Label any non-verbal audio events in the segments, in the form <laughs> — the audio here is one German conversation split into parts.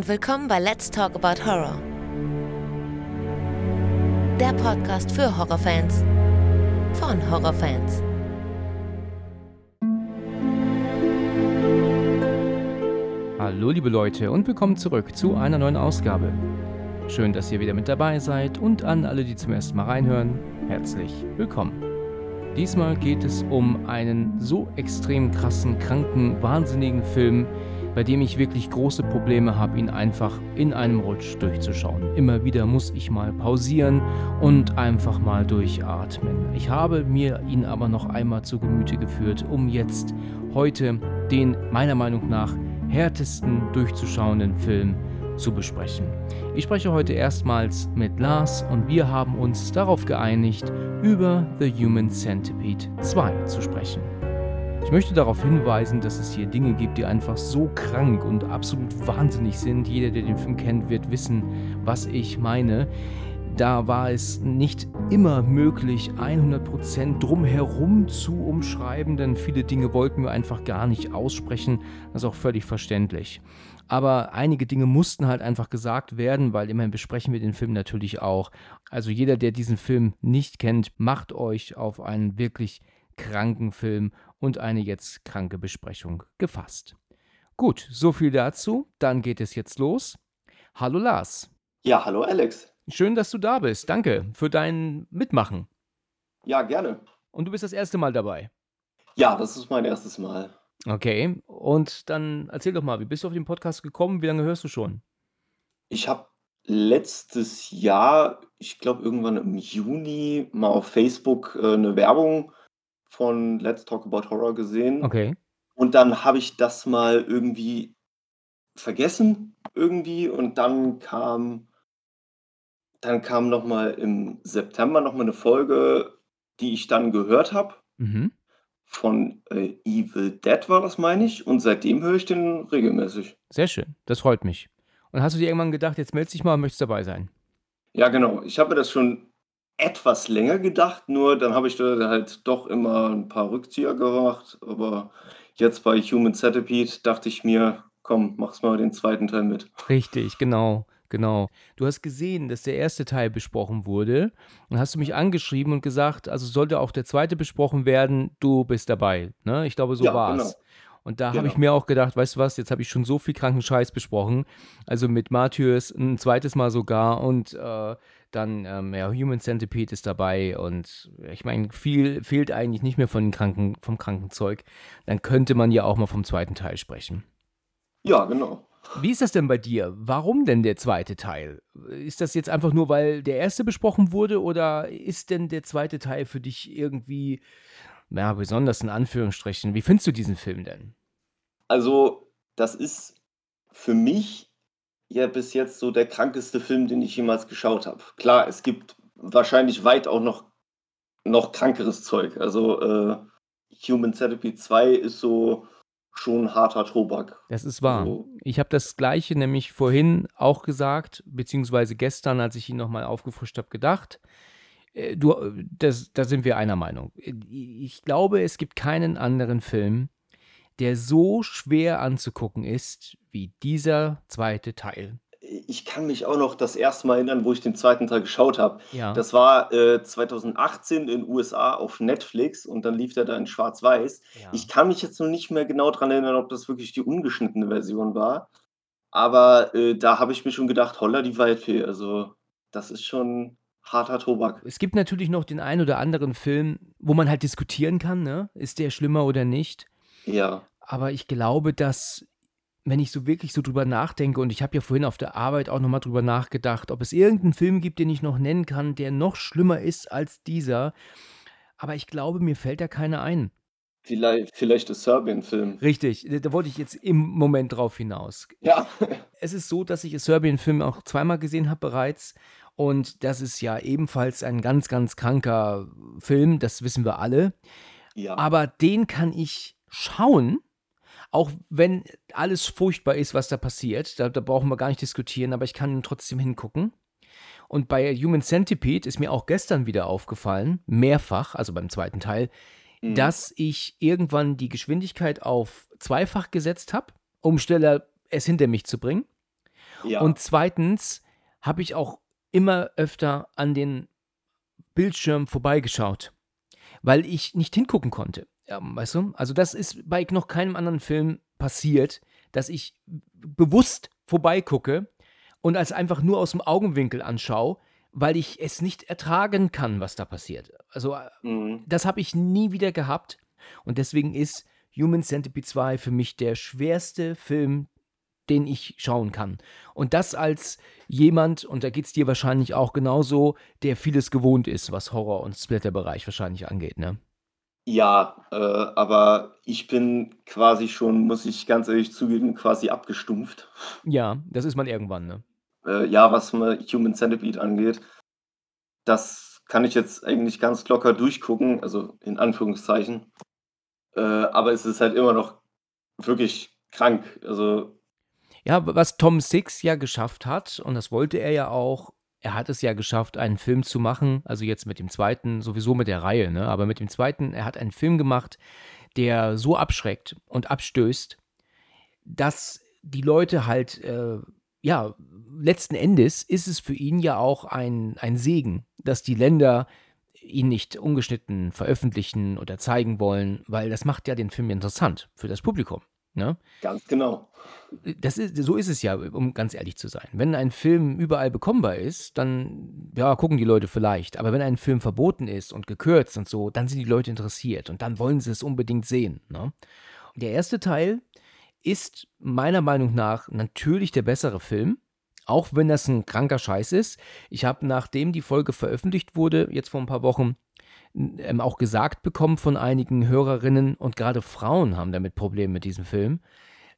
und willkommen bei Let's Talk About Horror. Der Podcast für Horrorfans von Horrorfans. Hallo liebe Leute und willkommen zurück zu einer neuen Ausgabe. Schön, dass ihr wieder mit dabei seid und an alle, die zum ersten Mal reinhören, herzlich willkommen. Diesmal geht es um einen so extrem krassen, kranken, wahnsinnigen Film, bei dem ich wirklich große Probleme habe, ihn einfach in einem Rutsch durchzuschauen. Immer wieder muss ich mal pausieren und einfach mal durchatmen. Ich habe mir ihn aber noch einmal zu Gemüte geführt, um jetzt heute den meiner Meinung nach härtesten durchzuschauenden Film zu besprechen. Ich spreche heute erstmals mit Lars und wir haben uns darauf geeinigt, über The Human Centipede 2 zu sprechen. Ich möchte darauf hinweisen, dass es hier Dinge gibt, die einfach so krank und absolut wahnsinnig sind. Jeder, der den Film kennt, wird wissen, was ich meine. Da war es nicht immer möglich, 100% drumherum zu umschreiben, denn viele Dinge wollten wir einfach gar nicht aussprechen. Das ist auch völlig verständlich. Aber einige Dinge mussten halt einfach gesagt werden, weil immerhin besprechen wir den Film natürlich auch. Also jeder, der diesen Film nicht kennt, macht euch auf einen wirklich kranken Film und eine jetzt kranke Besprechung gefasst. Gut, so viel dazu. Dann geht es jetzt los. Hallo Lars. Ja, hallo Alex. Schön, dass du da bist. Danke für dein Mitmachen. Ja, gerne. Und du bist das erste Mal dabei. Ja, das ist mein erstes Mal. Okay, und dann erzähl doch mal, wie bist du auf den Podcast gekommen? Wie lange hörst du schon? Ich habe letztes Jahr, ich glaube irgendwann im Juni, mal auf Facebook äh, eine Werbung von Let's Talk About Horror gesehen. Okay. Und dann habe ich das mal irgendwie vergessen, irgendwie. Und dann kam, dann kam nochmal im September nochmal eine Folge, die ich dann gehört habe. Mhm. Von äh, Evil Dead war das, meine ich. Und seitdem höre ich den regelmäßig. Sehr schön, das freut mich. Und hast du dir irgendwann gedacht, jetzt meldest dich mal und möchtest dabei sein? Ja, genau. Ich habe mir das schon etwas länger gedacht, nur dann habe ich da halt doch immer ein paar Rückzieher gemacht. Aber jetzt bei Human Centipede dachte ich mir, komm, mach's mal den zweiten Teil mit. Richtig, genau. Genau. Du hast gesehen, dass der erste Teil besprochen wurde und hast du mich angeschrieben und gesagt, also sollte auch der zweite besprochen werden, du bist dabei. Ne? Ich glaube, so Ja, war genau. es. Und da habe Genau. ich mir auch gedacht, weißt du was, jetzt habe ich schon so viel kranken Scheiß besprochen. Also mit Martyrs ein zweites Mal sogar und äh, dann, ähm, ja, Human Centipede ist dabei und ich meine, viel fehlt eigentlich nicht mehr von kranken, vom kranken Zeug. Dann könnte man ja auch mal vom zweiten Teil sprechen. Ja, genau. Wie ist das denn bei dir? Warum denn der zweite Teil? Ist das jetzt einfach nur, weil der erste besprochen wurde oder ist denn der zweite Teil für dich irgendwie, ja, besonders in Anführungsstrichen? Wie findest du diesen Film denn? Also, das ist für mich ja bis jetzt so der krankeste Film, den ich jemals geschaut habe. Klar, es gibt wahrscheinlich weit auch noch, noch krankeres Zeug. Also, äh, Human Centipede 2 ist so schon harter Tobak. Das ist wahr. Also, Ich habe das gleiche nämlich vorhin auch gesagt, beziehungsweise gestern, als ich ihn nochmal aufgefrischt habe, gedacht. Äh, Du, äh, das, da sind wir einer Meinung. Äh, Ich glaube, es gibt keinen anderen Film, der so schwer anzugucken ist wie dieser zweite Teil. ich kann mich auch noch das erste Mal erinnern, wo ich den zweiten Teil geschaut habe. Ja. Das war äh, 2018 in den USA auf Netflix und dann lief der da in Schwarz-Weiß. Ja. Ich kann mich jetzt noch nicht mehr genau dran erinnern, ob das wirklich die ungeschnittene Version war. Aber äh, da habe ich mir schon gedacht, holla die Waldfee. Also, das ist schon harter Tobak. Es gibt natürlich noch den einen oder anderen Film, wo man halt diskutieren kann, ne? Ist der schlimmer oder nicht? Ja. Aber ich glaube, dass, wenn ich so wirklich so drüber nachdenke, und ich habe ja vorhin auf der Arbeit auch nochmal drüber nachgedacht, ob es irgendeinen Film gibt, den ich noch nennen kann, der noch schlimmer ist als dieser. Aber ich glaube, mir fällt da keiner ein. Vielleicht, vielleicht ist Serbien-Film. Richtig, da wollte ich jetzt im Moment drauf hinaus. Ja. <laughs> Es ist so, dass ich Serbien-Film auch zweimal gesehen habe bereits. Und das ist ja ebenfalls ein ganz, ganz kranker Film, das wissen wir alle. Ja. Aber den kann ich schauen, auch wenn alles furchtbar ist, was da passiert. Da, da brauchen wir gar nicht diskutieren, aber ich kann trotzdem hingucken. Und bei Human Centipede ist mir auch gestern wieder aufgefallen, mehrfach, also beim zweiten Teil, Mhm. dass ich irgendwann die Geschwindigkeit auf zweifach gesetzt habe, um schneller es hinter mich zu bringen. Ja. Und zweitens habe ich auch immer öfter an den Bildschirm vorbeigeschaut, weil ich nicht hingucken konnte. Ja, weißt du? Also das ist bei noch keinem anderen Film passiert, dass ich bewusst vorbeigucke und als einfach nur aus dem Augenwinkel anschaue, weil ich es nicht ertragen kann, was da passiert. Also äh, Mhm. das habe ich nie wieder gehabt und deswegen ist Human Centipede 2 für mich der schwerste Film, den ich schauen kann. Und das als jemand, und da geht es dir wahrscheinlich auch genauso, der vieles gewohnt ist, was Horror- und Splatter-Bereich wahrscheinlich angeht, ne? Ja, äh, aber ich bin quasi schon, muss ich ganz ehrlich zugeben, quasi abgestumpft. Ja, das ist man irgendwann, ne? Äh, ja, was mal Human Centipede angeht, das kann ich jetzt eigentlich ganz locker durchgucken, also in Anführungszeichen. Äh, aber es ist halt immer noch wirklich krank. Also, Ja, was Tom Six ja geschafft hat, und das wollte er ja auch, er hat es ja geschafft, einen Film zu machen, also jetzt mit dem zweiten, sowieso mit der Reihe, ne? Aber mit dem zweiten, er hat einen Film gemacht, der so abschreckt und abstößt, dass die Leute halt, äh, ja, letzten Endes ist es für ihn ja auch ein, ein Segen, dass die Länder ihn nicht ungeschnitten veröffentlichen oder zeigen wollen, weil das macht ja den Film interessant für das Publikum. Ne? ganz genau. Das ist, so ist es ja, um ganz ehrlich zu sein. Wenn ein Film überall bekommbar ist, dann ja, gucken die Leute vielleicht. Aber wenn ein Film verboten ist und gekürzt und so, dann sind die Leute interessiert und dann wollen sie es unbedingt sehen. Ne? Und der erste Teil ist meiner Meinung nach natürlich der bessere Film, auch wenn das ein kranker Scheiß ist. Ich habe, nachdem die Folge veröffentlicht wurde, jetzt vor ein paar Wochen, ähm, auch gesagt bekommen von einigen Hörerinnen und gerade Frauen haben damit Probleme mit diesem Film.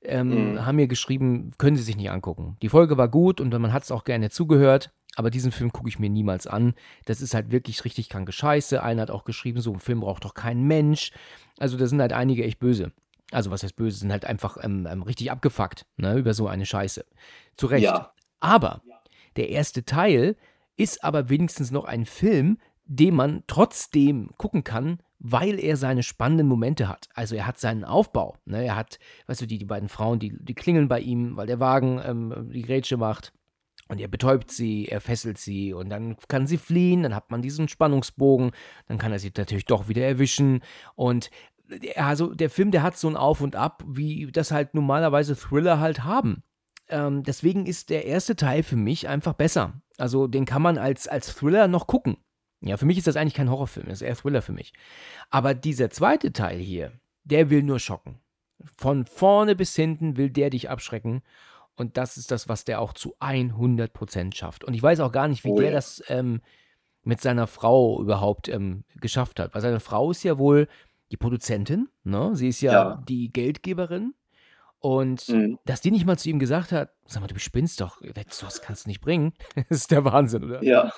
Ähm, Mhm. haben mir geschrieben, können sie sich nicht angucken. Die Folge war gut und man hat es auch gerne zugehört, aber diesen Film gucke ich mir niemals an. Das ist halt wirklich richtig kranke Scheiße. Einer hat auch geschrieben, so ein Film braucht doch kein Mensch. Also da sind halt einige echt böse. Also was heißt böse, sind halt einfach ähm, ähm, richtig abgefuckt ne, über so eine Scheiße. Zu Recht. Ja. Aber der erste Teil ist aber wenigstens noch ein Film, den man trotzdem gucken kann, weil er seine spannenden Momente hat. Also er hat seinen Aufbau. Ne? Er hat, weißt du, die, die beiden Frauen, die, die klingeln bei ihm, weil der Wagen ähm, die Grätsche macht. Und er betäubt sie, er fesselt sie und dann kann sie fliehen, dann hat man diesen Spannungsbogen, dann kann er sie natürlich doch wieder erwischen. Und also der Film, der hat so ein Auf und Ab, wie das halt normalerweise Thriller halt haben. Ähm, deswegen ist der erste Teil für mich einfach besser. Also den kann man als, als Thriller noch gucken. Ja, für mich ist das eigentlich kein Horrorfilm, das ist eher Thriller für mich. Aber dieser zweite Teil hier, der will nur schocken. Von vorne bis hinten will der dich abschrecken. Und das ist das, was der auch zu 100% schafft. Und ich weiß auch gar nicht, wie Oh der ja. das ähm, mit seiner Frau überhaupt ähm, geschafft hat. Weil seine Frau ist ja wohl die Produzentin, ne? Sie ist ja, Ja. die Geldgeberin. Und Mhm. dass die nicht mal zu ihm gesagt hat, sag mal, du spinnst doch, das kannst du nicht bringen. <laughs> Das ist der Wahnsinn, oder? Ja.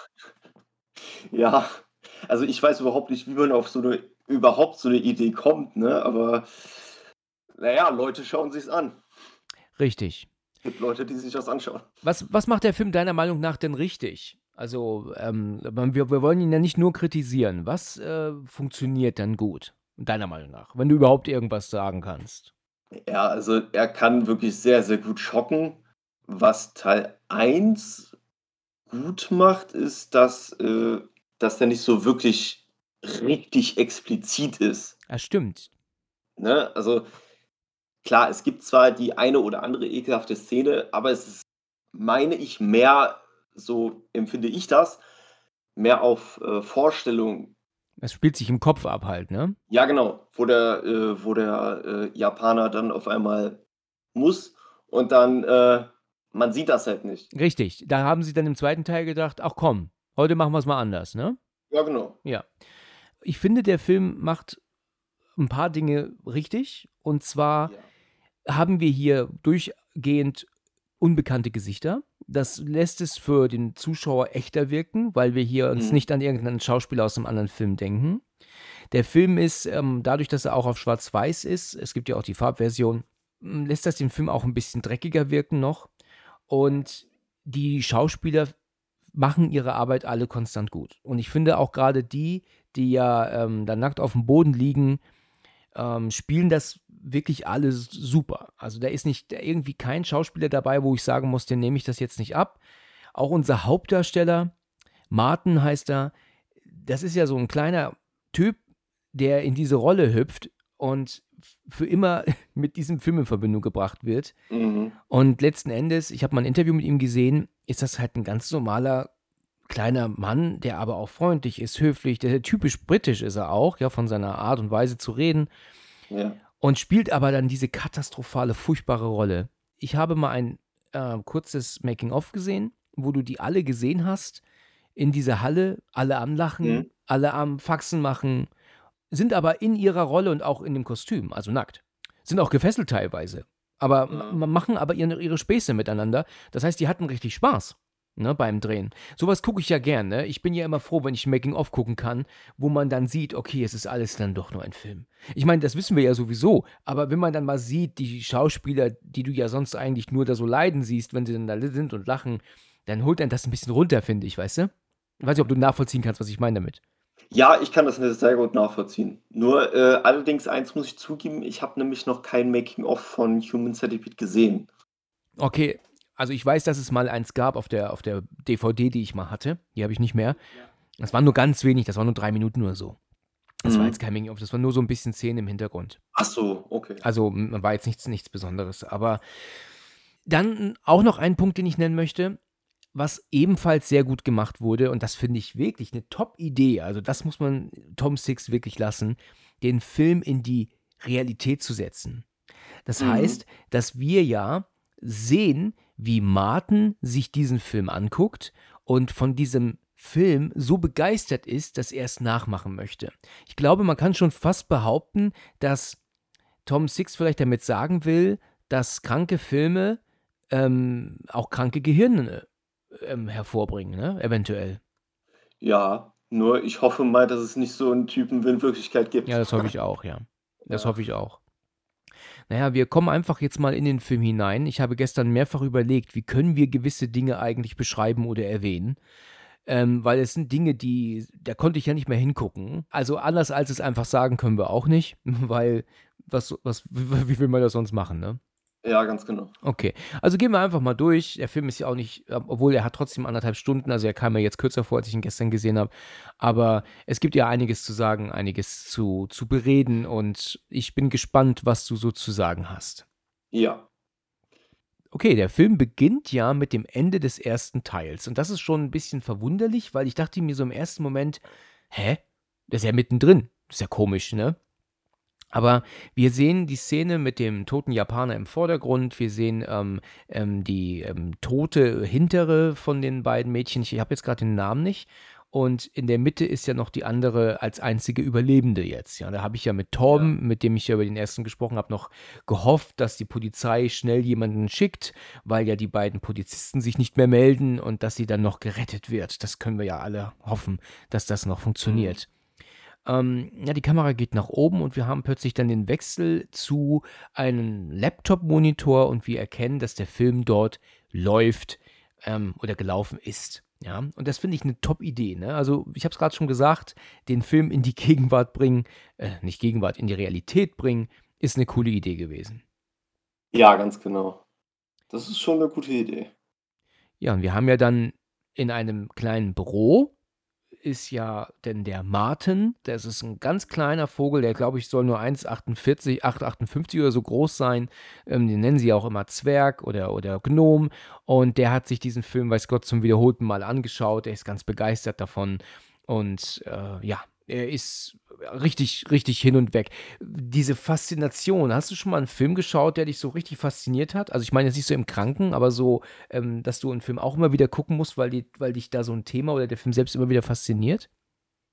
Ja. Also ich weiß überhaupt nicht, wie man auf so eine, überhaupt so eine Idee kommt, ne? Aber naja, Leute schauen sich's an. Richtig. gibt Leute, die sich das anschauen. Was, was macht der Film deiner Meinung nach denn richtig? Also, ähm, wir, wir wollen ihn ja nicht nur kritisieren. Was äh, funktioniert denn gut, deiner Meinung nach? Wenn du überhaupt irgendwas sagen kannst. Ja, also er kann wirklich sehr, sehr gut schocken. Was Teil 1 gut macht, ist, dass, äh, dass der nicht so wirklich richtig explizit ist. Ja, stimmt. Ne? Also klar, es gibt zwar die eine oder andere ekelhafte Szene, aber es ist, meine ich, mehr, so empfinde ich das, mehr auf äh, Vorstellung. Es spielt sich im Kopf ab halt, ne? Ja, genau, wo der, äh, wo der äh, Japaner dann auf einmal muss und dann, äh, man sieht das halt nicht. Richtig. Da haben sie dann im zweiten Teil gedacht, ach komm, heute machen wir es mal anders, ne? Ja, genau. Ja. Ich finde, der Film macht ein paar Dinge richtig. Und zwar Ja. haben wir hier durchgehend unbekannte Gesichter. Das lässt es für den Zuschauer echter wirken, weil wir hier uns Mhm. nicht an irgendeinen Schauspieler aus einem anderen Film denken. Der Film ist, ähm, dadurch, dass er auch auf Schwarz-Weiß ist, es gibt ja auch die Farbversion, lässt das den Film auch ein bisschen dreckiger wirken noch. Und die Schauspieler machen ihre Arbeit alle konstant gut. Und ich finde auch gerade die, die ja ähm, da nackt auf dem Boden liegen, ähm, spielen das wirklich alle super. Also da ist nicht irgendwie kein Schauspieler dabei, wo ich sagen muss, den nehme ich das jetzt nicht ab. Auch unser Hauptdarsteller, Martin heißt er, das ist ja so ein kleiner Typ, der in diese Rolle hüpft und für immer <laughs> mit diesem Film in Verbindung gebracht wird. Mhm. Und letzten Endes, ich habe mal ein Interview mit ihm gesehen, ist das halt ein ganz normaler kleiner Mann, der aber auch freundlich ist, höflich, der, der typisch britisch ist er auch, ja, von seiner Art und Weise zu reden. Ja. Und spielt aber dann diese katastrophale, furchtbare Rolle. Ich habe mal ein äh, kurzes Making-of gesehen, wo du die alle gesehen hast, in dieser Halle, alle am Lachen, Mhm. alle am Faxen machen, sind aber in ihrer Rolle und auch in dem Kostüm, also nackt. Sind auch gefesselt teilweise. Aber ma- machen aber ihre, ihre Späße miteinander. Das heißt, die hatten richtig Spaß. Ne, beim Drehen. Sowas gucke ich ja gern. Ne? Ich bin ja immer froh, wenn ich Making-of gucken kann, wo man dann sieht, okay, es ist alles dann doch nur ein Film. Ich meine, das wissen wir ja sowieso, aber wenn man dann mal sieht, die Schauspieler, die du ja sonst eigentlich nur da so leiden siehst, wenn sie dann da sind und lachen, dann holt dann das ein bisschen runter, finde ich, weißt du? Ich weiß nicht, ob du nachvollziehen kannst, was ich meine damit. Ja, ich kann das sehr gut nachvollziehen. Nur äh, allerdings eins muss ich zugeben, ich habe nämlich noch kein Making-of von Human Centipede gesehen. Okay, also ich weiß, dass es mal eins gab auf der, auf der DVD, die ich mal hatte. Die habe ich nicht mehr. Das war nur ganz wenig, das war nur drei Minuten oder so. Das war Mhm. jetzt kein Making-of, das war nur so ein bisschen Szene im Hintergrund. Ach so, okay. Also war jetzt nichts, nichts Besonderes. Aber dann auch noch ein Punkt, den ich nennen möchte, was ebenfalls sehr gut gemacht wurde, und das finde ich wirklich eine Top-Idee. Also, das muss man Tom Six wirklich lassen, den Film in die Realität zu setzen. Das Mhm. heißt, dass wir ja sehen, wie Martin sich diesen Film anguckt und von diesem Film so begeistert ist, dass er es nachmachen möchte. Ich glaube, man kann schon fast behaupten, dass Tom Six vielleicht damit sagen will, dass kranke Filme ähm, auch kranke Gehirne ähm, hervorbringen, ne? eventuell. Ja, nur ich hoffe mal, dass es nicht so einen Typen in Wirklichkeit gibt. Ja, das hoffe ich auch, ja. Das Ja. hoffe ich auch. Naja, wir kommen einfach jetzt mal in den Film hinein. Ich habe gestern mehrfach überlegt, wie können wir gewisse Dinge eigentlich beschreiben oder erwähnen. Ähm, weil es sind Dinge, die, da konnte ich ja nicht mehr hingucken. Also anders als es einfach sagen können wir auch nicht, <laughs> weil was, was, <laughs> wie will man das sonst machen, ne? Ja, ganz genau. Okay, also gehen wir einfach mal durch. Der Film ist ja auch nicht, obwohl er hat trotzdem anderthalb Stunden, also er kam mir jetzt kürzer vor, als ich ihn gestern gesehen habe. Aber es gibt ja einiges zu sagen, einiges zu, zu bereden und ich bin gespannt, was du so zu sagen hast. Ja. Okay, der Film beginnt ja mit dem Ende des ersten Teils und das ist schon ein bisschen verwunderlich, weil ich dachte mir so im ersten Moment, hä? Der ist ja mittendrin. Das ist ja komisch, ne? Aber wir sehen die Szene mit dem toten Japaner im Vordergrund. Wir sehen ähm, ähm, die ähm, tote hintere von den beiden Mädchen. Ich habe jetzt gerade den Namen nicht. Und in der Mitte ist ja noch die andere als einzige Überlebende jetzt. Ja, da habe ich ja mit Torben, mit dem ich ja über den ersten gesprochen habe, noch gehofft, dass die Polizei schnell jemanden schickt, weil ja die beiden Polizisten sich nicht mehr melden und dass sie dann noch gerettet wird. Das können wir ja alle hoffen, dass das noch funktioniert. Ähm, ja, die Kamera geht nach oben und wir haben plötzlich dann den Wechsel zu einem Laptop-Monitor und wir erkennen, dass der Film dort läuft ähm, oder gelaufen ist. Ja, und das finde ich eine Top-Idee. Ne? Also, ich habe es gerade schon gesagt, den Film in die <laughs> Gegenwart bringen, äh, nicht Gegenwart, in die Realität bringen, ist eine coole Idee gewesen. Ja, ganz genau. Das ist schon eine gute Idee. Ja, und wir haben ja dann in einem kleinen Büro ist ja denn der Martin, das ist ein ganz kleiner Vogel, der glaube ich soll nur 1,48, 8,58 oder so groß sein. Ähm, den nennen sie auch immer Zwerg oder, oder Gnom. Und der hat sich diesen Film, weiß Gott, zum wiederholten Mal angeschaut. Er ist ganz begeistert davon. Und äh, ja, er ist richtig, richtig hin und weg. Diese Faszination, hast du schon mal einen Film geschaut, der dich so richtig fasziniert hat? Also ich meine jetzt nicht so im Kranken, aber so, ähm, dass du einen Film auch immer wieder gucken musst, weil, die, weil dich da so ein Thema oder der Film selbst immer wieder fasziniert?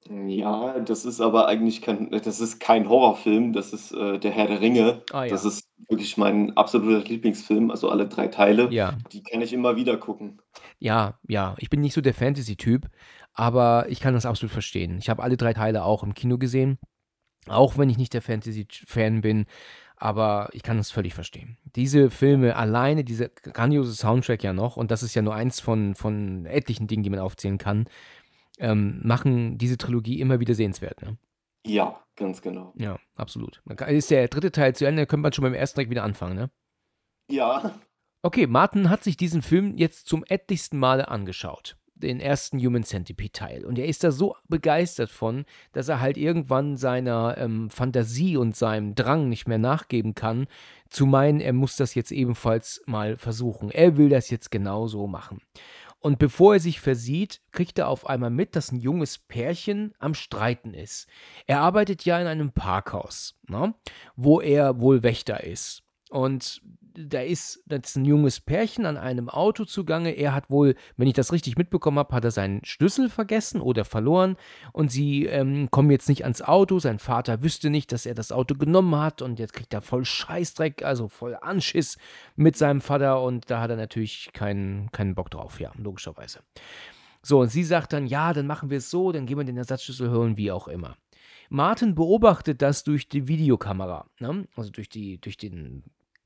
Ja, das ist aber eigentlich kein, das ist kein Horrorfilm, das ist äh, Der Herr der Ringe. Ah, ja. Das ist wirklich mein absoluter Lieblingsfilm, also alle drei Teile. Ja, Die kann ich immer wieder gucken. ja, ja. Ich bin nicht so der Fantasy-Typ, aber ich kann das absolut verstehen. Ich habe alle drei Teile auch im Kino gesehen, auch wenn ich nicht der Fantasy-Fan bin, aber ich kann das völlig verstehen. Diese Filme alleine, dieser grandiose Soundtrack ja noch, und das ist ja nur eins von, von etlichen Dingen, die man aufzählen kann, ähm, machen diese Trilogie immer wieder sehenswert. Ne? Ja, ganz genau. Ja, absolut. Dann ist der dritte Teil zu Ende, könnte man schon beim ersten direkt wieder anfangen, ne? Ja. Okay, Martin hat sich diesen Film jetzt zum etlichsten Male angeschaut. Den ersten Human Centipede Teil. Und er ist da so begeistert von, dass er halt irgendwann seiner ähm, Fantasie und seinem Drang nicht mehr nachgeben kann, zu meinen, er muss das jetzt ebenfalls mal versuchen. Er will das jetzt genauso machen. Und bevor er sich versieht, kriegt er auf einmal mit, dass ein junges Pärchen am Streiten ist. Er arbeitet ja in einem Parkhaus, ne, wo er wohl Wächter ist. Und da ist, das ist ein junges Pärchen an einem Auto zugange. Er hat wohl, wenn ich das richtig mitbekommen habe, hat er seinen Schlüssel vergessen oder verloren. Und sie ähm, kommen jetzt nicht ans Auto. Sein Vater wüsste nicht, dass er das Auto genommen hat. Und jetzt kriegt er voll Scheißdreck, also voll Anschiss mit seinem Vater. Und da hat er natürlich keinen, keinen Bock drauf, ja, logischerweise. So, und sie sagt dann, ja, dann machen wir es so, dann gehen wir den Ersatzschlüssel holen, wie auch immer. Martin beobachtet das durch die Videokamera, ne? also durch, die, durch den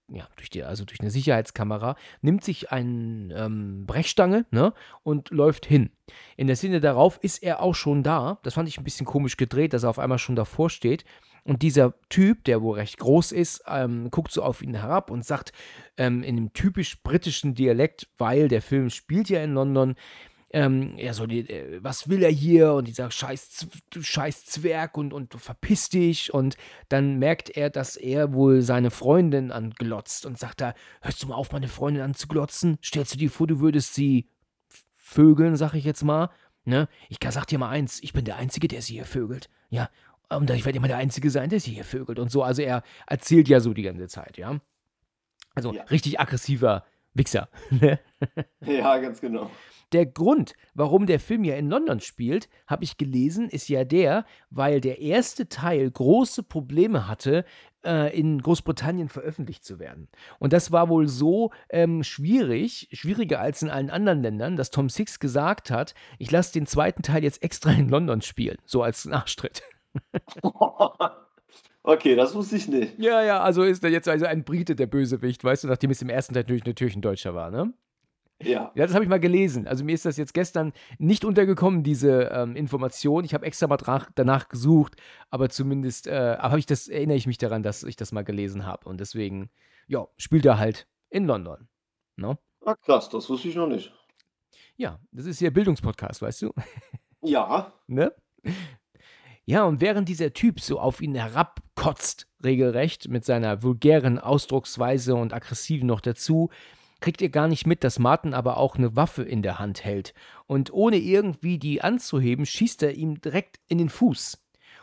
ja, durch die, also durch eine Sicherheitskamera, nimmt sich eine ähm, Brechstange ne, und läuft hin. In der Szene darauf ist er auch schon da. Das fand ich ein bisschen komisch gedreht, dass er auf einmal schon davor steht. Und dieser Typ, der wohl recht groß ist, ähm, guckt so auf ihn herab und sagt ähm, in einem typisch britischen Dialekt, weil der Film spielt ja in London, ähm, er so, die, äh, was will er hier? Und dieser scheiß, scheiß Zwerg und, und du verpiss dich. Und dann merkt er, dass er wohl seine Freundin anglotzt und sagt da, hörst du mal auf, meine Freundin anzuglotzen? Stellst du dir vor, du würdest sie vögeln, sag ich jetzt mal. Ne? Ich sag dir mal eins, ich bin der Einzige, der sie hier vögelt. Ja, und ich werde immer der Einzige sein, der sie hier vögelt und so. Also er erzählt ja so die ganze Zeit, ja. Also ja. richtig aggressiver Wichser. <laughs> Ja, ganz genau. Der Grund, warum der Film ja in London spielt, habe ich gelesen, ist ja der, weil der erste Teil große Probleme hatte, äh, in Großbritannien veröffentlicht zu werden. Und das war wohl so ähm, schwierig, schwieriger als in allen anderen Ländern, dass Tom Six gesagt hat, ich lasse den zweiten Teil jetzt extra in London spielen, so als Nachstritt. <laughs> <laughs> Okay, das wusste ich nicht. Ja, ja, also ist er jetzt also ein Brite, der Bösewicht, weißt du, nachdem es im ersten Teil natürlich, natürlich ein Deutscher war, ne? Ja. Ja, das habe ich mal gelesen. Also mir ist das jetzt gestern nicht untergekommen, diese ähm, Information. Ich habe extra mal danach gesucht, aber zumindest äh, aber ich das, erinnere ich mich daran, dass ich das mal gelesen habe. Und deswegen, ja, spielt er halt in London. No? Ne? Ah, krass, das wusste ich noch nicht. Ja, das ist ja Bildungspodcast, weißt du? Ja. <laughs> ne? Ja, und während dieser Typ so auf ihn herabkotzt, regelrecht, mit seiner vulgären Ausdrucksweise und aggressiven noch dazu, kriegt ihr gar nicht mit, dass Martin aber auch eine Waffe in der Hand hält. Und ohne irgendwie die anzuheben, schießt er ihm direkt in den Fuß.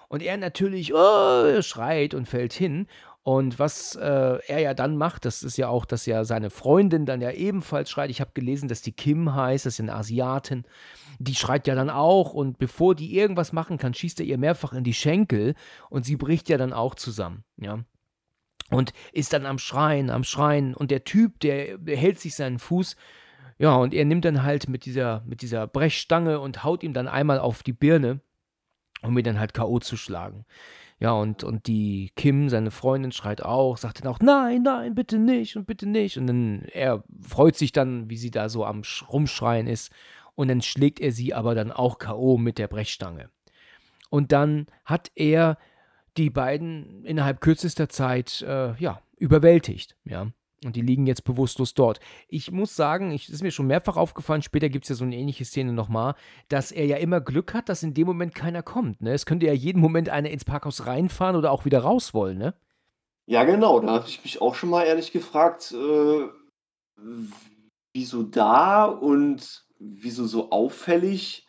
Und er natürlich oh, schreit und fällt hin. Und was äh, er ja dann macht, das ist ja auch, dass ja seine Freundin dann ja ebenfalls schreit. Ich habe gelesen, dass die Kim heißt, das ist eine Asiatin. Die schreit ja dann auch und bevor die irgendwas machen kann, schießt er ihr mehrfach in die Schenkel und sie bricht ja dann auch zusammen. Ja und ist dann am Schreien, am Schreien. Und der Typ, der, der hält sich seinen Fuß. Ja, und er nimmt dann halt mit dieser, mit dieser Brechstange und haut ihm dann einmal auf die Birne, um ihn dann halt K.O. zu schlagen. Ja, und, und die Kim, seine Freundin, schreit auch, sagt dann auch, nein, nein, bitte nicht und bitte nicht. Und dann, er freut sich dann, wie sie da so am Rumschreien ist. Und dann schlägt er sie aber dann auch K.O. mit der Brechstange. Und dann hat er die beiden innerhalb kürzester Zeit äh, ja, überwältigt. Ja. Und die liegen jetzt bewusstlos dort. Ich muss sagen, es ist mir schon mehrfach aufgefallen, später gibt es ja so eine ähnliche Szene nochmal, dass er ja immer Glück hat, dass in dem Moment keiner kommt. Ne? Es könnte ja jeden Moment einer ins Parkhaus reinfahren oder auch wieder raus wollen, ne? Ja, genau. Da habe ich mich auch schon mal ehrlich gefragt, äh, wieso da und wieso so auffällig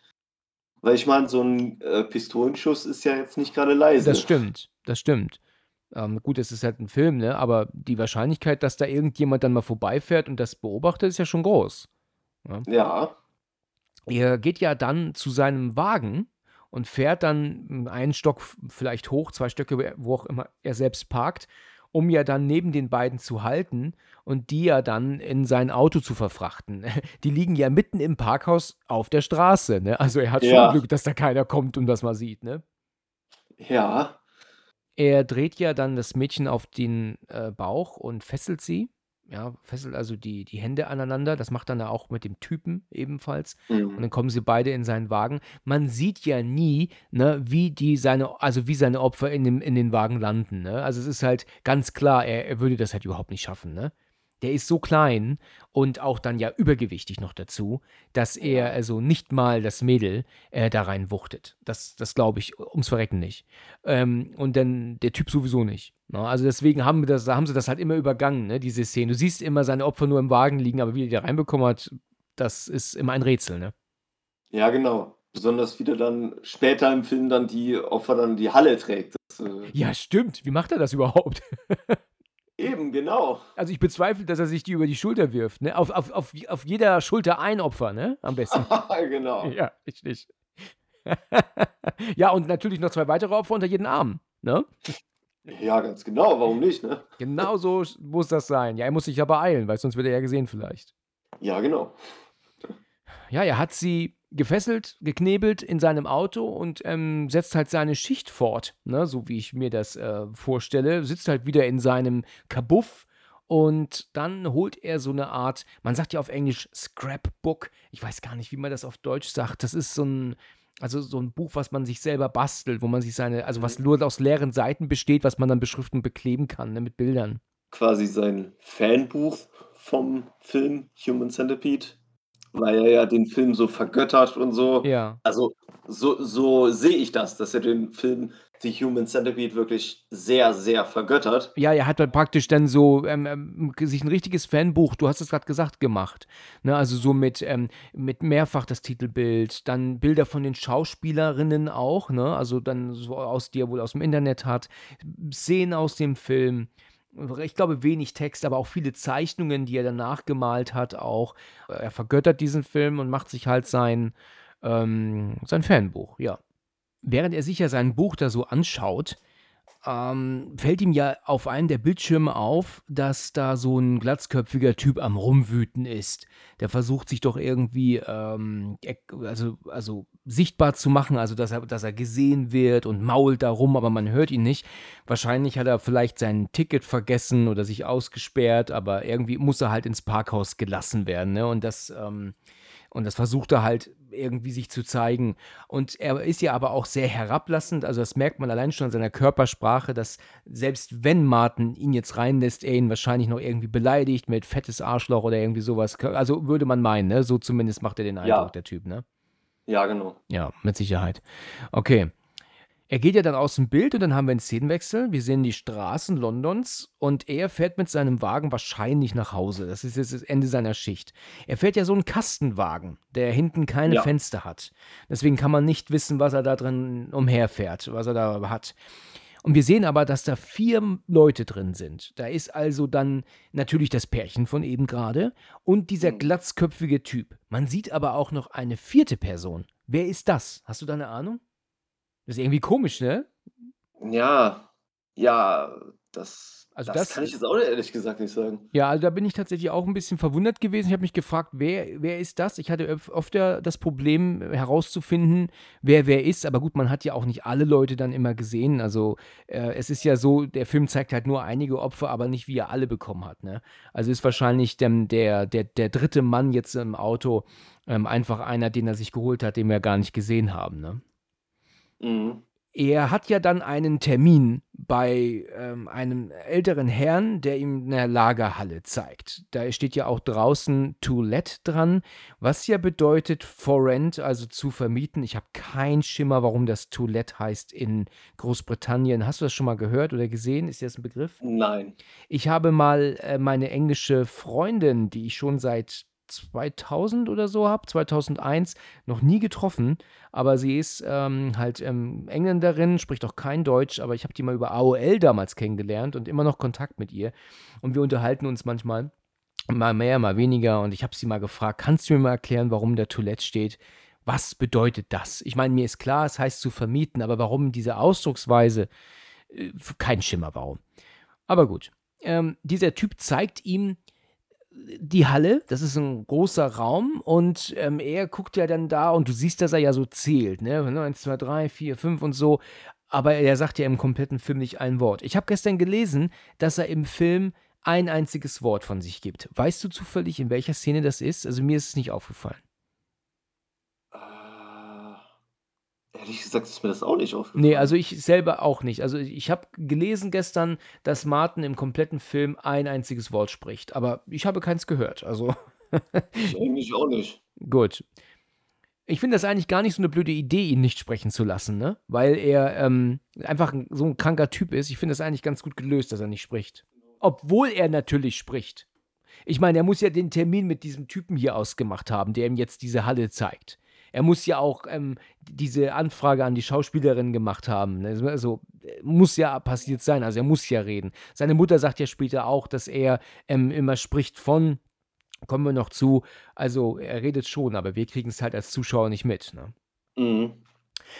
weil ich meine, so ein äh, Pistolenschuss ist ja jetzt nicht gerade leise. Das stimmt, das stimmt. Ähm, gut, es ist halt ein Film, ne? Aber die Wahrscheinlichkeit, dass da irgendjemand dann mal vorbeifährt und das beobachtet, ist ja schon groß. Ja. ja. Er geht ja dann zu seinem Wagen und fährt dann einen Stock vielleicht hoch, zwei Stöcke, wo auch immer er selbst parkt um ja dann neben den beiden zu halten und die ja dann in sein Auto zu verfrachten. <laughs> Die liegen ja mitten im Parkhaus auf der Straße. Ne? Also er hat ja. schon Glück, dass da keiner kommt und das mal sieht. Ne? Ja. Er dreht ja dann das Mädchen auf den äh, Bauch und fesselt sie. ja, fesselt also die, die Hände aneinander. Das macht dann auch mit dem Typen ebenfalls. Mhm. Und dann kommen sie beide in seinen Wagen. Man sieht ja nie, ne, wie die seine, also wie seine Opfer in, dem, in den Wagen landen. Ne? Also es ist halt ganz klar, er, er würde das halt überhaupt nicht schaffen, ne? Der ist so klein und auch dann ja übergewichtig noch dazu, dass er also nicht mal das Mädel äh, da rein wuchtet. Das, das glaube ich ums Verrecken nicht. Ähm, und dann der Typ sowieso nicht. Ne? Also deswegen haben, wir das, haben sie das halt immer übergangen, ne, diese Szene. Du siehst immer seine Opfer nur im Wagen liegen, aber wie er die da reinbekommen hat, das ist immer ein Rätsel, ne? Ja, genau. Besonders wie der dann später im Film dann die Opfer dann die Halle trägt. Das, äh, Ja, stimmt. Wie macht er das überhaupt? <laughs> eben, genau. Also ich bezweifle, dass er sich die über die Schulter wirft, ne? Auf, auf, auf, auf jeder Schulter ein Opfer, ne? Am besten. <laughs> genau. <laughs> Ja, richtig. <laughs> ja, und natürlich noch zwei weitere Opfer unter jeden Arm. Ne? Ja, ganz genau. Warum nicht, ne? Genau so muss das sein. Ja, er muss sich ja beeilen, weil sonst wird er ja gesehen vielleicht. Ja, genau. Ja, er hat sie gefesselt, geknebelt in seinem Auto und ähm, setzt halt seine Schicht fort, ne? so wie ich mir das äh, vorstelle. Sitzt halt wieder in seinem Kabuff und dann holt er so eine Art, man sagt ja auf Englisch Scrapbook. Ich weiß gar nicht, wie man das auf Deutsch sagt. Das ist so ein, also so ein Buch, was man sich selber bastelt, wo man sich seine, also was nur aus leeren Seiten besteht, was man dann beschriften bekleben kann, ne, mit Bildern. Quasi sein Fanbuch vom Film Human Centipede, weil er ja den Film so vergöttert und so. Ja. Also so, so sehe ich das, dass er den Film The Human Centipede wirklich sehr, sehr vergöttert. Ja, er hat dann praktisch dann so ähm, ähm, sich ein richtiges Fanbuch, du hast es gerade gesagt, gemacht. Ne, also so mit, ähm, mit mehrfach das Titelbild, dann Bilder von den Schauspielerinnen auch, ne? Also dann so aus, die er wohl aus dem Internet hat, Szenen aus dem Film. Ich glaube, wenig Text, aber auch viele Zeichnungen, die er danach gemalt hat, auch. Er vergöttert diesen Film und macht sich halt sein, ähm, sein Fanbuch, ja. Während er sich ja sein Buch da so anschaut, ähm, fällt ihm ja auf einem der Bildschirme auf, dass da so ein glatzköpfiger Typ am Rumwüten ist. Der versucht sich doch irgendwie ähm, also, also sichtbar zu machen, also dass er, dass er gesehen wird und mault da rum, aber man hört ihn nicht. Wahrscheinlich hat er vielleicht sein Ticket vergessen oder sich ausgesperrt, aber irgendwie muss er halt ins Parkhaus gelassen werden. Ne? Und das, ähm, und das versucht er halt irgendwie sich zu zeigen. Und er ist ja aber auch sehr herablassend. Also das merkt man allein schon an seiner Körpersprache, dass selbst wenn Martin ihn jetzt reinlässt, er ihn wahrscheinlich noch irgendwie beleidigt mit fettes Arschloch oder irgendwie sowas. Also würde man meinen, ne? So zumindest macht er den Eindruck, Ja. der Typ, ne? Ja, genau. Ja, mit Sicherheit. Okay. Er geht ja dann aus dem Bild und dann haben wir einen Szenenwechsel. Wir sehen die Straßen Londons und er fährt mit seinem Wagen wahrscheinlich nach Hause. Das ist jetzt das Ende seiner Schicht. Er fährt ja so einen Kastenwagen, der hinten keine Ja. Fenster hat. Deswegen kann man nicht wissen, was er da drin umherfährt, was er da hat. Und wir sehen aber, dass da vier Leute drin sind. Da ist also dann natürlich das Pärchen von eben gerade und dieser Mhm. glatzköpfige Typ. Man sieht aber auch noch eine vierte Person. Wer ist das? Hast du da eine Ahnung? Das ist irgendwie komisch, ne? Ja, ja, das, Also das, das- kann ich jetzt auch ehrlich gesagt nicht sagen. Ja, also da bin ich tatsächlich auch ein bisschen verwundert gewesen. Ich habe mich gefragt, wer, wer ist das? Ich hatte oft ja das Problem herauszufinden, wer wer ist. Aber gut, man hat ja auch nicht alle Leute dann immer gesehen. Also äh, es ist ja so, der Film zeigt halt nur einige Opfer, aber nicht, wie er alle bekommen hat. Ne? Also ist wahrscheinlich dem, der, der, der dritte Mann jetzt im Auto ähm, einfach einer, den er sich geholt hat, den wir gar nicht gesehen haben. Ne? Mhm. Er hat ja dann einen Termin bei ähm, einem älteren Herrn, der ihm eine Lagerhalle zeigt. Da steht ja auch draußen To Let dran, was ja bedeutet for rent, also zu vermieten. Ich habe keinen Schimmer, warum das To Let heißt in Großbritannien. Hast du das schon mal gehört oder gesehen? Ist das ein Begriff? Nein. Ich habe mal äh, meine englische Freundin, die ich schon seit 2000 oder so habe, 2001, noch nie getroffen. Aber sie ist ähm, halt ähm, Engländerin, spricht auch kein Deutsch, aber ich habe die mal über AOL damals kennengelernt und immer noch Kontakt mit ihr. Und wir unterhalten uns manchmal mal mehr, mal weniger. Und ich habe sie mal gefragt, kannst du mir mal erklären, warum der Toilette steht? Was bedeutet das? Ich meine, mir ist klar, es heißt zu vermieten, aber warum diese Ausdrucksweise? Äh, kein Schimmer, warum. Aber gut. Ähm, dieser Typ zeigt ihm die Halle, das ist ein großer Raum und ähm, er guckt ja dann da und du siehst, dass er ja so zählt, ne? 1, 2, 3, 4, 5 und so. Aber er sagt ja im kompletten Film nicht ein Wort. Ich habe gestern gelesen, dass er im Film ein einziges Wort von sich gibt. Weißt du zufällig, in welcher Szene das ist? Also mir ist es nicht aufgefallen. Äh, ehrlich gesagt ist mir das auch nicht aufgefallen. Nee, also ich selber auch nicht. Also ich habe gelesen gestern, dass Martin im kompletten Film ein einziges Wort spricht, aber ich habe keins gehört. Also Ich eigentlich auch nicht. gut. Ich finde das eigentlich gar nicht so eine blöde Idee, ihn nicht sprechen zu lassen, ne? Weil er ähm, einfach ein, so ein kranker Typ ist. Ich finde das eigentlich ganz gut gelöst, dass er nicht spricht. Obwohl er natürlich spricht. Ich meine, er muss ja den Termin mit diesem Typen hier ausgemacht haben, der ihm jetzt diese Halle zeigt. Er muss ja auch ähm, diese Anfrage an die Schauspielerin gemacht haben. ne? Also äh, muss ja passiert sein. Also er muss ja reden. Seine Mutter sagt ja später auch, dass er ähm, immer spricht von, kommen wir noch zu, also er redet schon, aber wir kriegen es halt als Zuschauer nicht mit. Ne? Mhm.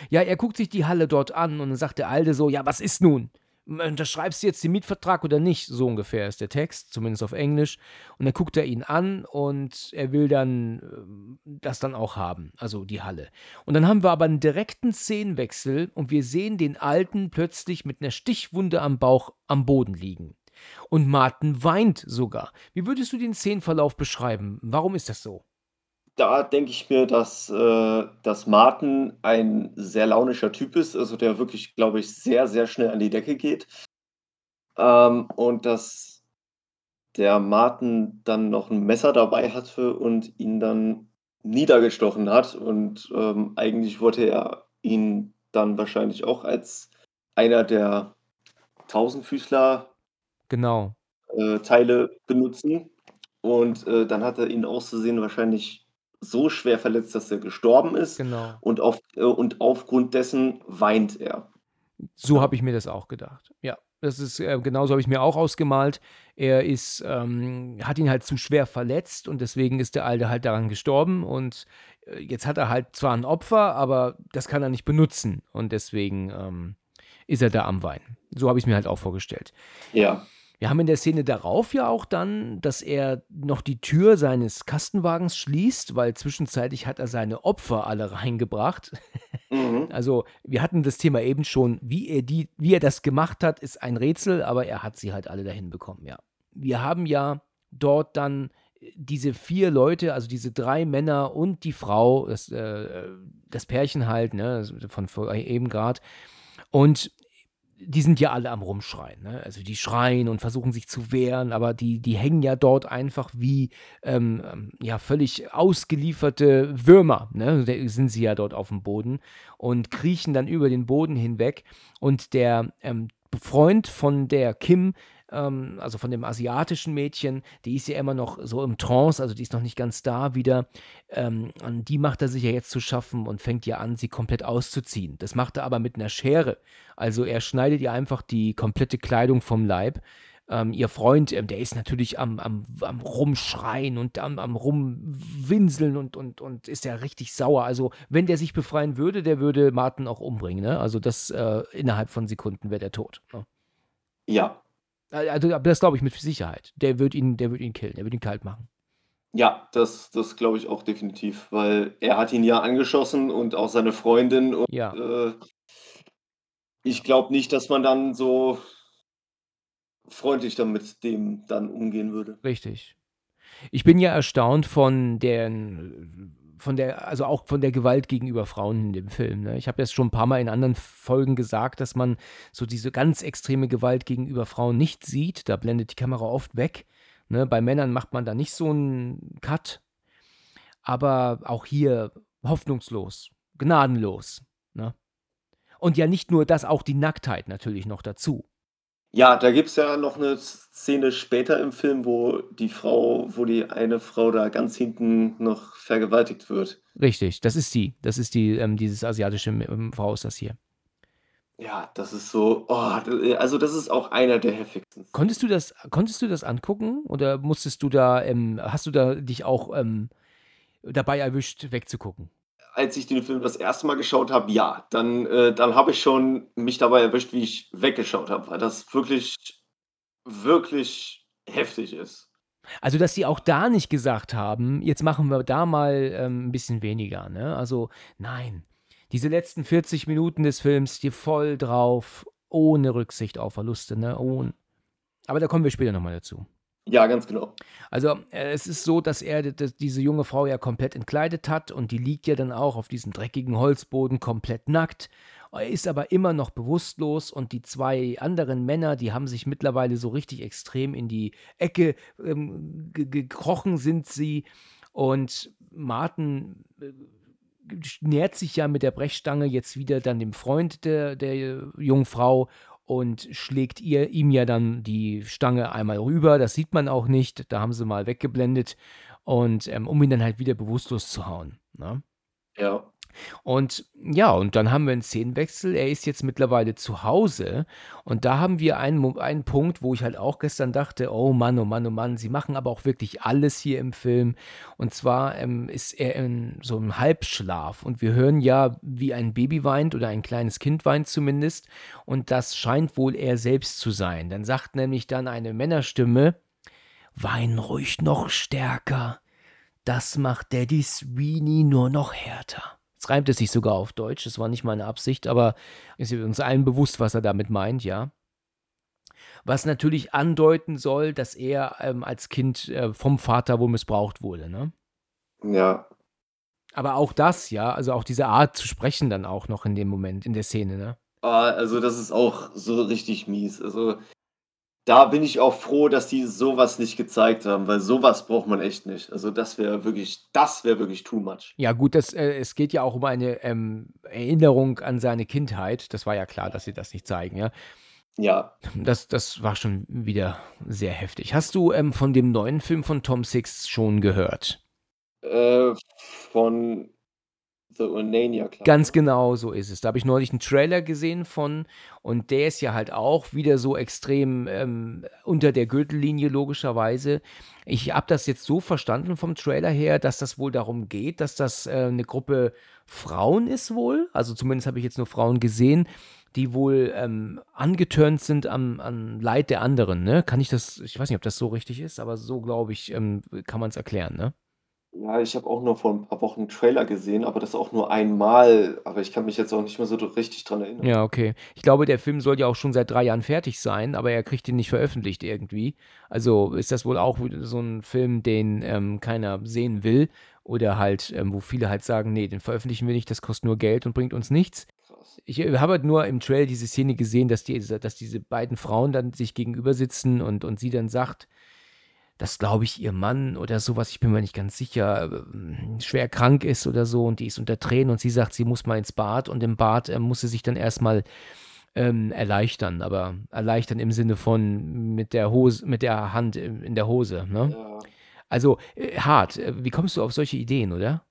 Ja, er guckt sich die Halle dort an und dann sagt der Alte so, ja, was ist nun? Unterschreibst du jetzt den Mietvertrag oder nicht? So ungefähr ist der Text, zumindest auf Englisch. Und dann guckt er ihn an und er will dann ähm, das dann auch haben, also die Halle. Und dann haben wir aber einen direkten Szenenwechsel und wir sehen den Alten plötzlich mit einer Stichwunde am Bauch am Boden liegen. Und Martin weint sogar. Wie würdest du den Szenenverlauf beschreiben? Warum ist das so? Da denke ich mir, dass, äh, dass Martin ein sehr launischer Typ ist, also der wirklich, glaube ich, sehr, sehr schnell an die Decke geht. Ähm, und dass der Martin dann noch ein Messer dabei hatte und ihn dann niedergestochen hat. Und ähm, eigentlich wollte er ihn dann wahrscheinlich auch als einer der Tausendfüßler Genau. äh, Teile benutzen. Und äh, dann hat er ihn auszusehen wahrscheinlich so schwer verletzt, dass er gestorben ist. Genau. Und, auf, äh, und aufgrund dessen weint er. So habe ich mir das auch gedacht. Ja, das ist äh, genauso habe ich mir auch ausgemalt. Er ist, ähm, hat ihn halt zu schwer verletzt und deswegen ist der Alte halt daran gestorben. Und äh, jetzt hat er halt zwar ein Opfer, aber das kann er nicht benutzen. Und deswegen ähm, ist er da am Weinen. So habe ich es mir halt auch vorgestellt. Ja. Wir haben in der Szene darauf ja auch dann, dass er noch die Tür seines Kastenwagens schließt, weil zwischenzeitlich hat er seine Opfer alle reingebracht. Mhm. Also wir hatten das Thema eben schon, wie er, die, wie er das gemacht hat, ist ein Rätsel, aber er hat sie halt alle dahin bekommen, ja. Wir haben ja dort dann diese vier Leute, also diese drei Männer und die Frau, das, äh, das Pärchen halt, ne, von vor eben gerade. Und die sind ja alle am Rumschreien. Ne? Also die schreien und versuchen sich zu wehren, aber die, die hängen ja dort einfach wie ähm, ähm, ja, völlig ausgelieferte Würmer. Ne? Da sind sie ja dort auf dem Boden und kriechen dann über den Boden hinweg. Und der ähm, Freund von der Kim, ähm, also von dem asiatischen Mädchen, die ist ja immer noch so im Trance, also die ist noch nicht ganz da wieder. Ähm, an die macht er sich ja jetzt zu schaffen und fängt ja an, sie komplett auszuziehen. Das macht er aber mit einer Schere. Also er schneidet ihr einfach die komplette Kleidung vom Leib. Ähm, ihr Freund, ähm, der ist natürlich am, am, am Rumschreien und am, am Rumwinseln und, und, und ist ja richtig sauer. Also, wenn der sich befreien würde, der würde Martin auch umbringen. Ne? Also, das äh, innerhalb von Sekunden wäre der tot. Ne? Ja. Also, aber das glaube ich mit Sicherheit. Der wird ihn, der wird ihn killen, der wird ihn kalt machen. Ja, das, das glaube ich auch definitiv, weil er hat ihn ja angeschossen und auch seine Freundin. Und Ja. äh, ich glaube nicht, dass man dann so freundlich damit dem dann umgehen würde. Richtig. Ich bin ja erstaunt von den, von der, also auch von der Gewalt gegenüber Frauen in dem Film. Ne? Ich habe das schon ein paar Mal in anderen Folgen gesagt, dass man so diese ganz extreme Gewalt gegenüber Frauen nicht sieht. Da blendet die Kamera oft weg. Ne? Bei Männern macht man da nicht so einen Cut. Aber auch hier hoffnungslos, gnadenlos. Ne? Und ja nicht nur das, auch die Nacktheit natürlich noch dazu. Ja, da gibt es ja noch eine Szene später im Film, wo die Frau, wo die eine Frau da ganz hinten noch vergewaltigt wird. Richtig, das ist die. Das ist die, ähm, dieses asiatische ähm, Frau ist das hier. Ja, das ist so, oh, d- also das ist auch einer der heftigsten. Konntest du das, konntest du das angucken oder musstest du da, ähm, hast du da dich auch ähm, dabei erwischt, wegzugucken? Als ich den Film das erste Mal geschaut habe, ja, dann, äh, dann habe ich schon mich dabei erwischt, wie ich weggeschaut habe, weil das wirklich, wirklich heftig ist. Also, dass sie auch da nicht gesagt haben, jetzt machen wir da mal ähm, ein bisschen weniger, ne? Also, nein. Diese letzten 40 Minuten des Films, die voll drauf, ohne Rücksicht auf Verluste, ne? Ohne. Aber da kommen wir später nochmal dazu. Ja, ganz genau. Also, äh, es ist so, dass er diese junge Frau ja komplett entkleidet hat und die liegt ja dann auch auf diesem dreckigen Holzboden komplett nackt. Er ist aber immer noch bewusstlos und die zwei anderen Männer, die haben sich mittlerweile so richtig extrem in die Ecke ähm, gekrochen sind sie und Martin äh, nähert sich ja mit der Brechstange jetzt wieder dann dem Freund der, der Jungfrau und schlägt ihr, ihm ja dann die Stange einmal rüber. Das sieht man auch nicht. Da haben sie mal weggeblendet. Und ähm, um ihn dann halt wieder bewusstlos zu hauen. Ne? Ja. Und ja, und dann haben wir einen Szenenwechsel. Er ist jetzt mittlerweile zu Hause. Und da haben wir einen, einen Punkt, wo ich halt auch gestern dachte, oh Mann, oh Mann, oh Mann, sie machen aber auch wirklich alles hier im Film. Und zwar ähm, ist er in so einem Halbschlaf. Und wir hören ja, wie ein Baby weint oder ein kleines Kind weint zumindest. Und das scheint wohl er selbst zu sein. Dann sagt nämlich dann eine Männerstimme, wein ruhig noch stärker. Das macht Daddy Sweeney nur noch härter. Es reimt es sich sogar auf Deutsch, das war nicht meine Absicht, aber ist uns allen bewusst, was er damit meint, ja. Was natürlich andeuten soll, dass er ähm, als Kind äh, vom Vater wohl missbraucht wurde, ne? Ja. Aber auch das, ja, also auch diese Art zu sprechen dann auch noch in dem Moment, in der Szene, ne? Ah, also das ist auch so richtig mies. Also da bin ich auch froh, dass die sowas nicht gezeigt haben, weil sowas braucht man echt nicht. Also das wäre wirklich, das wäre wirklich too much. Ja gut, das, äh, es geht ja auch um eine ähm, Erinnerung an seine Kindheit. Das war ja klar, dass sie das nicht zeigen, ja. Ja. Das, das war schon wieder sehr heftig. Hast du ähm, von dem neuen Film von Tom Six schon gehört? Äh, von The Onania Club. Ganz genau so ist es. Da habe ich neulich einen Trailer gesehen von und der ist ja halt auch wieder so extrem ähm, unter der Gürtellinie logischerweise. Ich habe das jetzt so verstanden vom Trailer her, dass das wohl darum geht, dass das äh, eine Gruppe Frauen ist wohl. Also zumindest habe ich jetzt nur Frauen gesehen, die wohl ähm, angetörnt sind am, am Leid der anderen. Ne? Kann ich das, ich weiß nicht, ob das so richtig ist, aber so glaube ich, ähm, kann man es erklären. Ne? Ja, ich habe auch nur vor ein paar Wochen 'n Trailer gesehen, aber das auch nur einmal, aber ich kann mich jetzt auch nicht mehr so richtig dran erinnern. Ja, okay. Ich glaube, der Film soll ja auch schon seit drei Jahren fertig sein, aber er kriegt ihn nicht veröffentlicht irgendwie. Also ist das wohl auch so ein Film, den, ähm, keiner sehen will oder halt, ähm, wo viele halt sagen: „Ne, den veröffentlichen wir nicht, das kostet nur Geld und bringt uns nichts.“ Krass. Ich, äh, habe halt nur im Trailer diese Szene gesehen, dass die dass diese beiden Frauen dann sich gegenüber sitzen und und sie dann sagt dass, glaube ich, ihr Mann oder sowas, ich bin mir nicht ganz sicher, äh, schwer krank ist oder so und die ist unter Tränen und sie sagt, sie muss mal ins Bad und im Bad äh, muss sie sich dann erstmal ähm, erleichtern, aber erleichtern im Sinne von mit der Hose, mit der Hand in der Hose, ne? Ja. Also äh, hart. Äh, wie kommst du auf solche Ideen, oder?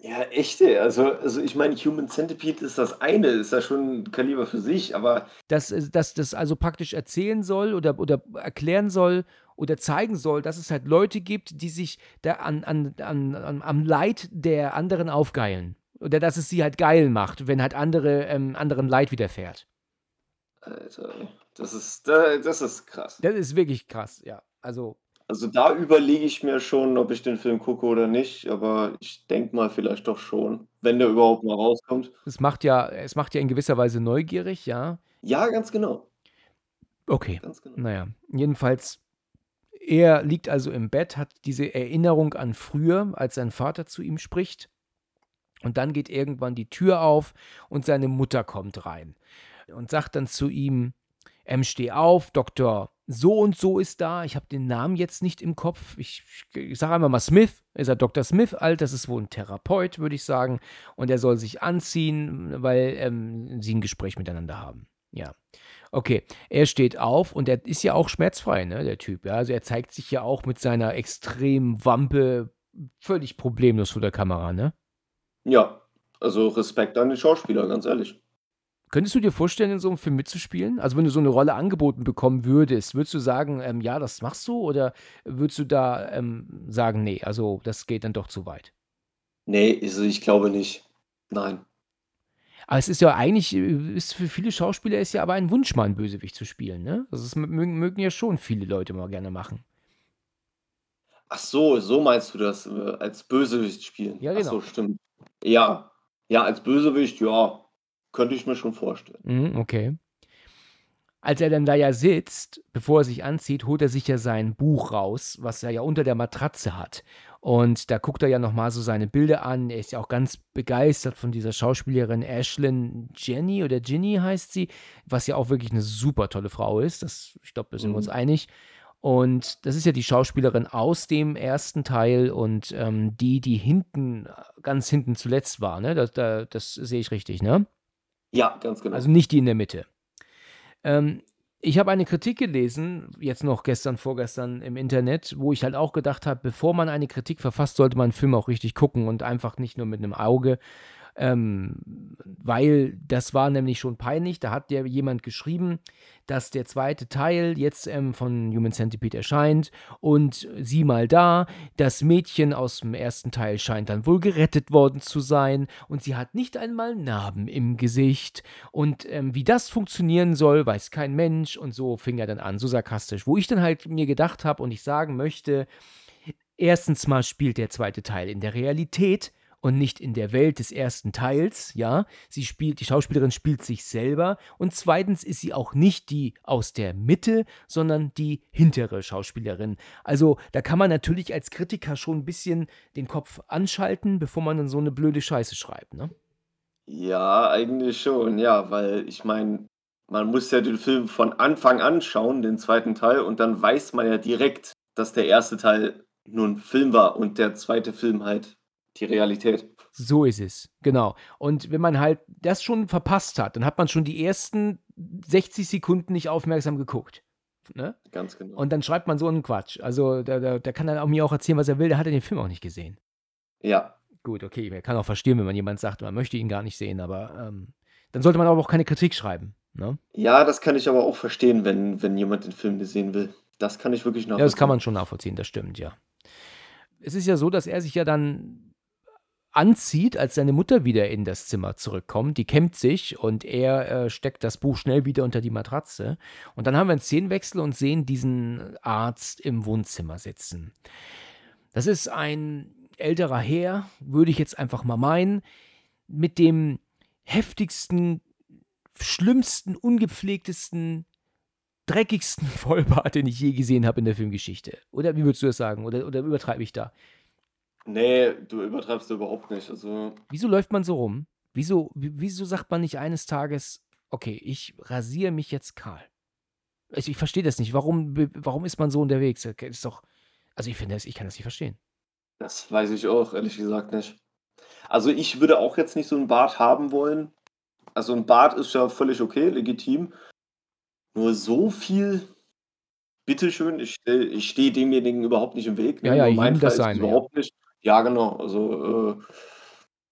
Ja, echte. Also, also ich meine, Human Centipede ist das eine, ist ja schon ein Kaliber für sich, aber. Dass, äh, dass das also praktisch erzählen soll oder, oder erklären soll oder zeigen soll, dass es halt Leute gibt, die sich da an, an, an, an, am Leid der anderen aufgeilen. Oder dass es sie halt geil macht, wenn halt andere ähm, anderen Leid widerfährt. Alter, das ist, das ist krass. Das ist wirklich krass, ja. Also. Also da überlege ich mir schon, ob ich den Film gucke oder nicht, aber ich denke mal vielleicht doch schon, wenn der überhaupt mal rauskommt. Es macht ja, es macht ja in gewisser Weise neugierig, ja. Ja, ganz genau. Okay. Ganz genau. Naja, jedenfalls er liegt also im Bett, hat diese Erinnerung an früher, als sein Vater zu ihm spricht. Und dann geht irgendwann die Tür auf und seine Mutter kommt rein und sagt dann zu ihm, ähm, steh auf, Doktor so und so ist da. Ich habe den Namen jetzt nicht im Kopf. Ich, ich sage einmal mal Smith. Ist er Dr. Smith alt? Das ist wohl ein Therapeut, würde ich sagen. Und er soll sich anziehen, weil ähm, sie ein Gespräch miteinander haben. Ja. Okay, er steht auf und er ist ja auch schmerzfrei, ne, der Typ. Ja? Also er zeigt sich ja auch mit seiner extremen Wampe völlig problemlos vor der Kamera, ne? Ja, also Respekt an den Schauspieler, ganz ehrlich. Könntest du dir vorstellen, in so einem Film mitzuspielen? Also wenn du so eine Rolle angeboten bekommen würdest, würdest du sagen, ähm, ja, das machst du? Oder würdest du da ähm, sagen, nee, also das geht dann doch zu weit? Nee, also ich glaube nicht. Nein. Aber es ist ja eigentlich, ist für viele Schauspieler ist ja aber ein Wunsch, mal einen Bösewicht zu spielen, ne? Also das mögen, mögen ja schon viele Leute mal gerne machen. Ach so, so meinst du das, äh, als Bösewicht spielen? Ja, Ach so, genau. stimmt. Ja, ja, als Bösewicht, ja, könnte ich mir schon vorstellen. Mhm, okay. Als er dann da ja sitzt, bevor er sich anzieht, holt er sich ja sein Buch raus, was er ja unter der Matratze hat. Und da guckt er ja nochmal so seine Bilder an. Er ist ja auch ganz begeistert von dieser Schauspielerin Ashlyn Jenny oder Ginny heißt sie, was ja auch wirklich eine super tolle Frau ist. Das, ich glaube, da sind wir uns Mhm. einig. Und das ist ja die Schauspielerin aus dem ersten Teil und ähm, die, die hinten, ganz hinten zuletzt war, ne? Das, da, das sehe ich richtig, ne? Ja, ganz genau. Also nicht die in der Mitte. Ähm, ich habe eine Kritik gelesen, jetzt noch gestern, vorgestern im Internet, wo ich halt auch gedacht habe, bevor man eine Kritik verfasst, sollte man einen Film auch richtig gucken und einfach nicht nur mit einem Auge. Ähm, weil das war nämlich schon peinlich. Da hat ja jemand geschrieben, dass der zweite Teil jetzt ähm, von Human Centipede erscheint. Und sieh mal da, das Mädchen aus dem ersten Teil scheint dann wohl gerettet worden zu sein. Und sie hat nicht einmal Narben im Gesicht. Und ähm, wie das funktionieren soll, weiß kein Mensch. Und so fing er dann an, so sarkastisch, wo ich dann halt mir gedacht habe und ich sagen möchte, erstens mal spielt der zweite Teil in der Realität und nicht in der Welt des ersten Teils, ja. Sie spielt, die Schauspielerin spielt sich selber und zweitens ist sie auch nicht die aus der Mitte, sondern die hintere Schauspielerin. Also da kann man natürlich als Kritiker schon ein bisschen den Kopf anschalten, bevor man dann so eine blöde Scheiße schreibt, ne? Ja, eigentlich schon, ja, weil ich meine, man muss ja den Film von Anfang an schauen, den zweiten Teil, und dann weiß man ja direkt, dass der erste Teil nur ein Film war und der zweite Film halt die Realität. So ist es, genau. Und wenn man halt das schon verpasst hat, dann hat man schon die ersten 60 Sekunden nicht aufmerksam geguckt. Ne? Ganz genau. Und dann schreibt man so einen Quatsch. Also da, da, da kann er auch mir auch erzählen, was er will. Der hat ja den Film auch nicht gesehen. ja, Gut, okay, man kann auch verstehen, wenn man jemand sagt, man möchte ihn gar nicht sehen, aber ähm, dann sollte man aber auch keine Kritik schreiben. Ne? ja, das kann ich aber auch verstehen, wenn, wenn jemand den Film nicht sehen will. Das kann ich wirklich Ja, nachvollziehen. das kann man schon nachvollziehen, das stimmt, ja. Es ist ja so, dass er sich ja dann anzieht, als seine Mutter wieder in das Zimmer zurückkommt. Die kämmt sich und er äh, steckt das Buch schnell wieder unter die Matratze. Und dann haben wir einen Szenenwechsel und sehen diesen Arzt im Wohnzimmer sitzen. Das ist ein älterer Herr, würde ich jetzt einfach mal meinen, mit dem heftigsten, schlimmsten, ungepflegtesten, dreckigsten <laughs> Vollbart, den ich je gesehen habe in der Filmgeschichte. Oder wie würdest du das sagen? Oder, oder übertreibe ich da? Nee, du übertreibst überhaupt nicht. Also, Wieso läuft man so rum? Wieso, wie- wieso sagt man nicht eines Tages, okay, ich rasiere mich jetzt kahl? Also ich verstehe das nicht. Warum, warum ist man so unterwegs? Das ist doch, also ich finde das, ich kann das nicht verstehen. das weiß ich auch, ehrlich gesagt nicht. Also, ich würde auch jetzt nicht so einen Bart haben wollen. Also, ein Bart ist ja völlig okay, legitim. Nur so viel, bitteschön, ich, ich stehe demjenigen überhaupt nicht im Weg. Ja, ja, Nur mein jedem das es seine, ja. überhaupt nicht. Ja, genau. Also, äh,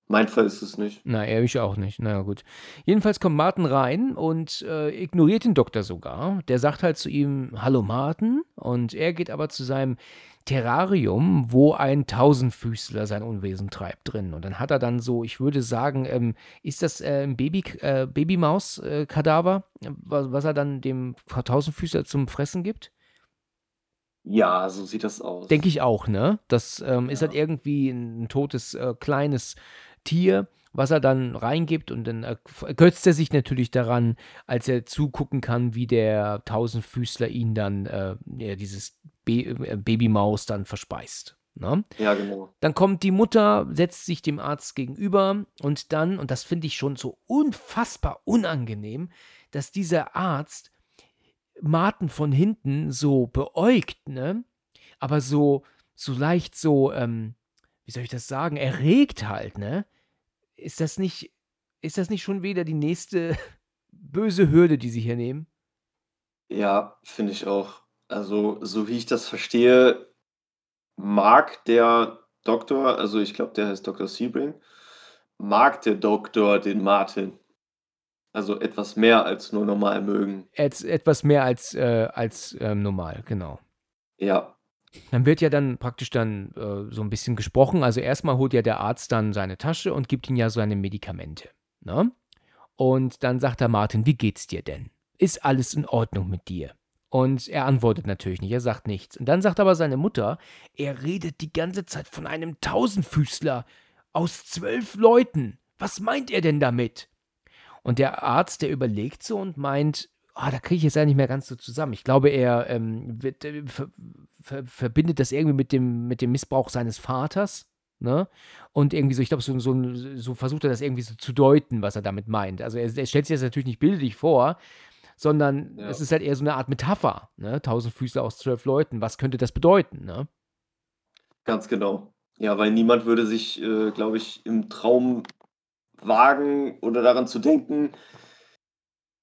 mein Fall ist es nicht. Na, er ich auch nicht. Na ja, gut. Jedenfalls kommt Martin rein und äh, ignoriert den Doktor sogar. Der sagt halt zu ihm, hallo Martin. Und er geht aber zu seinem Terrarium, wo ein Tausendfüßler sein Unwesen treibt drin. Und dann hat er dann so, ich würde sagen, ähm, ist das äh, ein Baby, äh, Babymaus-Kadaver, was, was er dann dem Tausendfüßler zum Fressen gibt? Ja, so sieht das aus. Denke ich auch, ne? Das ähm, ist Ja. halt irgendwie ein totes, äh, kleines Tier, was er dann reingibt und dann erg- ergötzt er sich natürlich daran, als er zugucken kann, wie der Tausendfüßler ihn dann, äh, ja, dieses Be äh, Babymaus dann verspeist. Ne? Ja, genau. Dann kommt die Mutter, setzt sich dem Arzt gegenüber und dann, und das finde ich schon so unfassbar unangenehm, dass dieser Arzt Martin von hinten so beäugt, ne? Aber so, so leicht so, ähm, wie soll ich das sagen, erregt halt, ne? Ist das nicht, ist das nicht schon wieder die nächste <laughs> böse Hürde, die sie hier nehmen? Ja, finde ich auch. Also, so wie ich das verstehe, mag der Doktor, also ich glaube, der heißt Dr. Sebring, mag der Doktor den Martin. Also etwas mehr als nur normal mögen. Etz, etwas mehr als, äh, als ähm, normal, genau. Ja, Dann wird ja dann praktisch dann äh, so ein bisschen gesprochen. Also erstmal holt ja der Arzt dann seine Tasche und gibt ihm ja seine Medikamente. Ne? Und dann sagt er Martin, wie geht's dir denn? Ist alles in Ordnung mit dir? Und er antwortet natürlich nicht, er sagt nichts. Und dann sagt aber seine Mutter, er redet die ganze Zeit von einem Tausendfüßler aus zwölf Leuten. Was meint er denn damit? Und der Arzt, der überlegt so und meint, ah, da kriege ich jetzt ja nicht mehr ganz so zusammen. Ich glaube, er ähm, wird, äh, ver, ver, verbindet das irgendwie mit dem, mit dem Missbrauch seines Vaters. Ne? Und irgendwie so, ich glaube, so, so, so versucht er das irgendwie so zu deuten, was er damit meint. Also er, er stellt sich das natürlich nicht bildlich vor, sondern Ja. es ist halt eher so eine Art Metapher. Ne? Tausend Füße aus zwölf Leuten. Was könnte das bedeuten? Ne? Ganz genau. Ja, weil niemand würde sich, äh, glaube ich, im Traum wagen oder daran zu denken,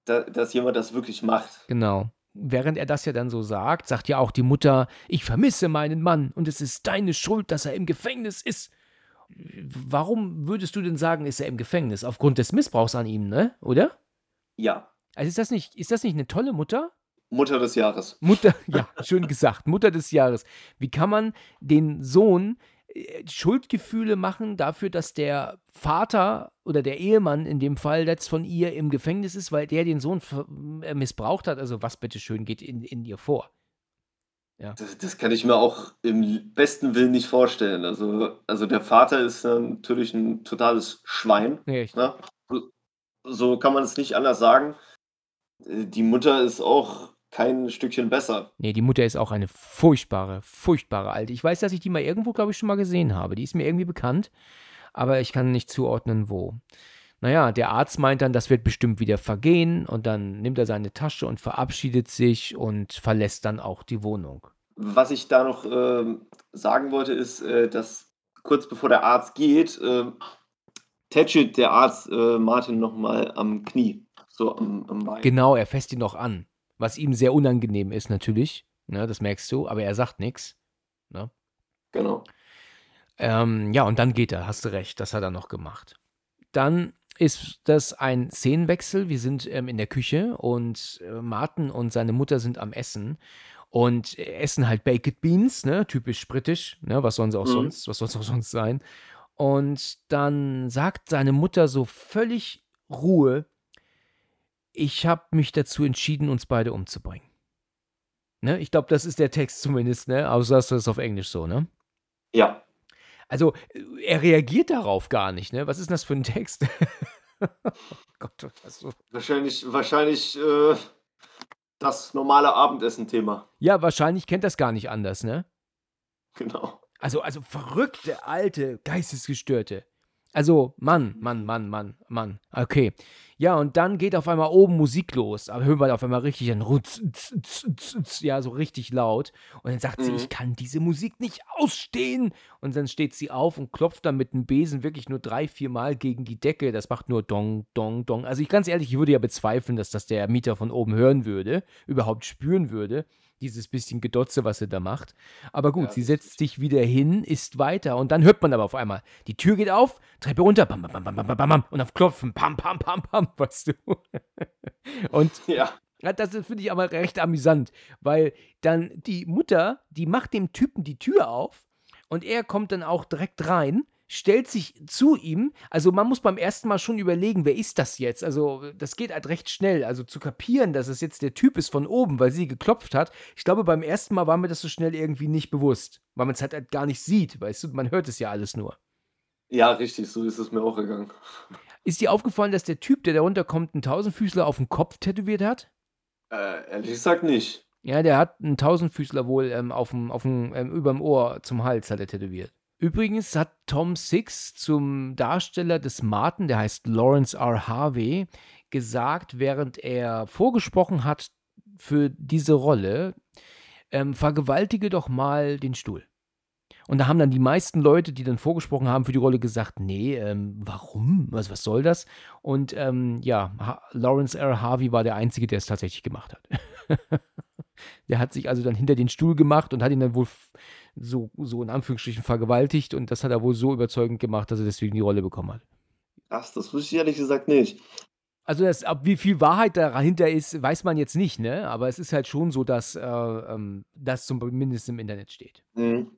da, dass jemand das wirklich macht. Genau. Während er das ja dann so sagt, sagt ja auch die Mutter, ich vermisse meinen Mann und es ist deine Schuld, dass er im Gefängnis ist. Warum würdest du denn sagen, ist er im Gefängnis? Aufgrund des Missbrauchs an ihm, ne? Oder? Ja, Also ist das nicht, ist das nicht eine tolle Mutter? Mutter des Jahres. Mutter, <laughs> ja, schön gesagt, Mutter des Jahres. Wie kann man den Sohn Schuldgefühle machen dafür, dass der Vater oder der Ehemann in dem Fall jetzt von ihr im Gefängnis ist, weil der den Sohn äh, missbraucht hat? Also was bitteschön geht in, in ihr vor? Das, das kann ich mir auch im besten Willen nicht vorstellen. Also, also der Vater ist äh, natürlich ein totales Schwein. Ja, ich, Ne? So- So kann man es nicht anders sagen. Äh, Die Mutter ist auch kein Stückchen besser. Nee, die Mutter ist auch eine furchtbare, furchtbare Alte. Ich weiß, dass ich die mal irgendwo, glaube ich, schon mal gesehen habe. Die ist mir irgendwie bekannt, aber ich kann nicht zuordnen, wo. Naja, der Arzt meint dann, das wird bestimmt wieder vergehen und dann nimmt er seine Tasche und verabschiedet sich und verlässt dann auch die Wohnung. Was ich da noch ähm, sagen wollte, ist, äh, dass kurz bevor der Arzt geht, äh, tätschelt der Arzt äh, Martin nochmal am Knie, so am, am Bein. Genau, er fässt ihn noch an, was ihm sehr unangenehm ist natürlich. Ne, das merkst du, aber er sagt nichts. Genau. Ähm, ja, und dann geht er, hast du recht, das hat er noch gemacht. Dann ist das ein Szenenwechsel. Wir sind ähm, in der Küche und äh, Martin und seine Mutter sind am Essen und äh, essen halt Baked Beans, ne, typisch britisch, ne, was sollen sie auch Mhm. sonst, was soll es auch sonst sein? Und dann sagt seine Mutter so völlig Ruhe, ich habe mich dazu entschieden, uns beide umzubringen. Ne, ich glaube, das ist der Text zumindest, ne, außer das ist auf Englisch so, ne? Ja, Also, er reagiert darauf gar nicht, ne? Was ist denn das für ein Text? <laughs> Gott, was so. wahrscheinlich, wahrscheinlich äh, das normale Abendessen-Thema. Ja, wahrscheinlich kennt das gar nicht anders, ne? Genau. Also, also verrückte, alte, geistesgestörte. Also, Mann, Mann, Mann, Mann, Mann. Okay. Ja, und dann geht auf einmal oben Musik los. Aber hören wir auf einmal richtig ein Rutz, tz, tz, tz, ja, so richtig laut. Und dann sagt sie, Mhm. ich kann diese Musik nicht ausstehen. Und dann steht sie auf und klopft dann mit dem Besen wirklich nur drei, vier Mal gegen die Decke. Das macht nur Dong, Dong, Dong. Also ich ganz ehrlich, ich würde ja bezweifeln, dass das der Mieter von oben hören würde, überhaupt spüren würde. Dieses bisschen Gedotze, was sie da macht. Aber gut, Ja, sie setzt sich wieder hin, isst weiter und dann hört man aber auf einmal, die Tür geht auf, Treppe runter, bam, bam, bam, bam, bam, bam, bam, und auf Klopfen, pam, pam, pam, pam, <laughs> weißt du. Und ja, das finde ich aber recht amüsant, weil dann die Mutter, die macht dem Typen die Tür auf und er kommt dann auch direkt rein, stellt sich zu ihm. Also man muss beim ersten Mal schon überlegen, wer ist das jetzt? Also das geht halt recht schnell. Also zu kapieren, dass es jetzt der Typ ist von oben, weil sie geklopft hat. Ich glaube, beim ersten Mal war mir das so schnell irgendwie nicht bewusst, weil man es halt, halt gar nicht sieht, weißt du, man hört es ja alles nur. ja, richtig, so ist es mir auch gegangen. Ist dir aufgefallen, dass der Typ, der da runterkommt, einen Tausendfüßler auf dem Kopf tätowiert hat? Äh, ehrlich gesagt nicht. Ja, der hat einen Tausendfüßler wohl ähm, auf dem, auf dem, ähm, überm Ohr zum Hals hat er tätowiert. Übrigens hat Tom Six zum Darsteller des Martin, der heißt Lawrence R. Harvey, gesagt, während er vorgesprochen hat für diese Rolle, ähm, vergewaltige doch mal den Stuhl. Und da haben dann die meisten Leute, die dann vorgesprochen haben für die Rolle, gesagt, nee, ähm, warum? Was, was soll das? Und ähm, ja, ha Lawrence R. Harvey war der Einzige, der es tatsächlich gemacht hat. <laughs> der hat sich also dann hinter den Stuhl gemacht und hat ihn dann wohl so, so in Anführungsstrichen vergewaltigt und das hat er wohl so überzeugend gemacht, dass er deswegen die Rolle bekommen hat. Krass, das wusste ich ehrlich gesagt nicht. Also das, ab wie viel Wahrheit dahinter ist, weiß man jetzt nicht, ne? Aber es ist halt schon so, dass äh, ähm, das zumindest im Internet steht. Mhm.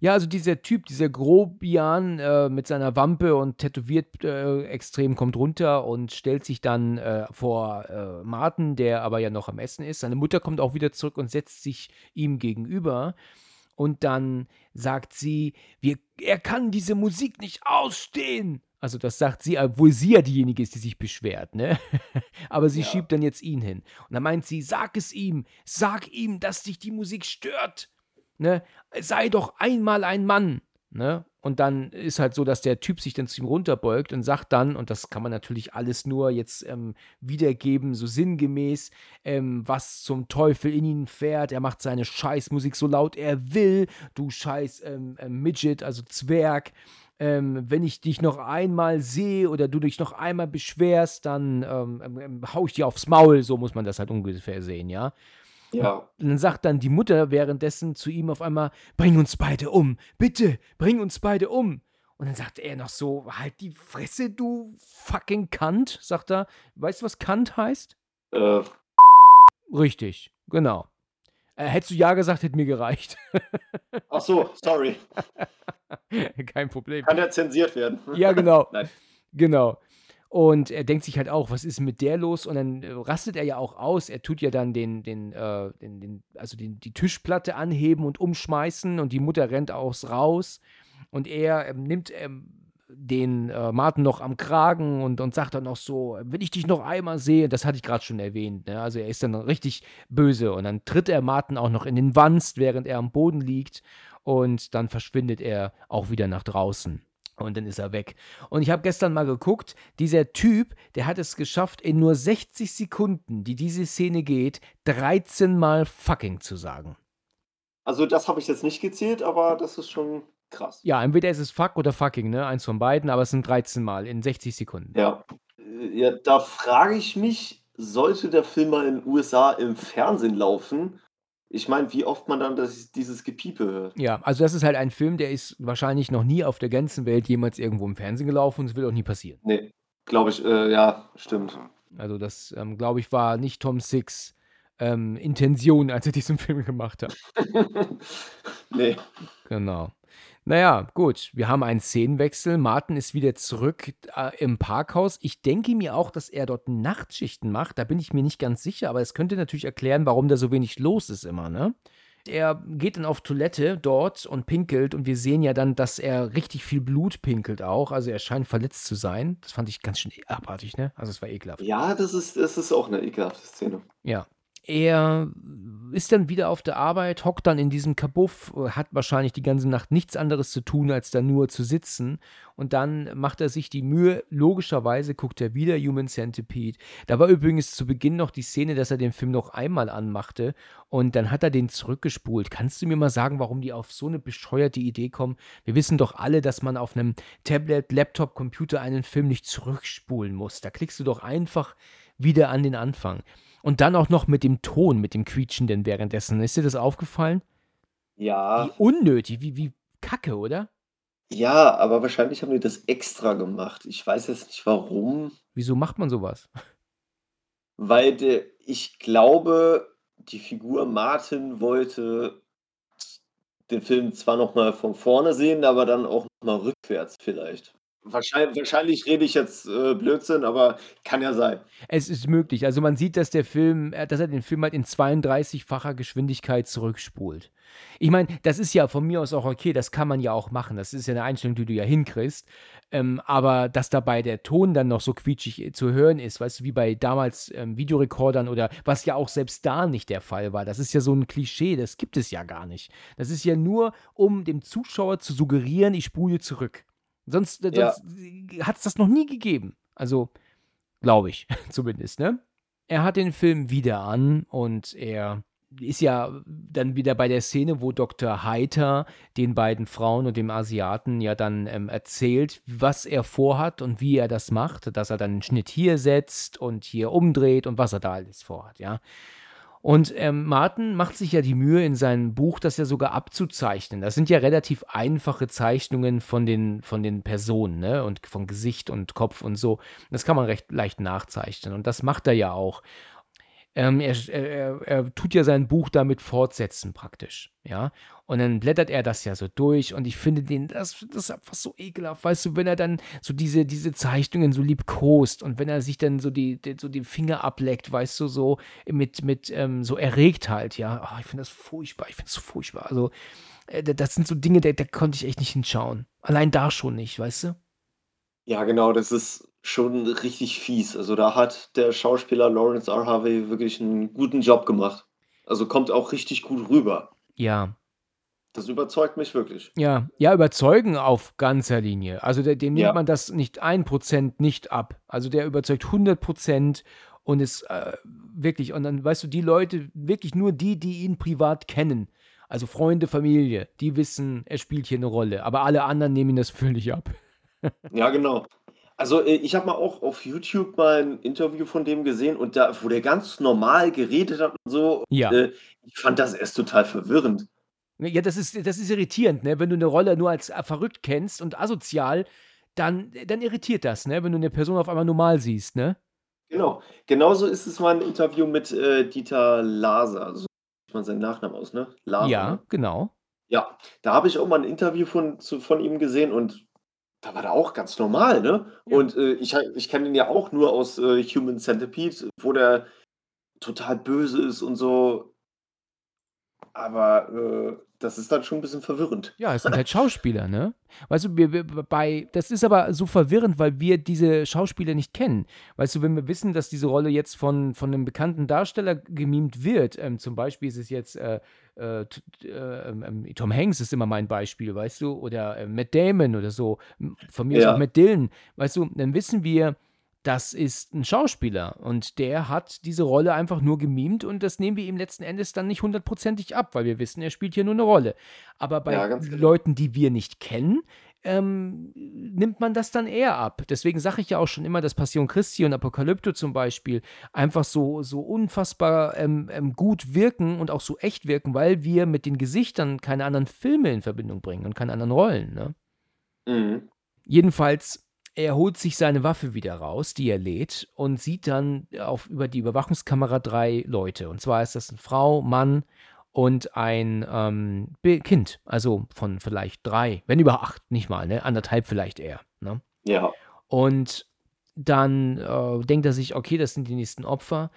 Ja, also dieser Typ, dieser Grobian äh, mit seiner Wampe und tätowiert äh, extrem kommt runter und stellt sich dann äh, vor äh, Martin, der aber ja noch am Essen ist. Seine Mutter kommt auch wieder zurück und setzt sich ihm gegenüber. Und dann sagt sie, wir, er kann diese Musik nicht ausstehen. Also das sagt sie, obwohl sie ja diejenige ist, die sich beschwert, ne? <laughs> Aber sie Ja. schiebt dann jetzt ihn hin. Und dann meint sie, sag es ihm, sag ihm, dass dich die Musik stört. Ne? Sei doch einmal ein Mann. Ne? Und dann ist halt so, dass der Typ sich dann zu ihm runterbeugt und sagt dann, und das kann man natürlich alles nur jetzt ähm, wiedergeben, so sinngemäß, ähm, was zum Teufel in ihn fährt. Er macht seine Scheißmusik so laut er will, du scheiß ähm, ähm, Midget, also Zwerg. Ähm, wenn ich dich noch einmal sehe oder du dich noch einmal beschwerst, dann ähm, ähm, hau ich dir aufs Maul. So muss man das halt ungefähr sehen, ja. Ja. Und dann sagt dann die Mutter währenddessen zu ihm auf einmal: Bring uns beide um, bitte, bring uns beide um. Und dann sagt er noch so: Halt die Fresse, du fucking Kant, sagt er. Weißt du, was Kant heißt? Äh, Richtig, genau. Äh, hättest du ja gesagt, hätte mir gereicht. ach so, sorry. <laughs> Kein Problem. Kann ja zensiert werden. Ja, genau. <laughs> Nein. Genau. Und er denkt sich halt auch, was ist mit der los? Und dann äh, rastet er ja auch aus. Er tut ja dann den, den, äh, den, den also den, die Tischplatte anheben und umschmeißen und die Mutter rennt aus raus. Und er ähm, nimmt ähm, den äh, Martin noch am Kragen und, und sagt dann noch so, wenn ich dich noch einmal sehe, das hatte ich gerade schon erwähnt, ne? also er ist dann richtig böse und dann tritt er Martin auch noch in den Wanst, während er am Boden liegt und dann verschwindet er auch wieder nach draußen. Und dann ist er weg. Und ich habe gestern mal geguckt, dieser Typ, der hat es geschafft, in nur 60 Sekunden, die diese Szene geht, 13 Mal fucking zu sagen. Also das habe ich jetzt nicht gezählt, aber das ist schon krass. Ja, entweder ist es fuck oder fucking, ne? Eins von beiden, aber es sind 13 Mal in 60 Sekunden. Ja. Äh, Ja, da frage ich mich, sollte der Film mal in den USA im Fernsehen laufen? Ich meine, wie oft man dann das, dieses Gepiepe hört. Ja, also das ist halt ein Film, der ist wahrscheinlich noch nie auf der ganzen Welt jemals irgendwo im Fernsehen gelaufen und es wird auch nie passieren. Nee, glaube ich, äh, ja, stimmt. Also das, ähm, glaube ich, war nicht Tom Six ähm, Intention, als er diesen <laughs> Film gemacht hat. <laughs> nee. Genau. Naja, gut, wir haben einen Szenenwechsel. Martin ist wieder zurück äh, im Parkhaus. Ich denke mir auch, dass er dort Nachtschichten macht. Da bin ich mir nicht ganz sicher, aber es könnte natürlich erklären, warum da so wenig los ist immer, ne? Er geht dann auf Toilette dort und pinkelt und wir sehen ja dann, dass er richtig viel Blut pinkelt auch. Also er scheint verletzt zu sein. Das fand ich ganz schön abartig, ne? Also es war ekelhaft. Ja, das ist, das ist auch eine ekelhafte Szene. Ja. Er ist dann wieder auf der Arbeit, hockt dann in diesem Kabuff, hat wahrscheinlich die ganze Nacht nichts anderes zu tun, als da nur zu sitzen. Und dann macht er sich die Mühe, logischerweise guckt er wieder Human Centipede. Da war übrigens zu Beginn noch die Szene, dass er den Film noch einmal anmachte und dann hat er den zurückgespult. Kannst du mir mal sagen, warum die auf so eine bescheuerte Idee kommen? Wir wissen doch alle, dass man auf einem Tablet, Laptop, Computer einen Film nicht zurückspulen muss. Da klickst du doch einfach wieder an den Anfang. Und dann auch noch mit dem Ton, mit dem Quietschenden währenddessen. Ist dir das aufgefallen? Ja, Wie unnötig, wie, wie kacke, oder? ja, aber wahrscheinlich haben die das extra gemacht. Ich weiß jetzt nicht warum, Wieso macht man sowas? <laughs> weil der, ich glaube, die Figur Martin wollte den Film zwar noch mal von vorne sehen, aber dann auch noch mal rückwärts vielleicht. Wahrscheinlich, wahrscheinlich rede ich jetzt äh, Blödsinn, aber kann ja sein. Es ist möglich. Also man sieht, dass der Film, äh, dass er den Film halt in 32-facher Geschwindigkeit zurückspult. Ich meine, das ist ja von mir aus auch okay, das kann man ja auch machen. Das ist ja eine Einstellung, die du ja hinkriegst. Ähm, aber dass dabei der Ton dann noch so quietschig äh, zu hören ist, weißt du, wie bei damals ähm, Videorekordern oder was ja auch selbst da nicht der Fall war. Das ist ja so ein Klischee, das gibt es ja gar nicht. Das ist ja nur, um dem Zuschauer zu suggerieren, ich spule zurück. Sonst, äh, Ja. sonst hat es das noch nie gegeben. Also, glaube ich <laughs> zumindest, ne? Er hat den Film wieder an und er ist ja dann wieder bei der Szene, wo Dr. Heiter den beiden Frauen und dem Asiaten ja dann ähm, erzählt, was er vorhat und wie er das macht, dass er dann einen Schnitt hier setzt und hier umdreht und was er da alles vorhat, ja. Und ähm, Martin macht sich ja die Mühe, in seinem Buch das ja sogar abzuzeichnen. Das sind ja relativ einfache Zeichnungen von den, von den Personen, ne? Und von Gesicht und Kopf und so. Das kann man recht leicht nachzeichnen. Und das macht er ja auch. Ähm, er, er, er tut ja sein Buch damit fortsetzen praktisch, ja. Und dann blättert er das ja so durch und ich finde den, das, das ist einfach so ekelhaft, weißt du, wenn er dann so diese, diese Zeichnungen so liebkost und wenn er sich dann so die, die so die Finger ableckt, weißt du, so mit, mit ähm, so erregt halt, ja. Ah, ich finde das furchtbar, ich finde es so furchtbar. Also, äh, das sind so Dinge, da, da konnte ich echt nicht hinschauen. Allein da schon nicht, weißt du? Ja, genau, das ist schon richtig fies. Also, da hat der Schauspieler Lawrence R. Harvey wirklich 'n guten Job gemacht. Also, kommt auch richtig gut rüber. Ja. Das überzeugt mich wirklich. Ja, ja, überzeugen auf ganzer Linie. Also, de dem nimmt Ja. man das nicht 1 % nicht ab. Also, der überzeugt 100 % und ist, äh, wirklich und dann weißt du, die Leute wirklich nur die, die ihn privat kennen, also Freunde, Familie, die wissen, er spielt hier 'ne Rolle, aber alle anderen nehmen ihm das völlig ab. Ja, genau. Also, äh, ich habe mal auch auf YouTube mal 'n Interview von dem gesehen und da wo der ganz normal geredet hat und so, Ja. äh, ich fand das erst total verwirrend. Ne, ja, das ist das ist irritierend, ne? Wenn du 'ne Rolle nur als, äh, verrückt kennst und asozial, dann dann irritiert das, ne, wenn du 'ne Person auf einmal normal siehst, ne? Genau. Genauso ist es mal 'n Interview mit, äh, Dieter Laser, so spricht man seinen Nachnamen aus, ne? Laser, Ja, ne? genau. Ja, da habe ich auch mal 'n Interview von zu von ihm gesehen und da war der auch ganz normal, ne? Ja. Und, äh, ich ich kenne ihn ja auch nur aus, äh, Human Centipede, wo der total böse ist und so. Aber, äh, das ist dann schon 'n bisschen verwirrend. Ja, es sind halt Schauspieler, ne? Weißt du, wir wir bei das ist aber so verwirrend, weil wir diese Schauspieler nicht kennen. Weißt du, wenn wir wissen, dass diese Rolle jetzt von von 'nem bekannten Darsteller gemimt wird, ähm, zum Beispiel ist es jetzt, äh, äh, äh, ähm, ähm, Tom Hanks ist immer mein Beispiel, weißt du, oder, äh, Matt Damon oder so, von mir aus auch Ja. Matt Dillon, weißt du, dann wissen wir, das ist 'n Schauspieler und der hat diese Rolle einfach nur gemimt und das nehmen wir ihm letzten Endes dann nicht hundertprozentig ab, weil wir wissen, er spielt hier nur 'ne Rolle. Aber bei Ja, genau. Leuten, die wir nicht kennen, ähm, nimmt man das dann eher ab. Deswegen sage ich ja auch schon immer, dass Passion Christi und Apokalypto zum Beispiel einfach so so unfassbar, ähm, ähm, gut wirken und auch so echt wirken, weil wir mit den Gesichtern keine anderen Filme in Verbindung bringen und keine anderen Rollen, ne? Mhm. Jedenfalls, er holt sich seine Waffe wieder raus, die er lädt, und sieht dann auf über die Überwachungskamera 3 Leute. Und zwar ist das 'ne Frau, Mann und ein, ähm, Kind, also von vielleicht 3, wenn über 8, nicht mal, ne? 1,5 vielleicht eher, ne? Ja. Und dann, äh, denkt er sich: „Okay, das sind die nächsten Opfer.“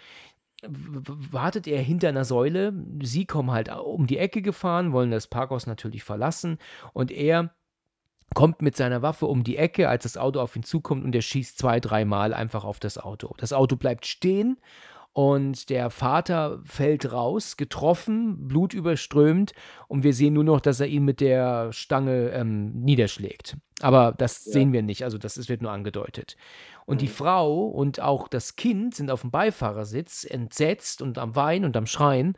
W w wartet er hinter 'ner Säule. Sie kommen halt a um die Ecke gefahren, wollen das Parkhaus natürlich verlassen und er kommt mit seiner Waffe um die Ecke, als das Auto auf ihn zukommt und er schießt 2, dreimal einfach auf das Auto. Das Auto bleibt stehen und der Vater fällt raus, getroffen, blutüberströmt und wir sehen nur noch, dass er ihn mit der Stange, ähm, niederschlägt. Aber das Ja. sehen wir nicht, also das es wird nur angedeutet. Und die Mhm. Frau und auch das Kind sind aufm Beifahrersitz entsetzt und am Weinen und am Schreien.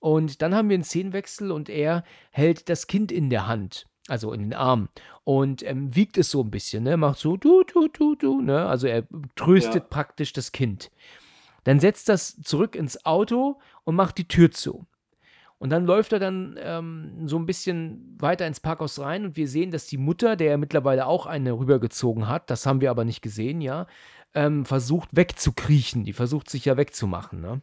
Und dann haben wir 'n Szenenwechsel und er hält das Kind in der Hand, also in den Armen und, ähm, wiegt es so 'n bisschen, ne, macht so: „Du, du, du, du“, ne? Also, er tröstet Ja. praktisch das Kind. Dann setzt er's zurück ins Auto und macht die Tür zu. Und dann läuft er dann, ähm, so 'n bisschen weiter ins Parkhaus rein und wir sehen, dass die Mutter, der er mittlerweile auch eine rübergezogen hat, das haben wir aber nicht gesehen, ja, ähm, versucht wegzukriechen. Die versucht sich ja wegzumachen, ne?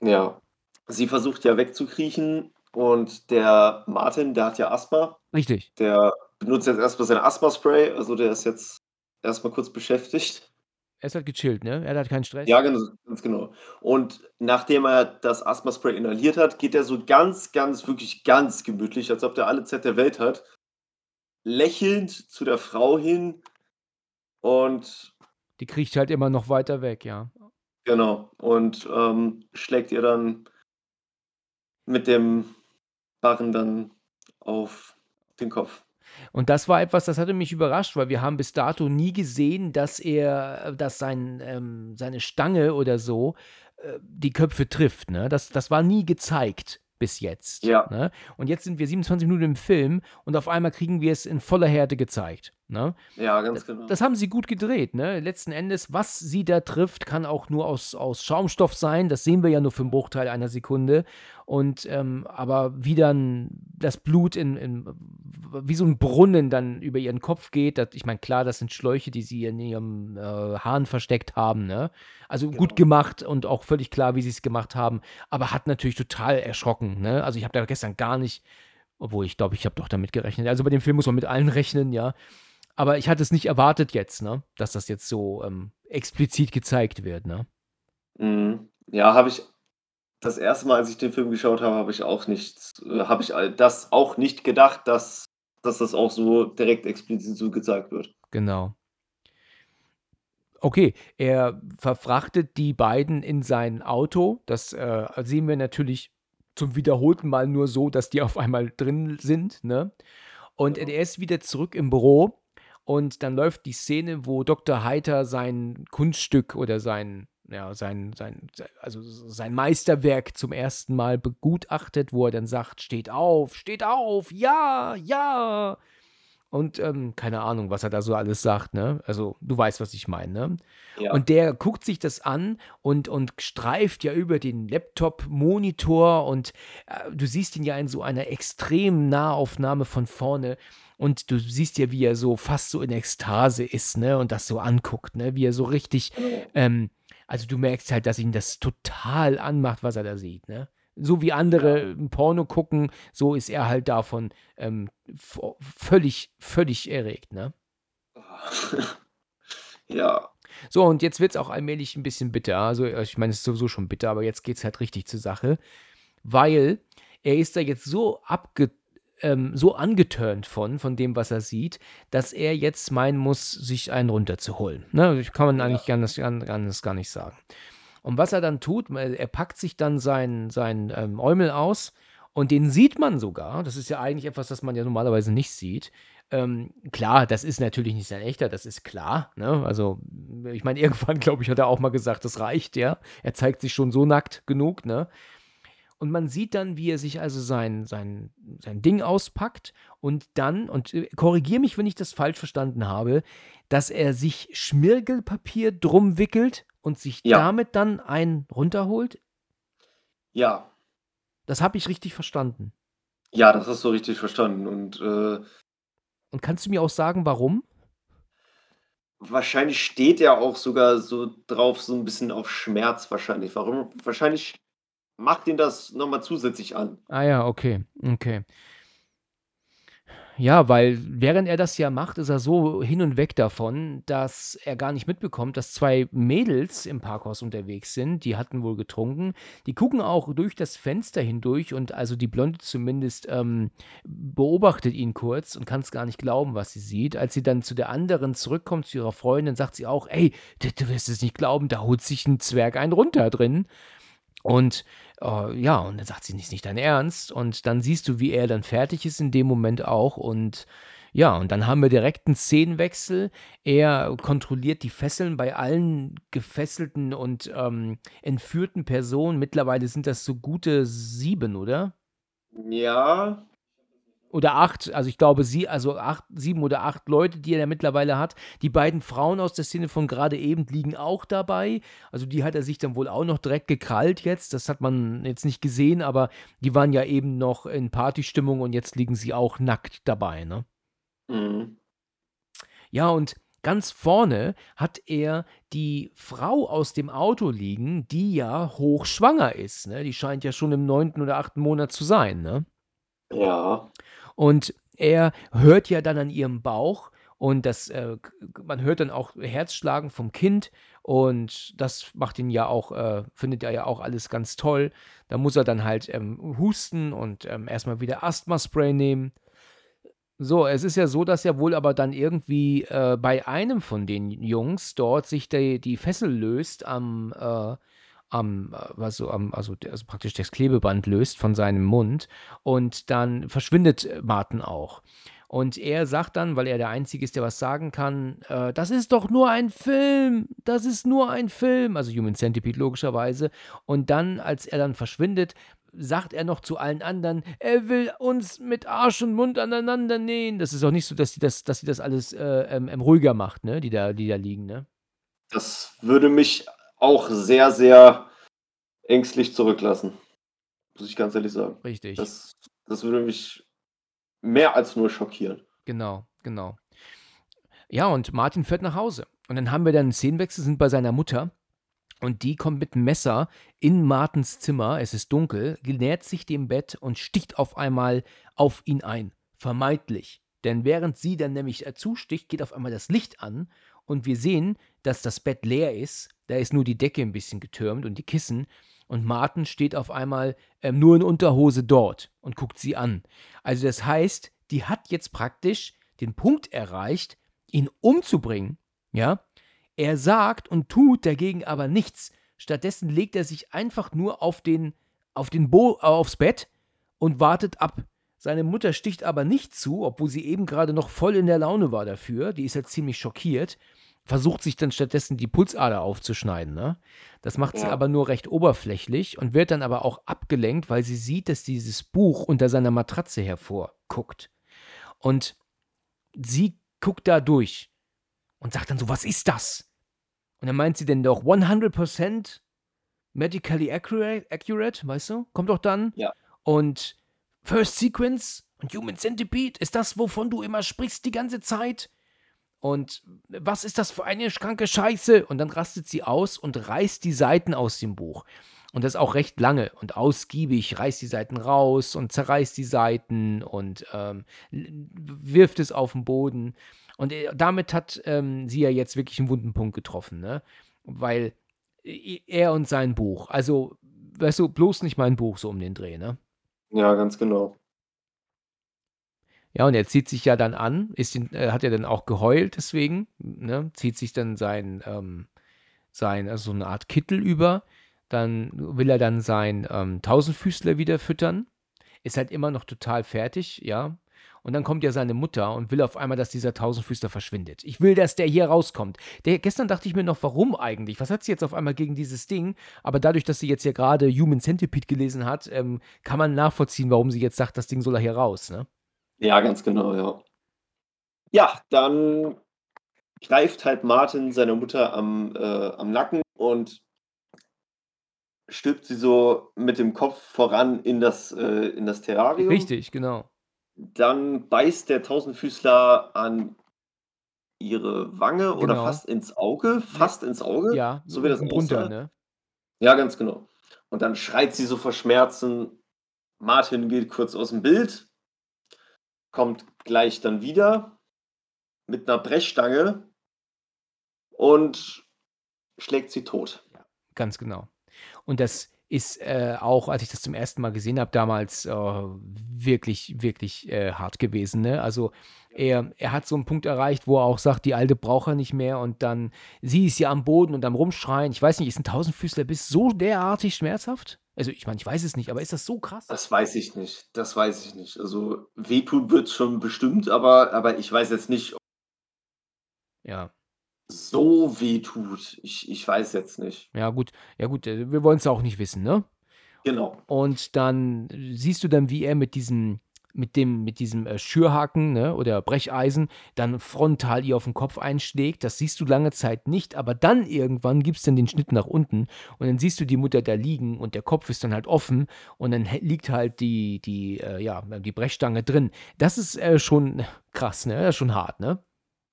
Ja. Sie versucht ja wegzukriechen und der Martin, der hat ja Asthma. Richtig. Der benutzt jetzt erst mal sein Asthma-Spray, also der ist jetzt erst mal kurz beschäftigt. Er ist halt gechillt, ne? Er hat keinen Stress. Ja, ganz ganz genau. Und nachdem er das Asthma-Spray inhaliert hat, geht er so ganz, ganz wirklich ganz gemütlich, als ob der alle Zeit der Welt hat, lächelnd zu der Frau hin und Die kriecht halt immer noch weiter weg, ja. genau, und, ähm, schlägt ihr dann mit dem Barren dann auf den Kopf. Und das war etwas, das hatte mich überrascht, weil wir haben bis dato nie gesehen, dass er dass sein ähm, seine Stange oder so, äh, die Köpfe trifft, ne? Das das war nie gezeigt bis jetzt, Ja. ne? Und jetzt sind wir 27 Minuten im Film und auf einmal kriegen wir es in voller Härte gezeigt, ne? Ja, ganz genau. das haben sie gut gedreht, ne? Letzten Endes, was sie da trifft, kann auch nur aus aus Schaumstoff sein. Das sehen wir ja nur für 'n Bruchteil einer Sekunde. Und, ähm aber wie dann das Blut in in wie so 'n Brunnen dann über ihren Kopf geht, dat ich meine, klar, das sind Schläuche, die sie in ihrem, äh, Hahn versteckt haben, ne? Also, gut Genau. gemacht und auch völlig klar, wie sie's gemacht haben, aber hat natürlich total erschrocken, ne? Also, ich habe da gestern gar nicht obwohl ich glaube, ich habe doch damit gerechnet. Also, bei dem Film muss man mit allen rechnen, ja. Aber ich hatte es nicht erwartet jetzt, ne, dass das jetzt so, ähm, explizit gezeigt wird, ne? Mhm. Ja, habe ich das 1. Mal, als ich den Film geschaut habe, habe ich auch nicht äh, habe ich das auch nicht gedacht, dass dass das auch so direkt explizit so gezeigt wird. Genau. Okay, er verfrachtet die beiden in sein Auto. Das äh, sehen wir natürlich zum wiederholten Mal nur so, dass die auf einmal drin sind. Ne? Und er ist wieder zurück im Büro und dann läuft die Szene, wo Dr. Heiter sein Kunststück oder sein, ja, sein, sein, also sein Meisterwerk zum ersten Mal begutachtet, wo er dann sagt, steht auf, steht auf, ja, ja. Und ähm, keine Ahnung, was er da so alles sagt, ne? Also, du weißt, was ich meine, ne? Ja. Und der guckt sich das an und, und streift ja über den Laptop-Monitor und äh, du siehst ihn ja in so einer extremen Nahaufnahme von vorne. Und du siehst ja, wie er so fast so in Ekstase ist, ne? Und das so anguckt, ne? Wie er so richtig, ähm, also du merkst halt, dass ihn das total anmacht, was er da sieht, ne? So wie andere Porno gucken, so ist er halt davon ähm, völlig, völlig erregt, ne? <laughs> ja. So, und jetzt wird es auch allmählich ein bisschen bitter. Also, äh, ich meine, es ist sowieso schon bitter, aber jetzt geht es halt richtig zur Sache. Weil er ist da jetzt so abge ähm, so angeturnt von, von dem, was er sieht, dass er jetzt meinen muss, sich einen runterzuholen. Ne? Ich kann man Ja. eigentlich anders, anders gar nicht sagen. Und was er dann tut, er packt sich dann seinen sein, ähm, Eumel aus und den sieht man sogar. Das ist ja eigentlich etwas, das man ja normalerweise nicht sieht. Ähm, klar, das ist natürlich nicht sein echter, das ist klar. Ne? Also, ich meine, <laughs> irgendwann, glaube ich, hat er auch mal gesagt, das reicht, ja. Er zeigt sich schon so nackt genug, ne? Und man sieht dann, wie er sich also sein, sein, sein Ding auspackt und dann, und äh, korrigiere mich, wenn ich das falsch verstanden habe, dass er sich Schmirgelpapier drum wickelt und sich Ja. damit dann einen runterholt. Ja. Das habe ich richtig verstanden. Ja, das hast du richtig verstanden. Und äh, Und kannst du mir auch sagen, warum? wahrscheinlich steht er auch sogar so drauf, so ein bisschen auf Schmerz wahrscheinlich. Warum? Wahrscheinlich macht ihn das nochmal zusätzlich an. Ah ja, okay, okay. Ja, weil während er das ja macht, ist er so hin und weg davon, dass er gar nicht mitbekommt, dass zwei Mädels im Parkhaus unterwegs sind. Die hatten wohl getrunken. Die gucken auch durch das Fenster hindurch und also die Blonde zumindest ähm, beobachtet ihn kurz und kann es gar nicht glauben, was sie sieht. Als sie dann zu der anderen zurückkommt, zu ihrer Freundin, sagt sie auch, ey, du, wirst es nicht glauben, da holt sich ein Zwerg einen runter drin. Und äh, ja, und dann sagt sie, nicht, nicht dein Ernst. Und dann siehst du, wie er dann fertig ist in dem Moment auch. Und ja, und dann haben wir direkt einen Szenenwechsel. Er kontrolliert die Fesseln bei allen gefesselten und ähm, entführten Personen. Mittlerweile sind das so gute sieben, oder? Ja, Oder acht, also ich glaube, sie, also acht, sieben oder acht Leute, die er da mittlerweile hat. Die beiden Frauen aus der Szene von gerade eben liegen auch dabei. Also die hat er sich dann wohl auch noch direkt gekrallt jetzt. Das hat man jetzt nicht gesehen, aber die waren ja eben noch in Partystimmung und jetzt liegen sie auch nackt dabei, ne? mhm. Ja, und ganz vorne hat er die Frau aus dem Auto liegen, die ja hochschwanger ist, ne? Die scheint ja schon im neunten oder achten Monat zu sein, ne? ja, Und er hört ja dann an ihrem Bauch und das, äh, man hört dann auch Herzschlagen vom Kind und das macht ihn ja auch, äh, findet er ja auch alles ganz toll. Da muss er dann halt ähm, husten und ähm, erstmal wieder Asthma-Spray nehmen. So, es ist ja so, dass ja wohl aber dann irgendwie äh, bei einem von den Jungs dort sich die, die Fessel löst am, äh, am, äh, also, am also, also praktisch das Klebeband löst von seinem Mund und dann verschwindet äh, Martin auch. Und er sagt dann, weil er der Einzige ist, der was sagen kann, äh, das ist doch nur ein Film, das ist nur ein Film, also Human Centipede logischerweise. Und dann, als er dann verschwindet, sagt er noch zu allen anderen, er will uns mit Arsch und Mund aneinander nähen. Das ist auch nicht so, dass sie das, dass sie das alles äh, ähm, ähm, ruhiger macht, ne? Die da, die da liegen, ne? das würde mich auch sehr, sehr ängstlich zurücklassen. Muss ich ganz ehrlich sagen. Richtig. Das, das würde mich mehr als nur schockieren. Genau, genau. Ja, und Martin fährt nach Hause. Und dann haben wir dann einen Szenenwechsel, sind bei seiner Mutter. Und die kommt mit einem Messer in Martins Zimmer, es ist dunkel, nähert sich dem Bett und sticht auf einmal auf ihn ein. Vermeintlich. Denn während sie dann nämlich äh, zusticht, geht auf einmal das Licht an und wir sehen, dass das Bett leer ist. Da ist nur die Decke ein bisschen getürmt und die Kissen. Und Martin steht auf einmal ähm, nur in Unterhose dort und guckt sie an. Also das heißt, die hat jetzt praktisch den Punkt erreicht, ihn umzubringen, ja, Er sagt und tut dagegen aber nichts. Stattdessen legt er sich einfach nur auf den, auf den Bo äh, aufs Bett und wartet ab. Seine Mutter sticht aber nicht zu, obwohl sie eben gerade noch voll in der Laune war dafür. Die ist halt ziemlich schockiert. Versucht sich dann stattdessen die Pulsader aufzuschneiden. Ne? Das macht sie Ja. aber nur recht oberflächlich und wird dann aber auch abgelenkt, weil sie sieht, dass dieses Buch unter seiner Matratze hervorguckt. Und sie guckt da durch und sagt dann so: Was ist das? Und dann meint sie denn doch 100% medically accurate, accurate, weißt du? Kommt doch dann. Ja. Und First Sequence und Human Centipede, ist das, wovon du immer sprichst die ganze Zeit? Und was ist das für eine kranke Scheiße? Und dann rastet sie aus und reißt die Seiten aus dem Buch. Und das auch recht lange und ausgiebig, reißt die Seiten raus und zerreißt die Seiten und ähm, wirft es auf den Boden. Und äh, damit hat ähm, sie ja jetzt wirklich einen wunden Punkt getroffen, ne? Weil er und sein Buch, also, weißt du, bloß nicht mein Buch so um den Dreh, ne? Ja, ganz genau. Ja, und er zieht sich ja dann an, ist ihn, äh, hat ja dann auch geheult deswegen, ne? Zieht sich dann sein, ähm, sein, also so eine Art Kittel über. Dann will er dann sein ähm, Tausendfüßler wieder füttern. Ist halt immer noch total fertig, ja. Und dann kommt ja seine Mutter und will auf einmal, dass dieser Tausendfüßler verschwindet. Ich will, dass der hier rauskommt. Der, gestern dachte ich mir noch, warum eigentlich? Was hat sie jetzt auf einmal gegen dieses Ding? Aber dadurch, dass sie jetzt ja gerade Human Centipede gelesen hat, ähm, kann man nachvollziehen, warum sie jetzt sagt, das Ding soll da hier raus, ne? Ja, ganz genau, ja. Ja, dann greift halt Martin seine Mutter am, äh, am Nacken und stülpt sie so mit dem Kopf voran in das, äh, in das Terrarium. Richtig, genau. Dann beißt der Tausendfüßler an ihre Wange oder Genau. fast ins Auge. Fast ins Auge. Ja, so wie das runter, ne? Ja, ganz genau. Und dann schreit sie so vor Schmerzen. Martin geht kurz aus dem Bild, kommt gleich dann wieder mit einer Brechstange und schlägt sie tot. Ganz genau. Und das ist äh, auch, als ich das zum ersten Mal gesehen habe, damals äh, wirklich, wirklich äh, hart gewesen. Ne? Also er, er hat so einen Punkt erreicht, wo er auch sagt, die Alte braucht er nicht mehr und dann, sie ist ja am Boden und am Rumschreien. Ich weiß nicht, ist ein Tausendfüßler bis so derartig schmerzhaft? Also ich meine, ich weiß es nicht, aber ist das so krass? Das weiß ich nicht. Das weiß ich nicht. Also wehtun wird es schon bestimmt, aber, aber ich weiß jetzt nicht, ob Ja. So wehtut. Ich, ich weiß jetzt nicht. Ja, gut, ja gut, äh, wir wollen es auch nicht wissen, ne? Genau. Und dann siehst du dann, wie er mit diesem, mit dem, mit diesem äh, Schürhaken ne, oder Brecheisen dann frontal ihr auf den Kopf einschlägt. Das siehst du lange Zeit nicht, aber dann irgendwann gibt es dann den Schnitt nach unten und dann siehst du die Mutter da liegen und der Kopf ist dann halt offen und dann liegt halt die, die, äh, ja, die Brechstange drin. Das ist äh, schon krass, ne? Das ist schon hart, ne?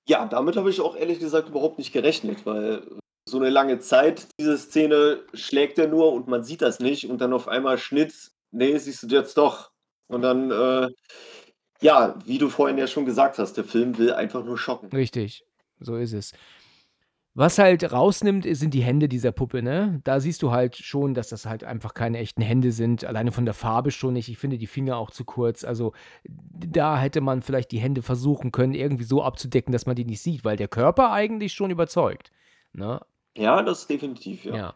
Ja, damit habe ich auch ehrlich gesagt überhaupt nicht gerechnet, weil so eine lange Zeit, diese Szene schlägt er nur und man sieht das nicht und dann auf einmal Schnitt, nee, siehst du jetzt doch. Und dann, äh, ja, wie du vorhin ja schon gesagt hast, der Film will einfach nur schocken. Richtig, so ist es. Was halt rausnimmt, sind die Hände dieser Puppe, ne? Da siehst du halt schon, dass das halt einfach keine echten Hände sind. Alleine von der Farbe schon nicht. Ich finde die Finger auch zu kurz. Also da hätte man vielleicht die Hände versuchen können, irgendwie so abzudecken, dass man die nicht sieht, weil der Körper eigentlich schon überzeugt. Ne? Ja, das ist definitiv, Ja. ja.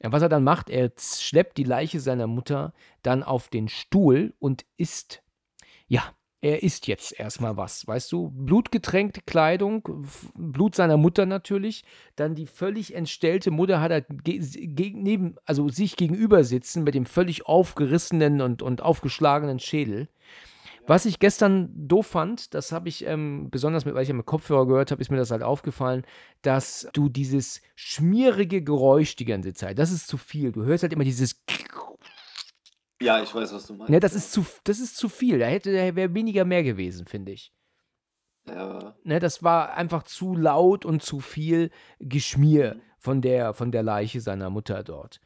ja. was er dann macht, er schleppt die Leiche seiner Mutter dann auf den Stuhl und isst. Ja, er isst jetzt erstmal was, weißt du? Blutgetränkte Kleidung, Blut seiner Mutter natürlich. Dann die völlig entstellte Mutter hat er neben, also sich gegenüber sitzen mit dem völlig aufgerissenen und, und aufgeschlagenen Schädel. Was ich gestern doof fand, das habe ich ähm, besonders, mit, weil ich ja mit Kopfhörer gehört habe, ist mir das halt aufgefallen, dass du dieses schmierige Geräusch die ganze Zeit, das ist zu viel. Du hörst halt immer dieses. Ja, ich weiß, was du meinst. Ne, das ist zu, das ist zu viel. Da hätte, da wäre weniger mehr gewesen, finde ich. Ja, Ne, das war einfach zu laut und zu viel Geschmier von der, von der Leiche seiner Mutter dort.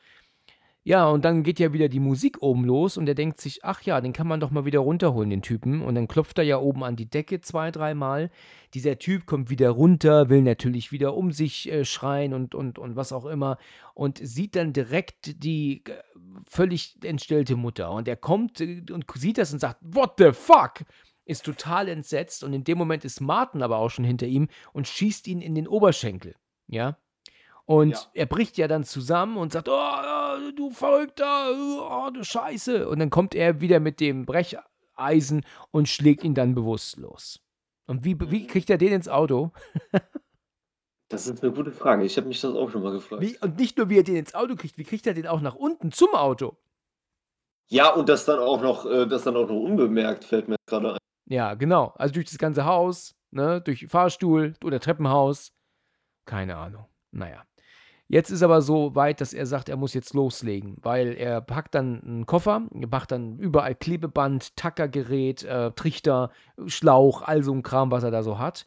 Ja, und dann geht ja wieder die Musik oben los und er denkt sich, ach ja, den kann man doch mal wieder runterholen, den Typen. Und dann klopft er ja oben an die Decke zwei, dreimal. Dieser Typ kommt wieder runter, will natürlich wieder um sich äh, schreien und, und, und was auch immer. Und sieht dann direkt die äh, völlig entstellte Mutter. Und er kommt äh, und sieht das und sagt, what the fuck? Ist total entsetzt. Und in dem Moment ist Martin aber auch schon hinter ihm und schießt ihn in den Oberschenkel. Ja. Und Ja. er bricht ja dann zusammen und sagt, oh, du Verrückter, oh, du Scheiße. Und dann kommt er wieder mit dem Brecheisen und schlägt ihn dann bewusstlos. Und wie, wie kriegt er den ins Auto? Das ist eine gute Frage. Ich habe mich das auch schon mal gefragt. Wie, und nicht nur, wie er den ins Auto kriegt, wie kriegt er den auch nach unten zum Auto? Ja, und das dann auch noch, äh, das dann auch noch unbemerkt, fällt mir gerade ein. Ja, genau. Also durch das ganze Haus, ne, durch Fahrstuhl oder Treppenhaus. Keine Ahnung. Naja. Jetzt ist aber so weit, dass er sagt, er muss jetzt loslegen, weil er packt dann einen Koffer, er macht dann überall Klebeband, Tackergerät, äh, Trichter, Schlauch, all so ein Kram, was er da so hat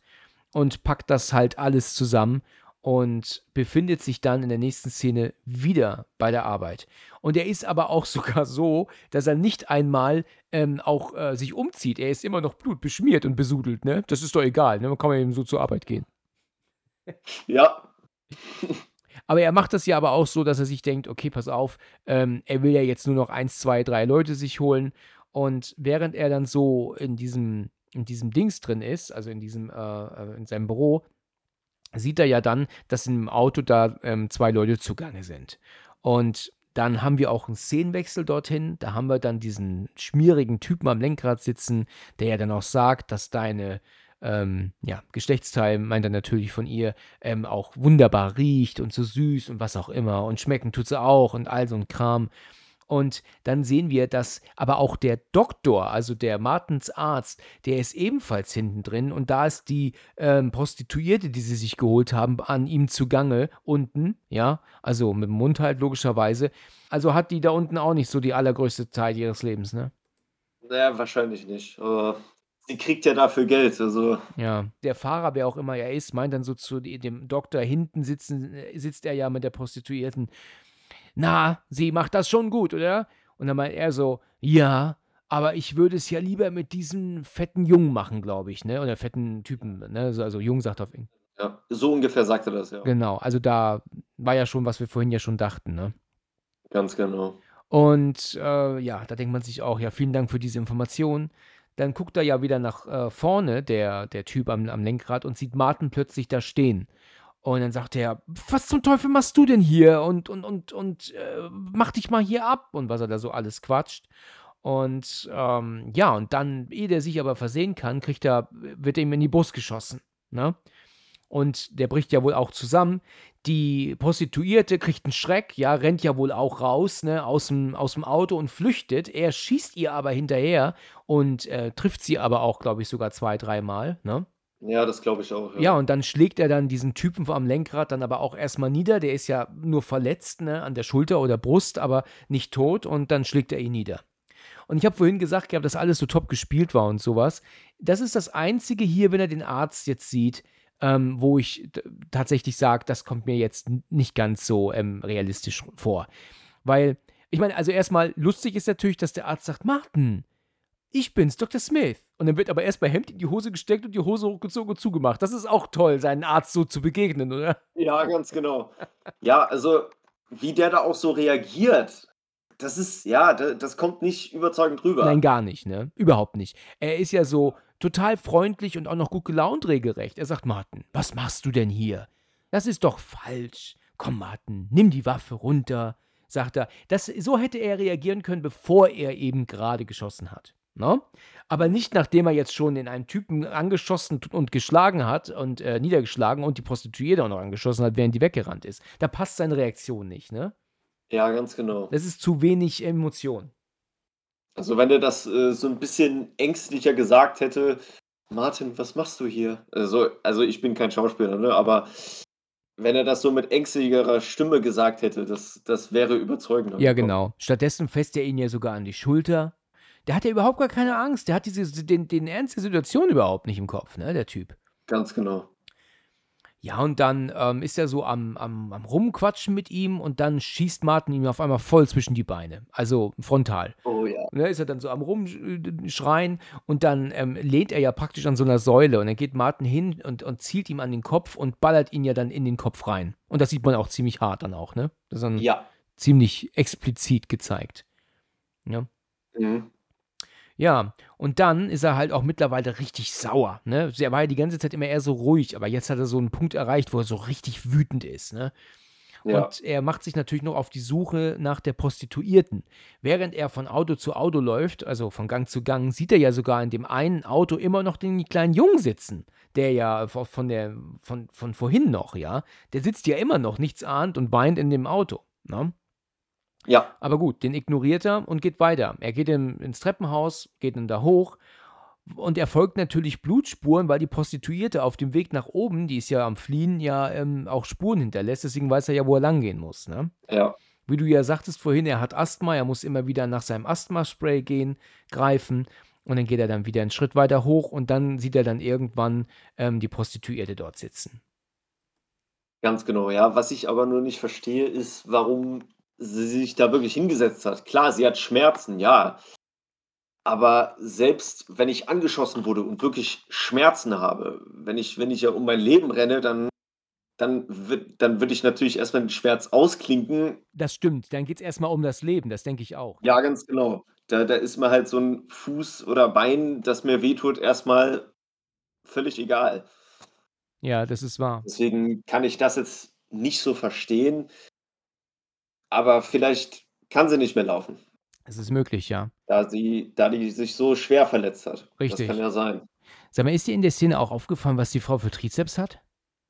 und packt das halt alles zusammen und befindet sich dann in der nächsten Szene wieder bei der Arbeit. Und er ist aber auch <laughs> sogar so, dass er nicht einmal ähm, auch äh, sich umzieht. Er ist immer noch blutbeschmiert und besudelt, ne? Das ist doch egal, ne? Man kann ja eben so zur Arbeit gehen. Ja, <laughs> Aber er macht das ja aber auch so, dass er sich denkt, okay, pass auf, ähm, er will ja jetzt nur noch eins, zwei, drei Leute sich holen. Und während er dann so in diesem, in diesem Dings drin ist, also in diesem, äh, äh, in seinem Büro, sieht er ja dann, dass im Auto da ähm, zwei Leute zugange sind. Und dann haben wir auch einen Szenenwechsel dorthin. Da haben wir dann diesen schmierigen Typen am Lenkrad sitzen, der ja dann auch sagt, dass deine ähm, ja, Geschlechtsteil, meint er natürlich von ihr, ähm, auch wunderbar riecht und so süß und was auch immer. Und schmecken tut sie auch und all so ein Kram. Und dann sehen wir, dass aber auch der Doktor, also der Martens Arzt, der ist ebenfalls hinten drin. Und da ist die ähm, Prostituierte, die sie sich geholt haben, an ihm zugange unten. Ja, also mit dem Mund halt logischerweise. Also hat die da unten auch nicht so die allergrößte Zeit ihres Lebens, ne? naja, wahrscheinlich nicht. Sie kriegt ja dafür Geld. Also, Ja, der Fahrer, wer auch immer er ist, meint dann so zu dem Doktor, hinten sitzen, äh, sitzt er ja mit der Prostituierten. Na, sie macht das schon gut, oder? Und dann meint er so, ja, aber ich würde es ja lieber mit diesem fetten Jungen machen, glaube ich, ne? Oder fetten Typen, ne? So- Also Jung sagt auf ihn. ja, so ungefähr sagt er das, ja. Genau, also da war ja schon, was wir vorhin ja schon dachten, ne? Ganz genau. Und äh, ja, da denkt man sich auch, ja, vielen Dank für diese Information. Dann guckt er ja wieder nach äh, vorne, der, der Typ am, am Lenkrad, und sieht Martin plötzlich da stehen. Und dann sagt er, was zum Teufel machst du denn hier? Und, und, und, und äh, mach dich mal hier ab. Und was er da so alles quatscht. Und ähm, ja, und dann, ehe der sich aber versehen kann, kriegt er, wird er ihm in die Brust geschossen. Ne? Und der bricht ja wohl auch zusammen. Die Prostituierte kriegt einen Schreck, ja, rennt ja wohl auch raus, ne, aus dem, aus dem Auto und flüchtet. Er schießt ihr aber hinterher und äh, trifft sie aber auch, glaube ich, sogar zwei, dreimal, ne? Ja, das glaube ich auch. Ja, und dann schlägt er dann diesen Typen am Lenkrad dann aber auch erstmal nieder. Der ist ja nur verletzt, ne, an der Schulter oder Brust, aber nicht tot und dann schlägt er ihn nieder. Und ich habe vorhin gesagt, gehabt, dass alles so top gespielt war und sowas. Das ist das Einzige hier, wenn er den Arzt jetzt sieht, ähm, wo ich tatsächlich sage, das kommt mir jetzt nicht ganz so ähm, realistisch vor. Weil, ich meine, also erstmal lustig ist natürlich, dass der Arzt sagt, Martin, ich bin's, Dr. Smith. Und dann wird aber erst bei Hemd in die Hose gesteckt und die Hose hochgezogen und zugemacht. Das ist auch toll, seinen Arzt so zu begegnen, oder? Ja, ganz genau. Ja, also wie der da auch so reagiert, das ist, ja, da- das kommt nicht überzeugend rüber. Nein, gar nicht, ne? Überhaupt nicht. Er ist ja so total freundlich und auch noch gut gelaunt regelrecht. Er sagt, Martin, was machst du denn hier? Das ist doch falsch. Komm, Martin, nimm die Waffe runter, sagt er. Das, so hätte er reagieren können, bevor er eben gerade geschossen hat. Ne? Aber nicht nachdem er jetzt schon in einen Typen angeschossen und geschlagen hat und äh, niedergeschlagen und die Prostituierte auch noch angeschossen hat, während die weggerannt ist. Da passt seine Reaktion nicht, ne? Ja, ganz genau. Das ist zu wenig Emotion. Also wenn er das äh, so ein bisschen ängstlicher gesagt hätte, Martin, was machst du hier? Also, also ich bin kein Schauspieler, ne? aber wenn er das so mit ängstlicherer Stimme gesagt hätte, das, das wäre überzeugender. Ja, genau. Stattdessen fässt er ihn ja sogar an die Schulter. Der hat ja überhaupt gar keine Angst. Der hat diese, den, den Ernst der Situation überhaupt nicht im Kopf, ne, der Typ. Ganz genau. Ja, und dann ähm, ist er so am, am, am Rumquatschen mit ihm und dann schießt Martin ihm auf einmal voll zwischen die Beine. Also frontal. Oh ja. Ne, ist er dann so am Rumschreien und dann ähm, lehnt er ja praktisch an so einer Säule und dann geht Martin hin und, und zielt ihm an den Kopf und ballert ihn ja dann in den Kopf rein. Und das sieht man auch ziemlich hart dann auch, ne? Das ist dann Ja. ziemlich explizit gezeigt. Ja. Mhm. Ja, und dann ist er halt auch mittlerweile richtig sauer, ne? Er war ja die ganze Zeit immer eher so ruhig, aber jetzt hat er so einen Punkt erreicht, wo er so richtig wütend ist, ne? Ja. Und er macht sich natürlich noch auf die Suche nach der Prostituierten. Während er von Auto zu Auto läuft, also von Gang zu Gang, sieht er ja sogar in dem einen Auto immer noch den kleinen Jungen sitzen, der ja von der von, von vorhin noch, ja, der sitzt ja immer noch nichts ahnt und weint in dem Auto, ne? Ja. Aber gut, den ignoriert er und geht weiter. Er geht in, ins Treppenhaus, geht dann da hoch und er folgt natürlich Blutspuren, weil die Prostituierte auf dem Weg nach oben, die ist ja am Fliehen, ja ähm, auch Spuren hinterlässt. Deswegen weiß er ja, wo er langgehen muss. Ne? Ja. Wie du ja sagtest vorhin, er hat Asthma, er muss immer wieder nach seinem Asthma-Spray gehen, greifen. Und dann geht er dann wieder einen Schritt weiter hoch und dann sieht er dann irgendwann ähm, die Prostituierte dort sitzen. Ganz genau, ja. Was ich aber nur nicht verstehe, ist, warum sie sich da wirklich hingesetzt hat. Klar, sie hat Schmerzen, ja. Aber selbst wenn ich angeschossen wurde und wirklich Schmerzen habe, wenn ich, wenn ich ja um mein Leben renne, dann, dann, wird, dann würde ich natürlich erstmal den Schmerz ausklinken. Das stimmt, dann geht es erstmal um das Leben, das denke ich auch. Ja, ganz genau. Da, da ist mir halt so ein Fuß oder Bein, das mir wehtut, erstmal völlig egal. Ja, das ist wahr. Deswegen kann ich das jetzt nicht so verstehen. Aber vielleicht kann sie nicht mehr laufen. Es ist möglich, ja. Da sie, da die sich so schwer verletzt hat. Richtig. Das kann ja sein. Sag mal, ist dir in der Szene auch aufgefallen, was die Frau für Trizeps hat?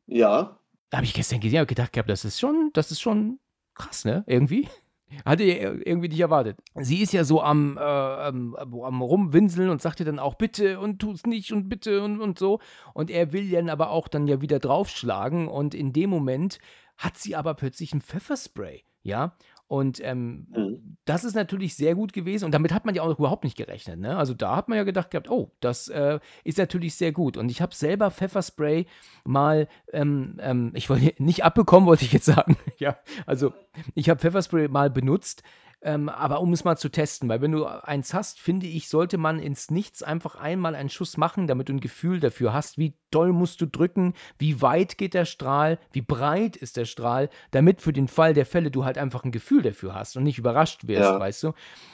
Ja. Da habe ich gestern gesehen und gedacht gehabt, das ist schon, das ist schon krass, ne? Irgendwie. <laughs> Hatte ihr irgendwie nicht erwartet. Sie ist ja so am, äh, am, am Rumwinseln und sagt ihr dann auch bitte und tu's nicht und bitte und, und so. Und er will dann aber auch dann ja wieder draufschlagen und in dem Moment hat sie aber plötzlich ein Pfefferspray, ja. Und ähm, Mhm. das ist natürlich sehr gut gewesen und damit hat man ja auch überhaupt nicht gerechnet. Ne? Also da hat man ja gedacht gehabt, oh, das äh, ist natürlich sehr gut. Und ich habe selber Pfefferspray mal, ähm, ähm, ich wollte <laughs> nicht abbekommen, wollte ich jetzt sagen. <laughs> ja, also ich habe Pfefferspray mal benutzt, ähm, aber um es mal zu testen, weil wenn du eins hast, finde ich, sollte man ins Nichts einfach einmal einen Schuss machen, damit du ein Gefühl dafür hast, wie doll musst du drücken, wie weit geht der Strahl, wie breit ist der Strahl, damit für den Fall der Fälle du halt einfach ein Gefühl dafür hast und nicht überrascht wirst, Ja. weißt du?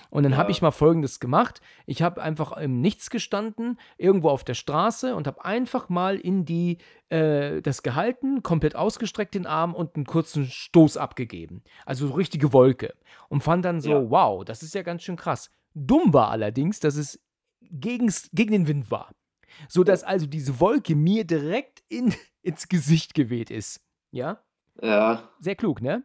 Und dann habe Ja. ich mal Folgendes gemacht. Ich habe einfach im Nichts gestanden, irgendwo auf der Straße und habe einfach mal in die, äh, das gehalten, komplett ausgestreckt den Arm und einen kurzen Stoß abgegeben. Also so richtige Wolke. Und fand dann so, Ja. wow, das ist ja ganz schön krass. Dumm war allerdings, dass es gegens, gegen den Wind war. Sodass also diese Wolke mir direkt in, <laughs> ins Gesicht geweht ist. Ja? Ja. Sehr klug, ne?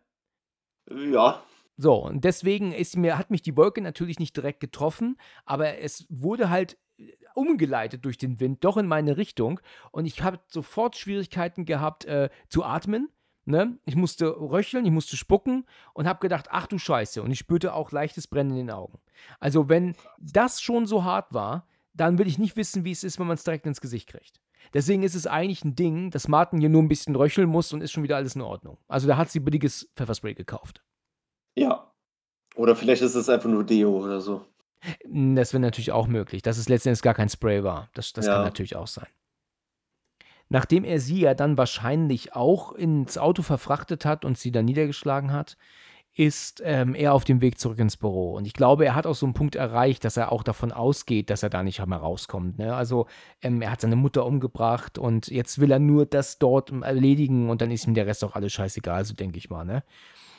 Ja. So, und deswegen ist mir, hat mich die Wolke natürlich nicht direkt getroffen, aber es wurde halt äh, umgeleitet durch den Wind doch in meine Richtung und ich habe sofort Schwierigkeiten gehabt äh, zu atmen. Ne? Ich musste röcheln, ich musste spucken und habe gedacht, ach du Scheiße. Und ich spürte auch leichtes Brennen in den Augen. Also wenn das schon so hart war, dann will ich nicht wissen, wie es ist, wenn man es direkt ins Gesicht kriegt. Deswegen ist es eigentlich ein Ding, dass Martin hier nur ein bisschen röcheln muss und ist schon wieder alles in Ordnung. Also da hat sie billiges Pfefferspray gekauft. Ja. Oder vielleicht ist es einfach nur Deo oder so. Hm, Das wäre natürlich auch möglich, dass es letztendlich gar kein Spray war. Das, das kann Ja. natürlich auch sein. Nachdem er sie ja dann wahrscheinlich auch ins Auto verfrachtet hat und sie dann niedergeschlagen hat, ist ähm, er auf dem Weg zurück ins Büro. Und ich glaube, er hat auch so einen Punkt erreicht, dass er auch davon ausgeht, dass er da nicht mehr rauskommt. Ne? Also ähm, er hat seine Mutter umgebracht und jetzt will er nur das dort erledigen und dann ist ihm der Rest auch alles scheißegal, so denke ich mal. Ne?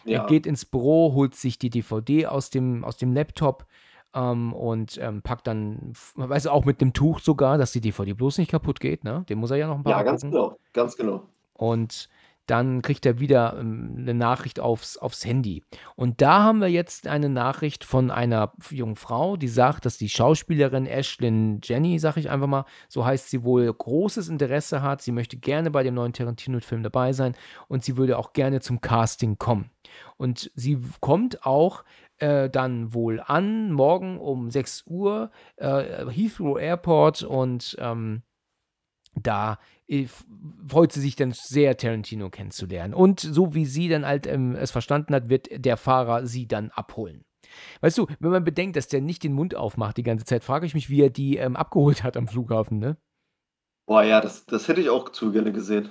Ja. Er geht ins Büro, holt sich die DVD aus dem, aus dem Laptop ähm, und ähm, packt dann, weißt du, auch mit dem Tuch sogar, dass die DVD bloß nicht kaputt geht, ne? Den muss er ja noch ein paar ja, ganz gucken. genau. Ganz genau. Und dann kriegt er wieder ähm, eine Nachricht aufs, aufs Handy. Und da haben wir jetzt eine Nachricht von einer jungen Frau, die sagt, dass die Schauspielerin Ashlyn Jenny, sag ich einfach mal, so heißt sie wohl, großes Interesse hat. Sie möchte gerne bei dem neuen Tarantino-Film dabei sein und sie würde auch gerne zum Casting kommen. Und sie kommt auch äh, dann wohl an, morgen um 6 Uhr, äh, Heathrow Airport und ähm, da äh, freut sie sich dann sehr, Tarantino kennenzulernen. Und so wie sie dann halt ähm, es verstanden hat, wird der Fahrer sie dann abholen. Weißt du, wenn man bedenkt, dass der nicht den Mund aufmacht die ganze Zeit, frage ich mich, wie er die ähm, abgeholt hat am Flughafen, ne? Boah, ja, das, das hätte ich auch zu gerne gesehen.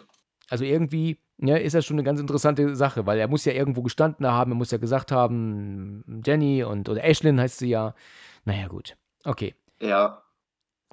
Also irgendwie ja, ist das schon eine ganz interessante Sache, weil er muss ja irgendwo gestanden haben, er muss ja gesagt haben, Jenny und oder Ashlyn heißt sie ja. Naja, gut. Okay. Ja.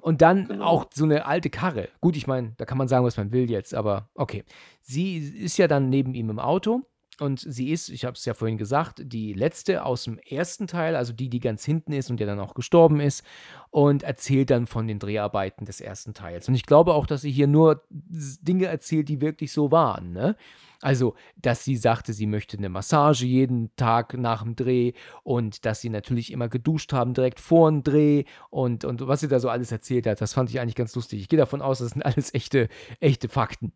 Und dann Genau. auch so eine alte Karre. Gut, ich meine, da kann man sagen, was man will jetzt, aber okay. Sie ist ja dann neben ihm im Auto und sie ist, ich habe es ja vorhin gesagt, die letzte aus dem ersten Teil, also die, die ganz hinten ist und der dann auch gestorben ist und erzählt dann von den Dreharbeiten des ersten Teils. Und ich glaube auch, dass sie hier nur Dinge erzählt, die wirklich so waren. Ne? Also, dass sie sagte, sie möchte eine Massage jeden Tag nach dem Dreh und dass sie natürlich immer geduscht haben direkt vor dem Dreh und, und was sie da so alles erzählt hat, das fand ich eigentlich ganz lustig. Ich gehe davon aus, das sind alles echte, echte Fakten.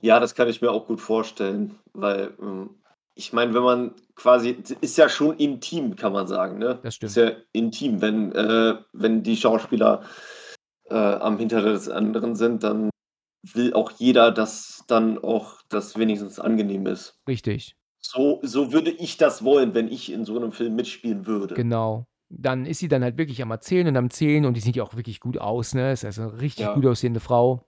Ja, das kann ich mir auch gut vorstellen, weil ähm, ich meine, wenn man quasi, ist ja schon intim, kann man sagen, ne? Das stimmt. Ist ja intim, wenn, äh, wenn die Schauspieler äh, am Hinterteil des anderen sind, dann will auch jeder, dass dann auch das wenigstens angenehm ist. Richtig, So, so würde ich das wollen, wenn ich in so einem Film mitspielen würde. genau. Dann ist sie dann halt wirklich am Erzählen und am Erzählen und die sieht ja auch wirklich gut aus, ne? Ist also eine richtig Ja. gut aussehende Frau.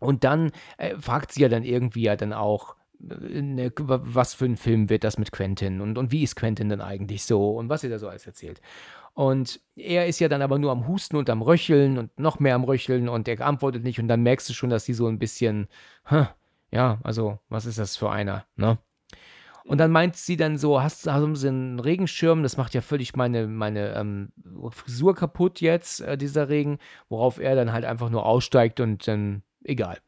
Und dann äh, fragt sie ja dann irgendwie ja dann auch, äh, ne, wa- was für ein Film wird das mit Quentin und, und wie ist Quentin denn eigentlich so und was sie da so alles erzählt. Und er ist ja dann aber nur am Husten und am Röcheln und noch mehr am Röcheln und er antwortet nicht und dann merkst du schon, dass sie so ein bisschen, "Hä, ja, also was ist das für einer, ne? Und dann meint sie dann so, hast, haben sie einen Regenschirm? Das macht ja völlig meine, meine ähm, Frisur kaputt jetzt, äh, dieser Regen. Worauf er dann halt einfach nur aussteigt und dann, egal.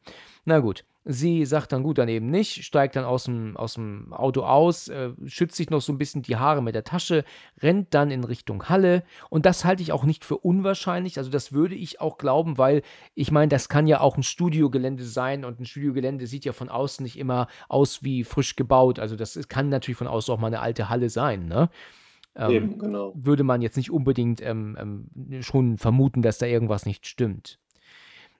Na gut. Sie sagt dann gut, dann eben nicht, steigt dann aus dem, aus dem Auto aus, äh, schützt sich noch so ein bisschen die Haare mit der Tasche, rennt dann in Richtung Halle. Und das halte ich auch nicht für unwahrscheinlich. Also, das würde ich auch glauben, weil ich meine, das kann ja auch ein Studiogelände sein und ein Studiogelände sieht ja von außen nicht immer aus wie frisch gebaut. Also, das ist, kann natürlich von außen auch mal eine alte Halle sein, ne? Ähm, Eben, genau. würde man jetzt nicht unbedingt ähm, ähm, schon vermuten, dass da irgendwas nicht stimmt.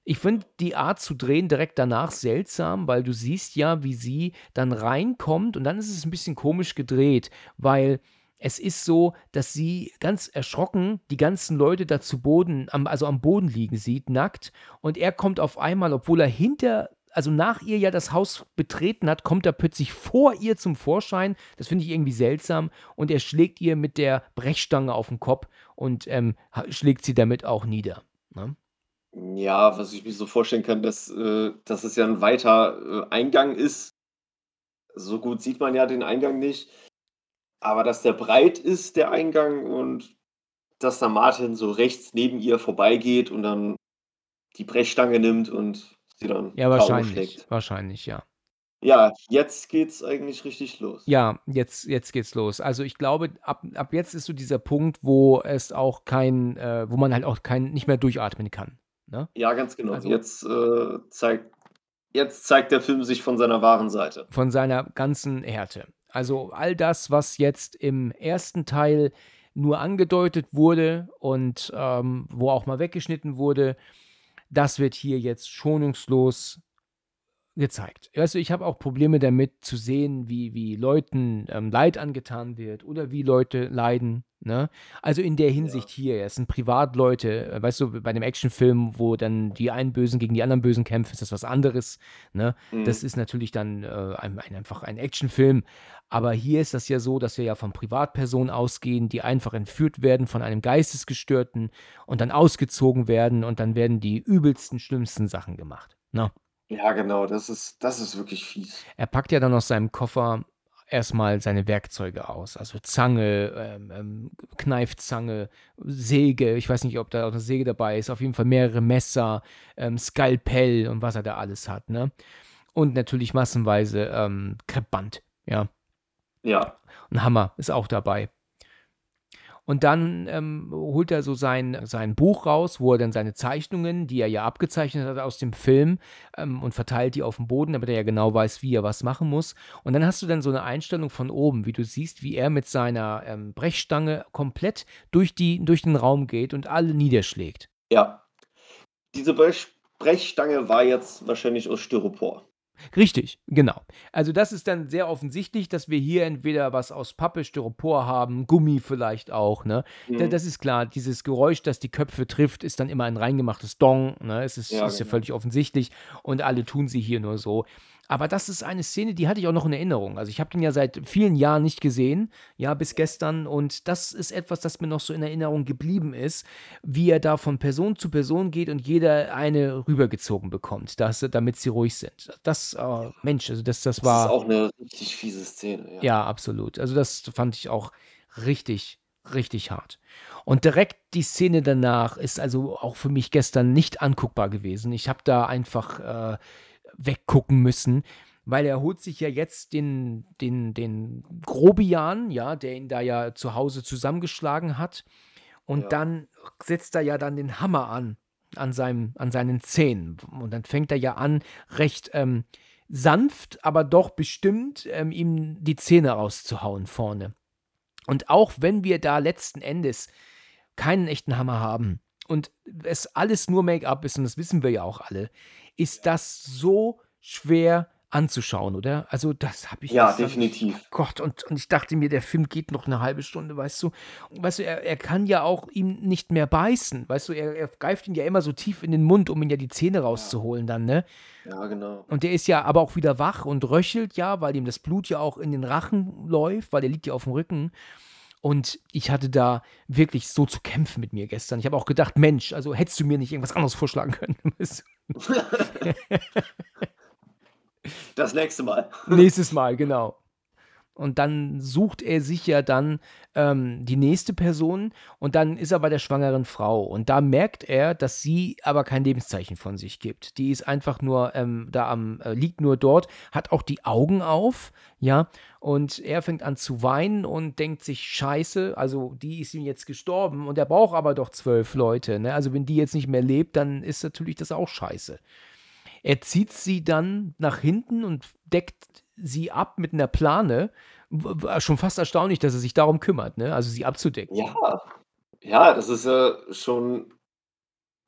Ich finde die Art zu drehen direkt danach seltsam, weil du siehst ja, wie sie dann reinkommt und dann ist es ein bisschen komisch gedreht, weil es ist so, dass sie ganz erschrocken die ganzen Leute da zu Boden, am, also am Boden liegen sieht, nackt. Und er kommt auf einmal, obwohl er hinter, also nach ihr ja das Haus betreten hat, kommt er plötzlich vor ihr zum Vorschein. Das finde ich irgendwie seltsam. Und er schlägt ihr mit der Brechstange auf den Kopf und ähm, schlägt sie damit auch nieder. Ne? Ja, was ich mir so vorstellen kann, dass, äh, dass es ja ein weiter äh, Eingang ist. So gut sieht man ja den Eingang nicht. Aber dass der breit ist, der Eingang, und dass da Martin so rechts neben ihr vorbeigeht und dann die Brechstange nimmt und sie dann Ja, wahrscheinlich. schlägt. Wahrscheinlich, ja. Ja, jetzt geht's eigentlich richtig los. Ja, jetzt, jetzt geht's los. Also ich glaube, ab, ab jetzt ist so dieser Punkt, wo es auch kein, äh, wo man halt auch kein, nicht mehr durchatmen kann. Ne? Ja, ganz genau. Also- jetzt, äh, zeigt, jetzt zeigt der Film sich von seiner wahren Seite. Von seiner ganzen Härte. Also all das, was jetzt im ersten Teil nur angedeutet wurde und ähm, wo auch mal weggeschnitten wurde, das wird hier jetzt schonungslos gezeigt. Also ich habe auch Probleme damit zu sehen, wie, wie Leuten ähm, Leid angetan wird oder wie Leute leiden. Ne? Also in der Hinsicht hier, es sind Privatleute, äh, weißt du, bei einem Actionfilm, wo dann die einen Bösen gegen die anderen Bösen kämpfen, ist das was anderes. Ne? Mhm. Das ist natürlich dann äh, ein, ein, einfach ein Actionfilm. Aber hier ist das ja so, dass wir ja von Privatpersonen ausgehen, die einfach entführt werden von einem Geistesgestörten und dann ausgezogen werden und dann werden die übelsten, schlimmsten Sachen gemacht. Ne? Ja, genau, das ist, das ist wirklich fies. Er packt ja dann aus seinem Koffer erstmal seine Werkzeuge aus. Also Zange, ähm, ähm, Kneifzange, Säge. Ich weiß nicht, ob da auch eine Säge dabei ist. Auf jeden Fall mehrere Messer, ähm, Skalpell und was er da alles hat. Ne? Und natürlich massenweise ähm, Kreppband. Ja. Ja, Ein Hammer ist auch dabei. Und dann ähm, holt er so sein, sein Buch raus, wo er dann seine Zeichnungen, die er ja abgezeichnet hat aus dem Film, ähm, und verteilt die auf dem Boden, damit er ja genau weiß, wie er was machen muss. Und dann hast du dann so eine Einstellung von oben, wie du siehst, wie er mit seiner ähm, Brechstange komplett durch, die, durch den Raum geht und alle niederschlägt. ja. Diese Brech Brechstange war jetzt wahrscheinlich aus Styropor. Richtig, genau. Also das ist dann sehr offensichtlich, dass wir hier entweder was aus Pappe, Styropor haben, Gummi vielleicht auch, ne? Mhm. Das ist klar, dieses Geräusch, das die Köpfe trifft, ist dann immer ein reingemachtes Dong, ne? Es ist, Ja, ist ja genau. völlig offensichtlich und alle tun sie hier nur so. Aber das ist eine Szene, die hatte ich auch noch in Erinnerung. Also ich habe den ja seit vielen Jahren nicht gesehen, ja, bis gestern. Und das ist etwas, das mir noch so in Erinnerung geblieben ist, wie er da von Person zu Person geht und jeder eine rübergezogen bekommt, dass, damit sie ruhig sind. Das, äh, Mensch, also das, das war. Das ist auch eine richtig fiese Szene, ja. Ja, absolut. Also das fand ich auch richtig, richtig hart. Und direkt die Szene danach ist also auch für mich gestern nicht anguckbar gewesen. Ich habe da einfach äh, weggucken müssen, weil er holt sich ja jetzt den, den, den Grobian, ja, der ihn da ja zu Hause zusammengeschlagen hat. Und Ja. dann setzt er ja dann den Hammer an, an, seinem, an seinen Zähnen. Und dann fängt er ja an, recht ähm, sanft, aber doch bestimmt, ähm, ihm die Zähne rauszuhauen vorne. Und auch wenn wir da letzten Endes keinen echten Hammer haben und es alles nur Make-up ist, und das wissen wir ja auch alle, ist das so schwer anzuschauen, oder? Also, das habe ich Ja, gestern- definitiv. Gott, und, und ich dachte mir, der Film geht noch eine halbe Stunde, weißt du? Weißt du, er, er kann ja auch ihm nicht mehr beißen, weißt du, er, er greift ihn ja immer so tief in den Mund, um ihn ja die Zähne rauszuholen dann, ne? Ja, genau. Und der ist ja aber auch wieder wach und röchelt ja, weil ihm das Blut ja auch in den Rachen läuft, weil der liegt ja auf dem Rücken. Und ich hatte da wirklich so zu kämpfen mit mir gestern. Ich habe auch gedacht, Mensch, also hättest du mir nicht irgendwas anderes vorschlagen können. <laughs> Das nächste Mal. Nächstes Mal, genau. Und dann sucht er sich ja dann ähm, die nächste Person und dann ist er bei der schwangeren Frau. Und da merkt er, dass sie aber kein Lebenszeichen von sich gibt. Die ist einfach nur ähm, da am, äh, liegt nur dort, hat auch die Augen auf, ja. Und er fängt an zu weinen und denkt sich, scheiße, also die ist ihm jetzt gestorben und er braucht aber doch zwölf Leute. Ne? Also wenn die jetzt nicht mehr lebt, dann ist natürlich das auch scheiße. Er zieht sie dann nach hinten und deckt sie ab mit einer Plane. W- w- Schon fast erstaunlich, dass er sich darum kümmert, ne? Also sie abzudecken. Ja. Ja, das ist ja schon,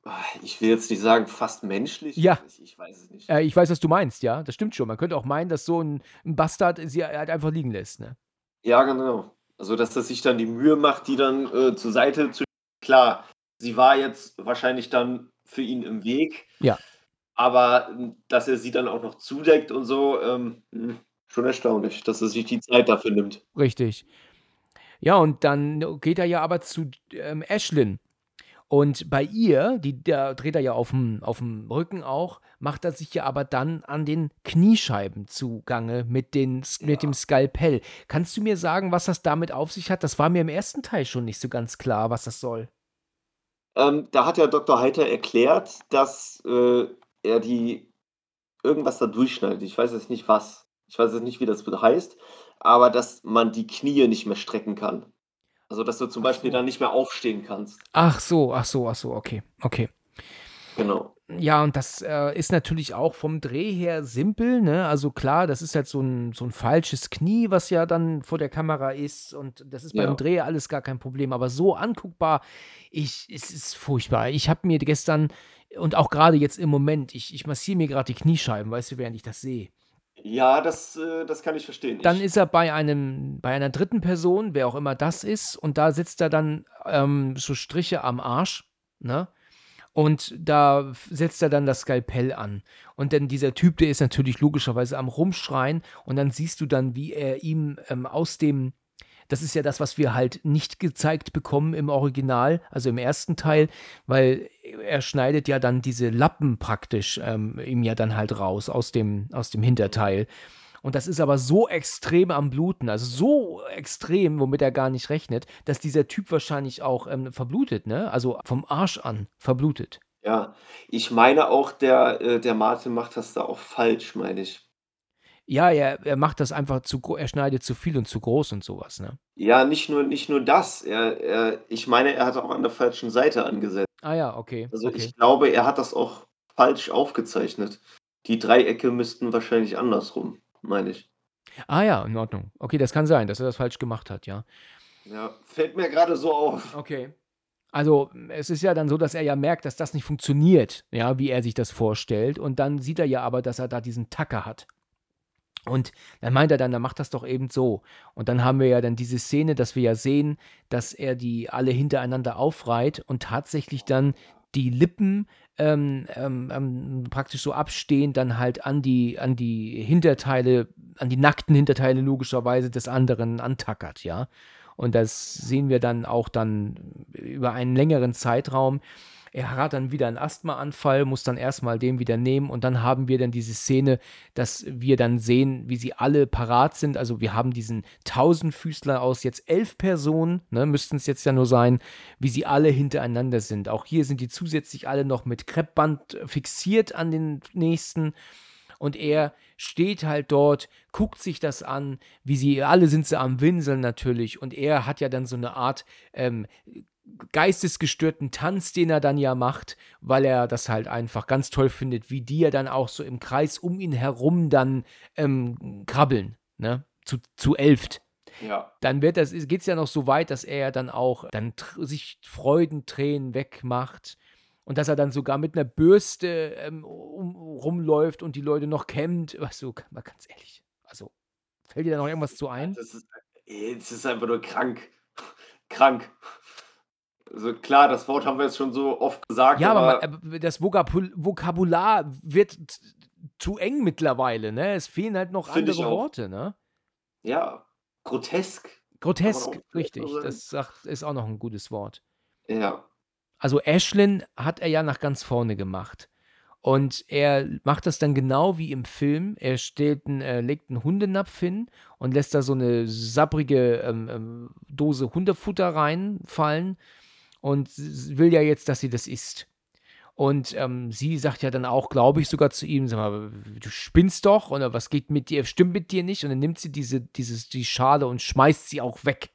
ah, ich will jetzt nicht sagen, fast menschlich. Ja. Ich, ich weiß es nicht. Äh, ich weiß, was du meinst, ja. Das stimmt schon. Man könnte auch meinen, dass so ein, ein Bastard sie halt einfach liegen lässt, ne? Ja, genau. Also, dass er sich dann die Mühe macht, die dann äh, zur Seite zu. Klar, sie war jetzt wahrscheinlich dann für ihn im Weg. Ja. Aber m, dass er sie dann auch noch zudeckt und so, ähm, hm, schon erstaunlich, dass er sich die Zeit dafür nimmt. Richtig. Ja, und dann geht er ja aber zu ähm, Ashlyn. Und bei ihr, die, da dreht er ja auf dem, auf dem Rücken auch, macht er sich ja aber dann an den Kniescheiben zugange mit, den, mit dem Skalpell. Kannst du mir sagen, was das damit auf sich hat? Das war mir im ersten Teil schon nicht so ganz klar, was das soll. Ähm, da hat ja Dr. Heiter erklärt, dass äh, er die irgendwas da durchschneidet. Ich weiß jetzt nicht was. Ich weiß jetzt nicht, wie das heißt, aber dass man die Knie nicht mehr strecken kann. Also, dass du zum Beispiel dann nicht mehr aufstehen kannst. Ach so, ach so, ach so, okay, okay. Genau. Ja, und das äh, ist natürlich auch vom Dreh her simpel, ne? Also klar, das ist halt so ein, so ein falsches Knie, was ja dann vor der Kamera ist. Und das ist Ja. beim Dreh alles gar kein Problem. Aber so anguckbar, ich, es ist furchtbar. Ich habe mir gestern und auch gerade jetzt im Moment, ich, ich massiere mir gerade die Kniescheiben, weißt du, während ich das sehe. Ja, das, äh, das kann ich verstehen. Dann ich, ist er bei einem, bei einer dritten Person, wer auch immer das ist, und da sitzt er dann ähm, so Striche am Arsch, ne? Und da setzt er dann das Skalpell an. Und dann dieser Typ, der ist natürlich logischerweise am Rumschreien. Und dann siehst du dann, wie er ihm ähm, aus dem, das ist ja das, was wir halt nicht gezeigt bekommen im Original, also im ersten Teil, weil er schneidet ja dann diese Lappen praktisch ähm, ihm ja dann halt raus aus dem, aus dem Hinterteil. Und das ist aber so extrem am Bluten, also so extrem, womit er gar nicht rechnet, dass dieser Typ wahrscheinlich auch ähm, verblutet, ne? Also vom Arsch an verblutet. ja, ich meine auch, der, äh, der Martin macht das da auch falsch, meine ich. Ja, er, er macht das einfach zu, er schneidet zu viel und zu groß und sowas, ne? Ja, nicht nur, nicht nur das. Er, er, ich meine, er hat auch an der falschen Seite angesetzt. Ah ja, okay. Also okay. ich glaube, er hat das auch falsch aufgezeichnet. Die Dreiecke müssten wahrscheinlich andersrum, meine ich. Ah ja, in Ordnung. Okay, das kann sein, dass er das falsch gemacht hat, ja. Ja, fällt mir gerade so auf. Okay. Also, es ist ja dann so, dass er ja merkt, dass das nicht funktioniert, ja, wie er sich das vorstellt. Und dann sieht er ja aber, dass er da diesen Tacker hat. Und dann meint er dann, dann macht das doch eben so. Und dann haben wir ja dann diese Szene, dass wir ja sehen, dass er die alle hintereinander aufreiht und tatsächlich dann die Lippen ähm, ähm, ähm, praktisch so abstehen, dann halt an die, an die Hinterteile, an die nackten Hinterteile logischerweise des anderen antackert, ja. Und das sehen wir dann auch dann über einen längeren Zeitraum. Er hat dann wieder einen Asthmaanfall, muss dann erstmal den wieder nehmen und dann haben wir dann diese Szene, dass wir dann sehen, wie sie alle parat sind. Also wir haben diesen Tausendfüßler aus jetzt elf Personen, ne, müssten es jetzt ja nur sein, wie sie alle hintereinander sind. Auch hier sind die zusätzlich alle noch mit Kreppband fixiert an den nächsten. Und er steht halt dort, guckt sich das an, wie sie, alle sind sie am Winseln natürlich. Und er hat ja dann so eine Art ähm, geistesgestörten Tanz, den er dann ja macht, weil er das halt einfach ganz toll findet, wie die ja dann auch so im Kreis um ihn herum dann ähm, krabbeln, ne? Zu, zu elft. Ja. Dann wird das, geht es ja noch so weit, dass er dann auch dann sich Freudentränen wegmacht und dass er dann sogar mit einer Bürste ähm, um, rumläuft und die Leute noch kämmt. Was so, mal ganz ehrlich. Also, fällt dir da noch irgendwas zu ein? Das ist, das ist einfach nur krank. krank. Also klar, das Wort haben wir jetzt schon so oft gesagt. Ja, aber, aber man, das Vokabul Vokabular wird zu eng mittlerweile, ne? Es fehlen halt noch andere Worte, ne? Ja, grotesk. Grotesk, richtig. Das sagt, ist auch noch ein gutes Wort. Ja. Also Ashlyn hat er ja nach ganz vorne gemacht. Und er macht das dann genau wie im Film. Er stellt ein, äh, legt einen Hundenapf hin und lässt da so eine sapprige ähm, ähm, Dose Hundefutter reinfallen und will ja jetzt, dass sie das isst. Und ähm, sie sagt ja dann auch, glaube ich, sogar zu ihm, sag mal, du spinnst doch oder was geht mit dir, stimmt mit dir nicht? Und dann nimmt sie diese, dieses, die Schale und schmeißt sie auch weg.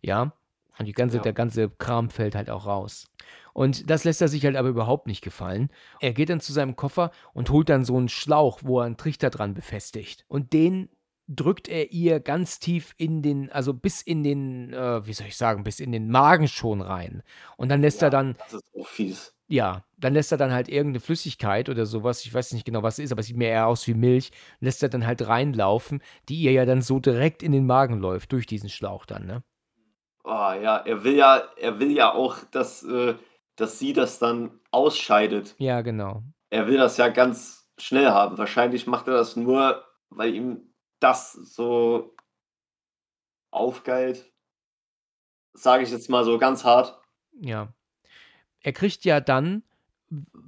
Ja. Und die ganze, ja. der ganze Kram fällt halt auch raus. Und das lässt er sich halt aber überhaupt nicht gefallen. Er geht dann zu seinem Koffer und holt dann so einen Schlauch, wo er einen Trichter dran befestigt. Und den drückt er ihr ganz tief in den, also bis in den, äh, wie soll ich sagen, bis in den Magen schon rein. Und dann lässt ja, er dann. Das ist auch fies. Ja, dann lässt er dann halt irgendeine Flüssigkeit oder sowas, ich weiß nicht genau, was es ist, aber es sieht mir eher aus wie Milch, lässt er dann halt reinlaufen, die ihr ja dann so direkt in den Magen läuft, durch diesen Schlauch dann, ne? Oh ja, er will ja, er will ja auch, dass, äh, dass sie das dann ausscheidet. Ja, genau. Er will das ja ganz schnell haben. Wahrscheinlich macht er das nur, weil ihm das so aufgeilt. Sage ich jetzt mal so ganz hart. Ja. Er kriegt ja dann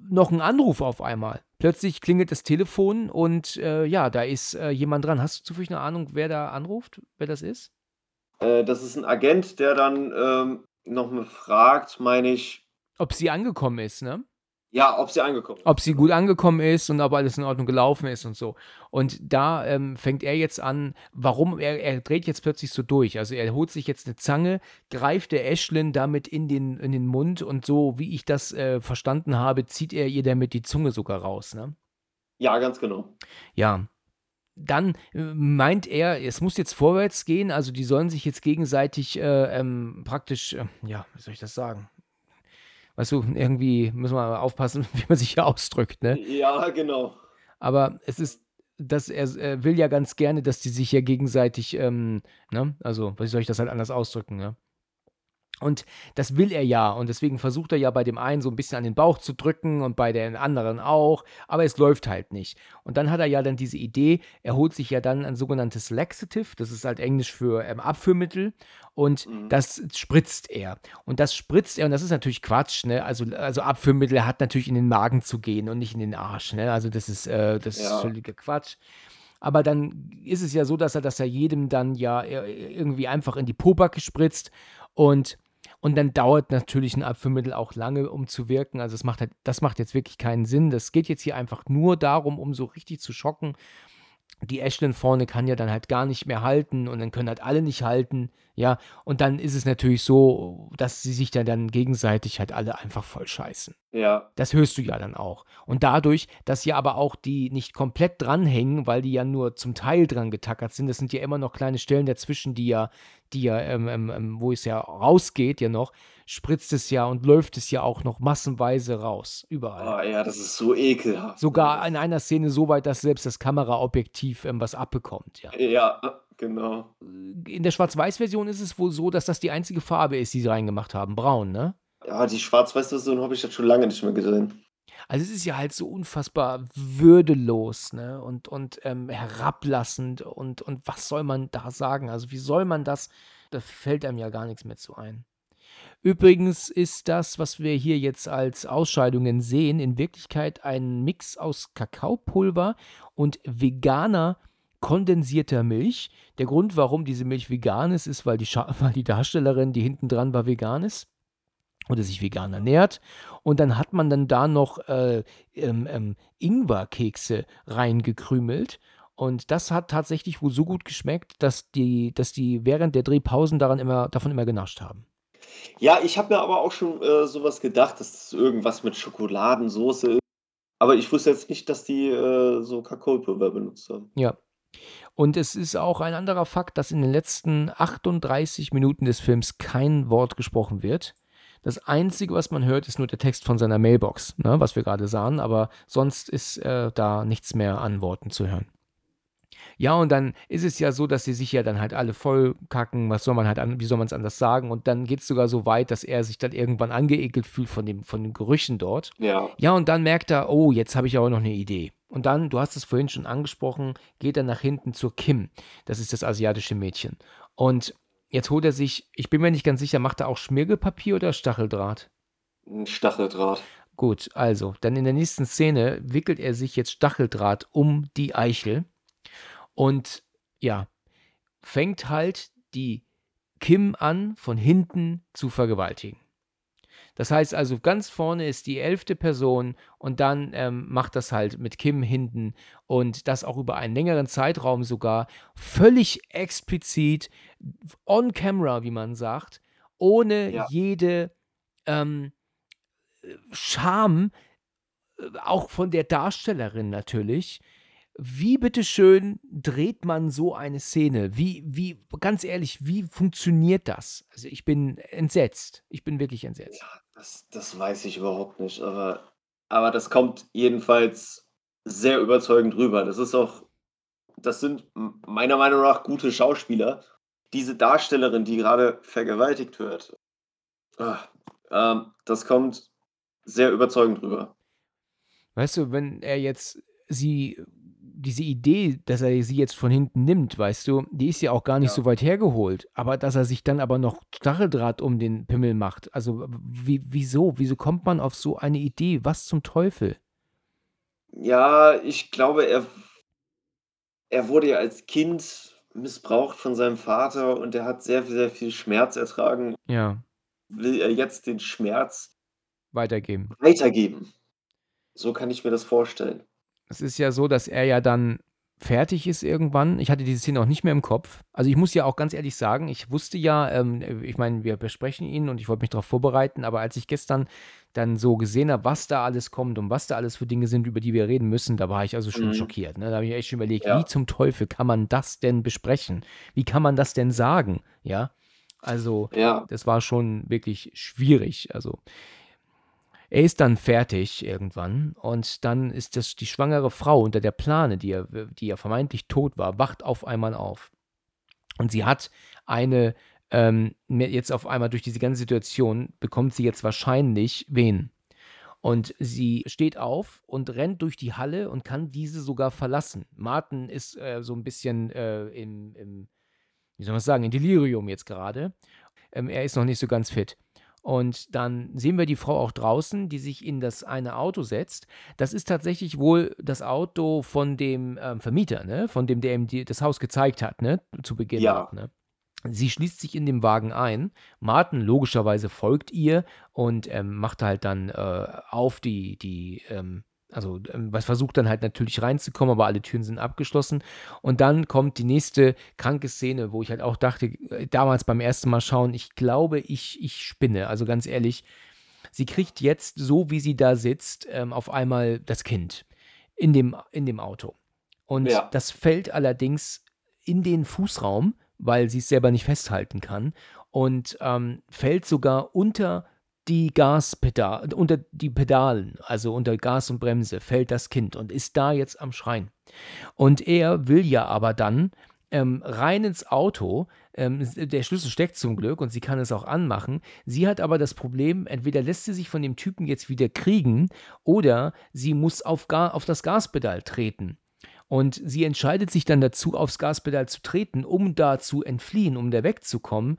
noch einen Anruf auf einmal. Plötzlich klingelt das Telefon und äh, ja, da ist äh, jemand dran. Hast du zufällig eine Ahnung, wer da anruft, wer das ist? Äh, das ist ein Agent, der dann ähm, noch mal fragt, meine ich. Ob sie angekommen ist, ne? Ja, ob sie angekommen ist. Ob sie gut angekommen ist und ob alles in Ordnung gelaufen ist und so. Und da ähm, fängt er jetzt an, warum, er, er dreht jetzt plötzlich so durch. Also er holt sich jetzt eine Zange, greift der Ashlyn damit in den, in den Mund und so, wie ich das äh, verstanden habe, zieht er ihr damit die Zunge sogar raus, ne? Ja, ganz genau. Ja. Dann äh, meint er, es muss jetzt vorwärts gehen, also die sollen sich jetzt gegenseitig äh, ähm, praktisch, äh, ja, wie soll ich das sagen? Weißt du, irgendwie müssen wir aufpassen, <laughs> wie man sich hier ausdrückt, ne? Ja, genau. Aber es ist, dass er, er will ja ganz gerne, dass die sich ja gegenseitig, ähm, ne? Also, wie soll ich das halt anders ausdrücken, ne? Und das will er ja. Und deswegen versucht er ja bei dem einen so ein bisschen an den Bauch zu drücken und bei den anderen auch. Aber es läuft halt nicht. Und dann hat er ja dann diese Idee, er holt sich ja dann ein sogenanntes Laxative. Das ist halt Englisch für ähm, Abführmittel. Und mhm. das spritzt er. Und das spritzt er. Und das ist natürlich Quatsch. Ne? Also, also Abführmittel hat natürlich in den Magen zu gehen und nicht in den Arsch. Ne? Also das ist, äh, das ja. ist völliger Quatsch. Aber dann ist es ja so, dass er das ja jedem dann ja äh, irgendwie einfach in die Pobacke spritzt. Und und dann dauert natürlich ein Abführmittel auch lange, um zu wirken. Also das macht, halt, das macht jetzt wirklich keinen Sinn. Das geht jetzt hier einfach nur darum, um so richtig zu schocken. Die Ashlyn vorne kann ja dann halt gar nicht mehr halten und dann können halt alle nicht halten. Ja, und dann ist es natürlich so, dass sie sich dann, dann gegenseitig halt alle einfach voll scheißen. Ja. Das hörst du ja dann auch. Und dadurch, dass ja aber auch die nicht komplett dranhängen, weil die ja nur zum Teil dran getackert sind, das sind ja immer noch kleine Stellen dazwischen, die ja, die ja, ähm, ähm, ähm wo es ja rausgeht ja noch, spritzt es ja und läuft es ja auch noch massenweise raus. Überall. Ah, ja, das ist so ekelhaft. Sogar in einer Szene so weit, dass selbst das Kameraobjektiv ähm, was abbekommt, ja. Ja, Genau. In der Schwarz-Weiß-Version ist es wohl so, dass das die einzige Farbe ist, die sie reingemacht haben. Braun, ne? Ja, die Schwarz-Weiß-Version habe ich jetzt schon lange nicht mehr gesehen. Also es ist ja halt so unfassbar würdelos, ne? Und, und ähm, herablassend und, und was soll man da sagen? Also wie soll man das? Da fällt einem ja gar nichts mehr zu ein. Übrigens ist das, was wir hier jetzt als Ausscheidungen sehen, in Wirklichkeit ein Mix aus Kakaopulver und veganer kondensierter Milch. Der Grund, warum diese Milch vegan ist, ist, weil die, Scha <laughs> weil die Darstellerin, die hinten dran war, vegan ist oder sich vegan ernährt. Und dann hat man dann da noch äh, ähm, ähm, Ingwerkekse reingekrümelt. Und das hat tatsächlich wohl so gut geschmeckt, dass die, dass die während der Drehpausen daran immer, davon immer genascht haben. Ja, ich habe mir aber auch schon äh, sowas gedacht, dass das irgendwas mit Schokoladensoße ist. Aber ich wusste jetzt nicht, dass die äh, so Kakaopulver benutzt haben. Ja. Und es ist auch ein anderer Fakt, dass in den letzten 38 Minuten des Films kein Wort gesprochen wird. Das Einzige, was man hört, ist nur der Text von seiner Mailbox, ne, was wir gerade sahen, aber sonst ist äh, da nichts mehr an Worten zu hören. Ja, und dann ist es ja so, dass sie sich ja dann halt alle voll kacken. Was soll man halt an, wie soll man es anders sagen? Und dann geht es sogar so weit, dass er sich dann irgendwann angeekelt fühlt von, dem, von den Gerüchen dort. Ja. Ja, und dann merkt er, oh, jetzt habe ich aber noch eine Idee. Und dann, du hast es vorhin schon angesprochen, geht er nach hinten zur Kim. Das ist das asiatische Mädchen. Und Jetzt holt er sich, ich bin mir nicht ganz sicher, macht er auch Schmirgelpapier oder Stacheldraht? Stacheldraht. Gut, also, dann in der nächsten Szene wickelt er sich jetzt Stacheldraht um die Eichel und ja, fängt halt die Kim an, von hinten zu vergewaltigen. Das heißt also, ganz vorne ist die elfte Person und dann ähm, macht das halt mit Kim hinten und das auch über einen längeren Zeitraum sogar völlig explizit on camera, wie man sagt, ohne ja. jede ähm, Scham, äh, auch von der Darstellerin natürlich. Wie bitteschön dreht man so eine Szene? Wie, wie, ganz ehrlich, wie funktioniert das? Also ich bin entsetzt. Ich bin wirklich entsetzt. Ja, das, das weiß ich überhaupt nicht, aber, aber das kommt jedenfalls sehr überzeugend rüber. Das ist auch, das sind meiner Meinung nach gute Schauspieler. Diese Darstellerin, die gerade vergewaltigt wird, ach, ähm, das kommt sehr überzeugend rüber. Weißt du, wenn er jetzt sie diese Idee, dass er sie jetzt von hinten nimmt, weißt du, die ist ja auch gar nicht ja. so weit hergeholt. Aber dass er sich dann aber noch Stacheldraht um den Pimmel macht, also wie, wieso? Wieso kommt man auf so eine Idee? Was zum Teufel? Ja, ich glaube, er, er wurde ja als Kind missbraucht von seinem Vater und er hat sehr, sehr viel Schmerz ertragen. Ja. Will er jetzt den Schmerz weitergeben? Weitergeben. So kann ich mir das vorstellen. Es ist ja so, dass er ja dann fertig ist irgendwann. Ich hatte diese Szene auch nicht mehr im Kopf. Also ich muss ja auch ganz ehrlich sagen, ich wusste ja, ähm, ich meine, wir besprechen ihn und ich wollte mich darauf vorbereiten, aber als ich gestern dann so gesehen habe, was da alles kommt und was da alles für Dinge sind, über die wir reden müssen, da war ich also schon mhm. schockiert. Ne? Da habe ich echt schon überlegt, ja. wie zum Teufel kann man das denn besprechen? Wie kann man das denn sagen? Ja. Also, ja. das war schon wirklich schwierig. Also, er ist dann fertig irgendwann und dann ist das die schwangere Frau unter der Plane, die ja, die ja vermeintlich tot war, wacht auf einmal auf. Und sie hat eine, ähm, jetzt auf einmal durch diese ganze Situation, bekommt sie jetzt wahrscheinlich wen. Und sie steht auf und rennt durch die Halle und kann diese sogar verlassen. Martin ist äh, so ein bisschen äh, im, im, wie soll man sagen, in Delirium jetzt gerade. Ähm, er ist noch nicht so ganz fit. Und dann sehen wir die Frau auch draußen, die sich in das eine Auto setzt. Das ist tatsächlich wohl das Auto von dem ähm, Vermieter, ne? von dem der ihm die, das Haus gezeigt hat, ne? zu Beginn. Ja. Ne? Sie schließt sich in dem Wagen ein. Martin logischerweise folgt ihr und ähm, macht halt dann äh, auf die, die ähm, also ähm, was versucht dann halt natürlich reinzukommen, aber alle Türen sind abgeschlossen. Und dann kommt die nächste kranke Szene, wo ich halt auch dachte, äh, damals beim ersten Mal schauen, ich glaube, ich, ich spinne. Also ganz ehrlich, sie kriegt jetzt, so wie sie da sitzt, ähm, auf einmal das Kind in dem, in dem Auto. Und ja. das fällt allerdings in den Fußraum, weil sie es selber nicht festhalten kann. Und ähm, fällt sogar unter die Gaspedal, unter die Pedalen, also unter Gas und Bremse, fällt das Kind und ist da jetzt am Schreien. Und er will ja aber dann ähm, rein ins Auto. Ähm, der Schlüssel steckt zum Glück und sie kann es auch anmachen. Sie hat aber das Problem, entweder lässt sie sich von dem Typen jetzt wieder kriegen oder sie muss auf, Ga auf das Gaspedal treten. Und sie entscheidet sich dann dazu, aufs Gaspedal zu treten, um da zu entfliehen, um da wegzukommen.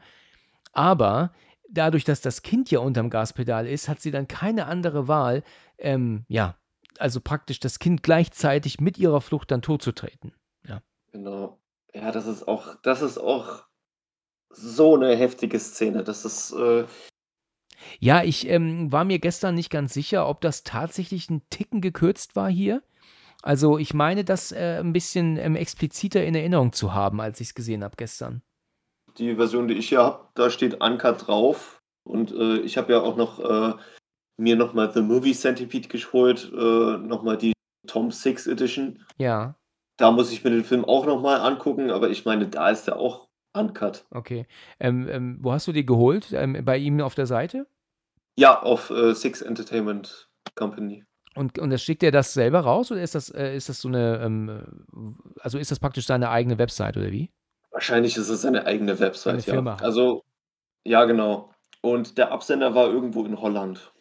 Aber dadurch, dass das Kind ja unterm Gaspedal ist, hat sie dann keine andere Wahl, ähm, ja, also praktisch das Kind gleichzeitig mit ihrer Flucht dann totzutreten. Ja. Genau. Ja, das ist auch, das ist auch so eine heftige Szene. Das ist. Äh ja, ich ähm, war mir gestern nicht ganz sicher, ob das tatsächlich ein Ticken gekürzt war hier. Also ich meine, das äh, ein bisschen ähm, expliziter in Erinnerung zu haben, als ich es gesehen habe gestern. Die Version, die ich hier habe, da steht Anker drauf. Und äh, ich habe ja auch noch äh, mir nochmal The Movie Centipede geholt, äh, nochmal die Tom Six Edition. Ja. Da muss ich mir den Film auch nochmal angucken, aber ich meine, da ist er auch uncut. Okay. Ähm, ähm, wo hast du die geholt? Ähm, bei ihm auf der Seite? Ja, auf äh, Six Entertainment Company. Und, und das schickt er das selber raus oder ist das, äh, ist das so eine, ähm, also ist das praktisch seine eigene Website oder wie? Wahrscheinlich ist es seine eigene Website, Eine ja. Firma. Also, ja, genau. Und der Absender war irgendwo in Holland.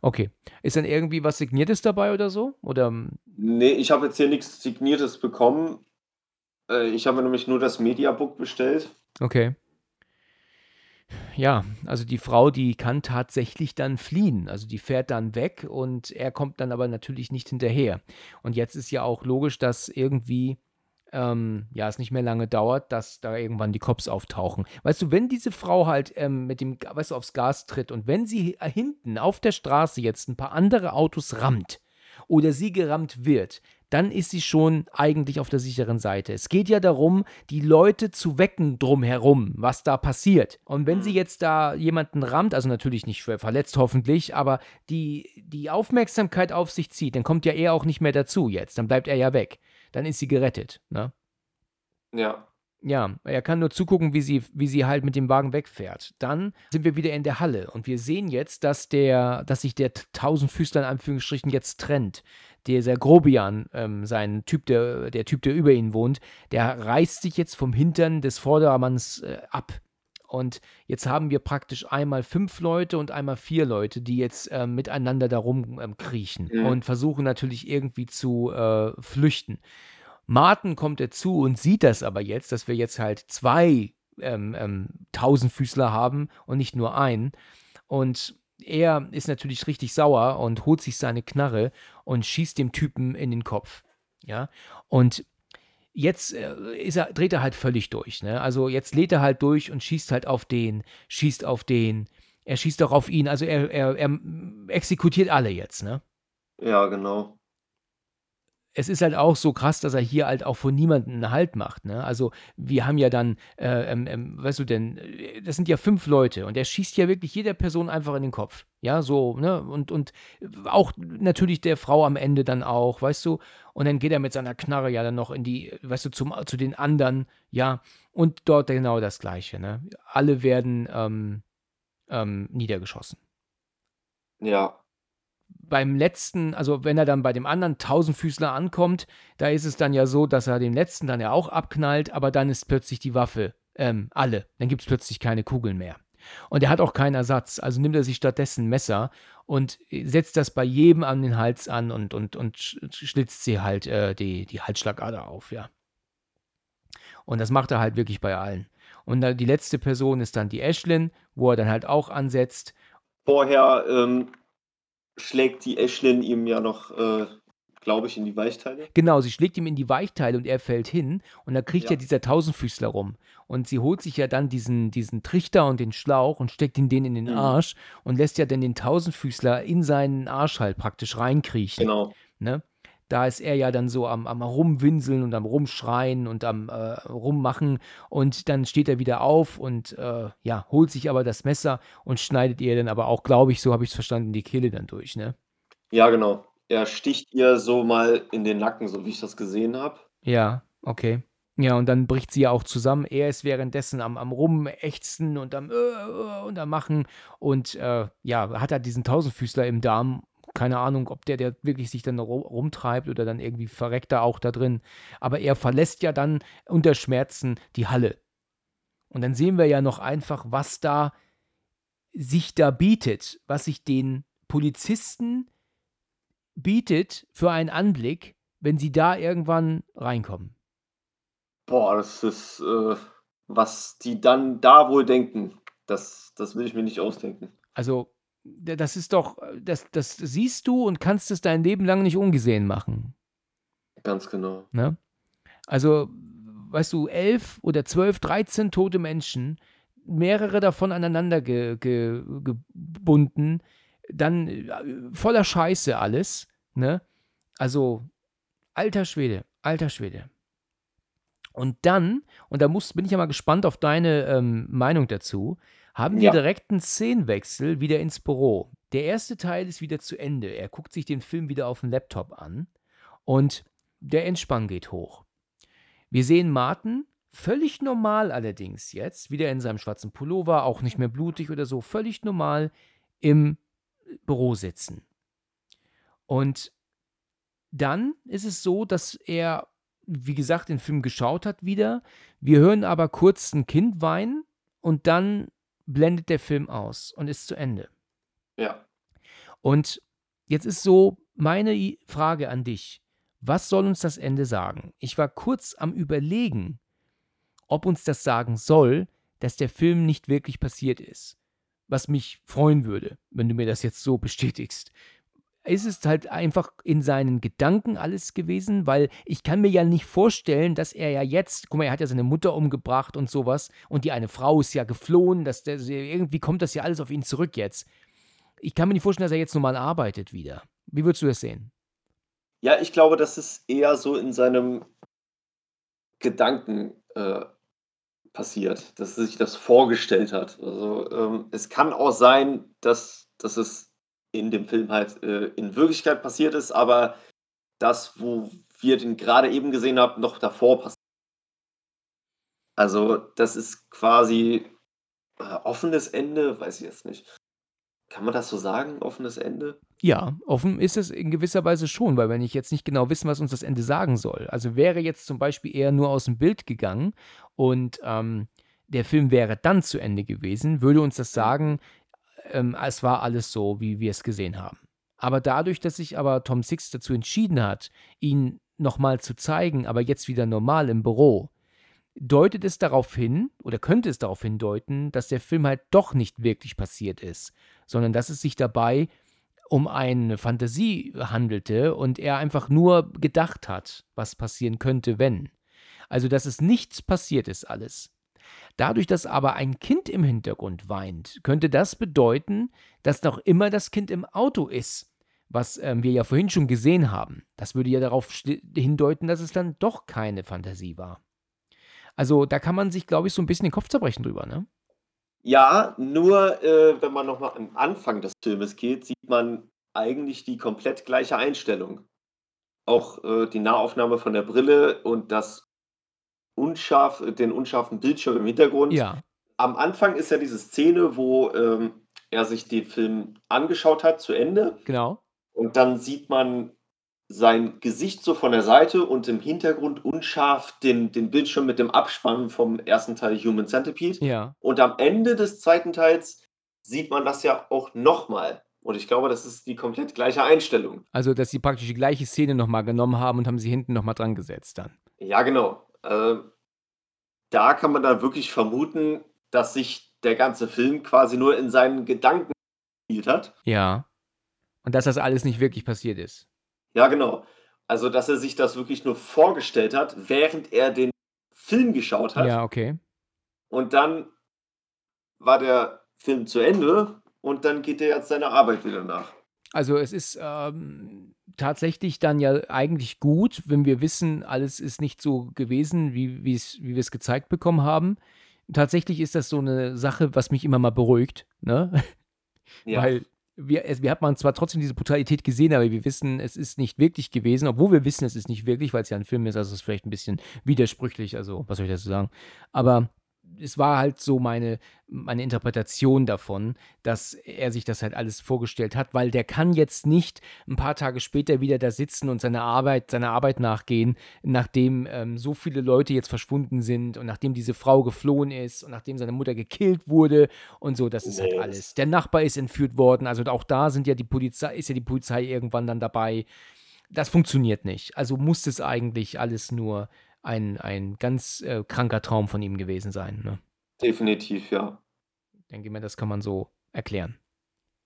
Okay. Ist dann irgendwie was Signiertes dabei oder so? Oder Nee, ich habe jetzt hier nichts Signiertes bekommen. Äh, ich habe nämlich nur das Mediabook bestellt. okay. Ja, also die Frau, die kann tatsächlich dann fliehen. Also die fährt dann weg und er kommt dann aber natürlich nicht hinterher. Und jetzt ist ja auch logisch, dass irgendwie ähm, ja, es nicht mehr lange dauert, dass da irgendwann die Cops auftauchen. Weißt du, wenn diese Frau halt ähm, mit dem, weißt du, aufs Gas tritt und wenn sie hinten auf der Straße jetzt ein paar andere Autos rammt oder sie gerammt wird, dann ist sie schon eigentlich auf der sicheren Seite. Es geht ja darum, die Leute zu wecken drumherum, was da passiert. Und wenn sie jetzt da jemanden rammt, also natürlich nicht verletzt hoffentlich, aber die, die Aufmerksamkeit auf sich zieht, dann kommt ja er auch nicht mehr dazu jetzt, dann bleibt er ja weg dann ist sie gerettet. Ne? Ja. Ja, er kann nur zugucken, wie sie, wie sie halt mit dem Wagen wegfährt. Dann sind wir wieder in der Halle und wir sehen jetzt, dass der, dass sich der Tausendfüßler in Anführungsstrichen jetzt trennt. Dieser Grobian, ähm, sein Typ, der, der Typ, der über ihn wohnt, der reißt sich jetzt vom Hintern des Vordermanns äh, ab. Und jetzt haben wir praktisch einmal fünf Leute und einmal vier Leute, die jetzt äh, miteinander da rumkriechen ähm, mhm. und versuchen natürlich irgendwie zu äh, flüchten. Martin kommt dazu und sieht das aber jetzt, dass wir jetzt halt zwei ähm, ähm, Tausendfüßler haben und nicht nur einen. Und er ist natürlich richtig sauer und holt sich seine Knarre und schießt dem Typen in den Kopf. Ja, und jetzt äh, ist er, dreht er halt völlig durch. Ne? Also jetzt lädt er halt durch und schießt halt auf den, schießt auf den, er schießt auch auf ihn. Also er, er, er exekutiert alle jetzt, ne? Ja, genau es ist halt auch so krass, dass er hier halt auch von niemandem einen Halt macht. Ne? Also wir haben ja dann, äh, ähm, ähm, weißt du denn, das sind ja fünf Leute und er schießt ja wirklich jeder Person einfach in den Kopf. Ja, so, ne? Und, und auch natürlich der Frau am Ende dann auch, weißt du? Und dann geht er mit seiner Knarre ja dann noch in die, weißt du, zum, zu den anderen, ja. Und dort genau das Gleiche, ne? Alle werden ähm, ähm, niedergeschossen. Ja, beim letzten, also wenn er dann bei dem anderen Tausendfüßler ankommt, da ist es dann ja so, dass er den letzten dann ja auch abknallt, aber dann ist plötzlich die Waffe ähm, alle. Dann gibt es plötzlich keine Kugeln mehr. Und er hat auch keinen Ersatz, also nimmt er sich stattdessen ein Messer und setzt das bei jedem an den Hals an und, und, und schlitzt sie halt äh, die, die Halsschlagader auf, ja. Und das macht er halt wirklich bei allen. Und die letzte Person ist dann die Ashlyn, wo er dann halt auch ansetzt. Vorher ähm, schlägt die Ashlyn ihm ja noch, äh, glaube ich, in die Weichteile. Genau, sie schlägt ihm in die Weichteile und er fällt hin und da kriegt ja. ja dieser Tausendfüßler rum. Und sie holt sich ja dann diesen, diesen Trichter und den Schlauch und steckt ihn den in den mhm. Arsch und lässt ja dann den Tausendfüßler in seinen Arsch halt praktisch reinkriechen. Genau. Ne? Da ist er ja dann so am, am Rumwinseln und am Rumschreien und am äh, Rummachen und dann steht er wieder auf und äh, ja, holt sich aber das Messer und schneidet ihr dann aber auch, glaube ich, so habe ich es verstanden, die Kehle dann durch, ne? Ja, genau. Er sticht ihr so mal in den Nacken, so wie ich das gesehen habe. Ja, okay. Ja, und dann bricht sie ja auch zusammen. Er ist währenddessen am, am Rumächzen und am äh, äh und am Machen und äh, ja, hat er diesen Tausendfüßler im Darm keine Ahnung, ob der, der wirklich sich dann ru- rumtreibt oder dann irgendwie verreckt er auch da drin. Aber er verlässt ja dann unter Schmerzen die Halle. Und dann sehen wir ja noch einfach, was da sich da bietet, was sich den Polizisten bietet für einen Anblick, wenn sie da irgendwann reinkommen. Boah, das ist, äh, was die dann da wohl denken. Das, das will ich mir nicht ausdenken. Also, das ist doch, das, das siehst du und kannst es dein Leben lang nicht ungesehen machen. Ganz genau. Ne? Also, weißt du, elf oder zwölf, dreizehn tote Menschen, mehrere davon aneinander ge, ge, gebunden, dann äh, voller Scheiße alles, ne? Also, alter Schwede, alter Schwede. Und dann, und da muss, bin ich ja mal gespannt auf deine ähm, Meinung dazu, haben wir Ja. direkt einen Szenenwechsel wieder ins Büro. Der erste Teil ist wieder zu Ende. Er guckt sich den Film wieder auf dem Laptop an und der Entspann geht hoch. Wir sehen Martin, völlig normal allerdings jetzt, wieder in seinem schwarzen Pullover, auch nicht mehr blutig oder so, völlig normal im Büro sitzen. Und dann ist es so, dass er, wie gesagt, den Film geschaut hat wieder. Wir hören aber kurz ein Kind weinen und dann blendet der Film aus und ist zu Ende. Ja. Und jetzt ist so meine Frage an dich. Was soll uns das Ende sagen? Ich war kurz am Überlegen, ob uns das sagen soll, dass der Film nicht wirklich passiert ist. Was mich freuen würde, wenn du mir das jetzt so bestätigst. Ist es halt einfach in seinen Gedanken alles gewesen, weil ich kann mir ja nicht vorstellen, dass er ja jetzt, guck mal, er hat ja seine Mutter umgebracht und sowas und die eine Frau ist ja geflohen, dass der, irgendwie kommt das ja alles auf ihn zurück jetzt. Ich kann mir nicht vorstellen, dass er jetzt normal arbeitet wieder. Wie würdest du das sehen? Ja, ich glaube, das ist eher so in seinem Gedanken äh, passiert, dass er sich das vorgestellt hat. Also ähm, es kann auch sein, dass, dass es in dem Film halt äh, in Wirklichkeit passiert ist, aber das, wo wir den gerade eben gesehen haben, noch davor passiert. Also das ist quasi äh, offenes Ende, weiß ich jetzt nicht. Kann man das so sagen, offenes Ende? Ja, offen ist es in gewisser Weise schon, weil wenn ich jetzt nicht genau wissen, was uns das Ende sagen soll. Also wäre jetzt zum Beispiel eher nur aus dem Bild gegangen und ähm, der Film wäre dann zu Ende gewesen, würde uns das sagen, ähm, es war alles so, wie wir es gesehen haben. Aber dadurch, dass sich aber Tom Six dazu entschieden hat, ihn nochmal zu zeigen, aber jetzt wieder normal im Büro, deutet es darauf hin oder könnte es darauf hindeuten, dass der Film halt doch nicht wirklich passiert ist, sondern dass es sich dabei um eine Fantasie handelte und er einfach nur gedacht hat, was passieren könnte, wenn. Also, dass es nichts passiert ist alles. Dadurch, dass aber ein Kind im Hintergrund weint, könnte das bedeuten, dass noch immer das Kind im Auto ist, was ähm, wir ja vorhin schon gesehen haben. Das würde ja darauf hindeuten, dass es dann doch keine Fantasie war. Also da kann man sich, glaube ich, so ein bisschen den Kopf zerbrechen drüber, ne? Ja, nur äh, wenn man nochmal am Anfang des Filmes geht, sieht man eigentlich die komplett gleiche Einstellung. Auch äh, die Nahaufnahme von der Brille und das unscharf, den unscharfen Bildschirm im Hintergrund. Ja, Am Anfang ist ja diese Szene, wo ähm, er sich den Film angeschaut hat zu Ende genau. und dann sieht man sein Gesicht so von der Seite und im Hintergrund unscharf den, den Bildschirm mit dem Abspann vom ersten Teil Human Centipede. Ja. Und am Ende des zweiten Teils sieht man das ja auch nochmal. Und ich glaube, das ist die komplett gleiche Einstellung. Also, dass sie praktisch die gleiche Szene nochmal genommen haben und haben sie hinten nochmal dran gesetzt dann. Ja, genau. Ähm, da kann man dann wirklich vermuten, dass sich der ganze Film quasi nur in seinen Gedanken gespielt hat. Ja. Und dass das alles nicht wirklich passiert ist. Ja, genau. Also, dass er sich das wirklich nur vorgestellt hat, während er den Film geschaut hat. Ja, okay. Und dann war der Film zu Ende und dann geht er jetzt seiner Arbeit wieder nach. Also es ist ähm, tatsächlich dann ja eigentlich gut, wenn wir wissen, alles ist nicht so gewesen, wie, wie wir es gezeigt bekommen haben. Tatsächlich ist das so eine Sache, was mich immer mal beruhigt, ne? <laughs> Ja. Weil wir, es, wir hat man zwar trotzdem diese Brutalität gesehen, aber wir wissen, es ist nicht wirklich gewesen, obwohl wir wissen, es ist nicht wirklich, weil es ja ein Film ist, also es ist vielleicht ein bisschen widersprüchlich, also was soll ich dazu sagen. Aber es war halt so meine, meine Interpretation davon, dass er sich das halt alles vorgestellt hat, weil der kann jetzt nicht ein paar Tage später wieder da sitzen und seine Arbeit, seiner Arbeit nachgehen, nachdem ähm, so viele Leute jetzt verschwunden sind und nachdem diese Frau geflohen ist und nachdem seine Mutter gekillt wurde und so, das ist halt alles. Der Nachbar ist entführt worden, also auch da sind ja die Polizei, ist ja die Polizei irgendwann dann dabei. Das funktioniert nicht. Also muss es eigentlich alles nur ein, ein ganz äh, kranker Traum von ihm gewesen sein. Ne? Definitiv, ja. Ich denke mir, das kann man so erklären.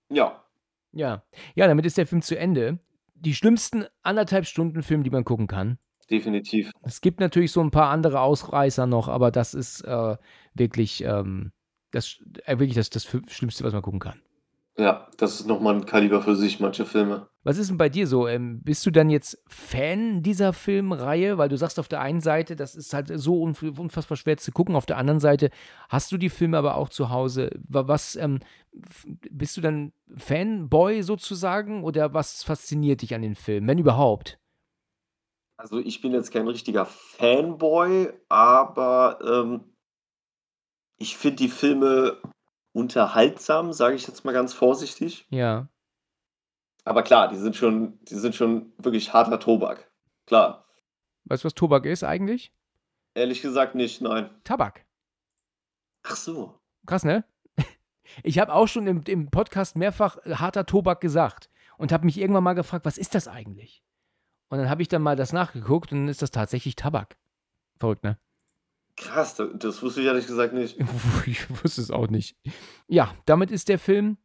Ja. Ja. Ja, damit ist der Film zu Ende. Die schlimmsten anderthalb Stunden Film, die man gucken kann. Definitiv. Es gibt natürlich so ein paar andere Ausreißer noch, aber das ist äh, wirklich, ähm, das, äh, wirklich das, das Schlimmste, was man gucken kann. Ja, das ist nochmal ein Kaliber für sich, manche Filme. Was ist denn bei dir so? Ähm, bist du dann jetzt Fan dieser Filmreihe? Weil du sagst auf der einen Seite, das ist halt so unfassbar schwer zu gucken. Auf der anderen Seite hast du die Filme aber auch zu Hause. Was, ähm, bist du dann Fanboy sozusagen? Oder was fasziniert dich an den Filmen, wenn überhaupt? Also ich bin jetzt kein richtiger Fanboy, aber ähm, ich finde die Filme unterhaltsam, sage ich jetzt mal ganz vorsichtig. Ja. Aber klar, die sind schon, die sind schon wirklich harter Tobak. Klar. Weißt du, was Tobak ist eigentlich? Ehrlich gesagt nicht, nein. Tabak. Ach so. Krass, ne? <laughs> Ich habe auch schon im, im Podcast mehrfach harter Tobak gesagt und habe mich irgendwann mal gefragt, was ist das eigentlich? Und dann habe ich dann mal das nachgeguckt und dann ist das tatsächlich Tabak. Verrückt, ne? Krass, das wusste ich ehrlich gesagt nicht. <laughs> ich wusste es auch nicht. Ja, damit ist der Film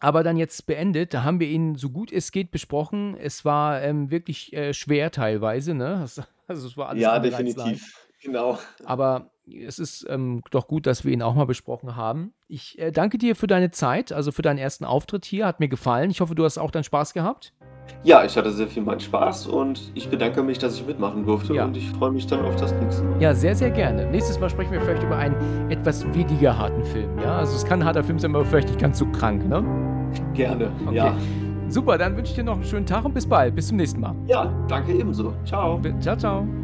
aber dann jetzt beendet. Da haben wir ihn so gut es geht besprochen. Es war ähm, wirklich äh, schwer teilweise, ne? Also es war alles Ja, definitiv. Genau. Aber es ist ähm, doch gut, dass wir ihn auch mal besprochen haben. Ich äh, danke dir für deine Zeit, also für deinen ersten Auftritt hier. Hat mir gefallen. Ich hoffe, du hast auch deinen Spaß gehabt. Ja, ich hatte sehr viel meinen Spaß und ich bedanke mich, dass ich mitmachen durfte ja. und ich freue mich dann auf das nächste Mal. Ja, sehr, sehr gerne. Nächstes Mal sprechen wir vielleicht über einen etwas weniger harten Film. Ja, also es kann ein harter Film sein, aber vielleicht nicht ganz so krank, ne? Gerne, okay. ja. Super, dann wünsche ich dir noch einen schönen Tag und bis bald. Bis zum nächsten Mal. Ja, danke ebenso. Ciao. Ciao, ciao.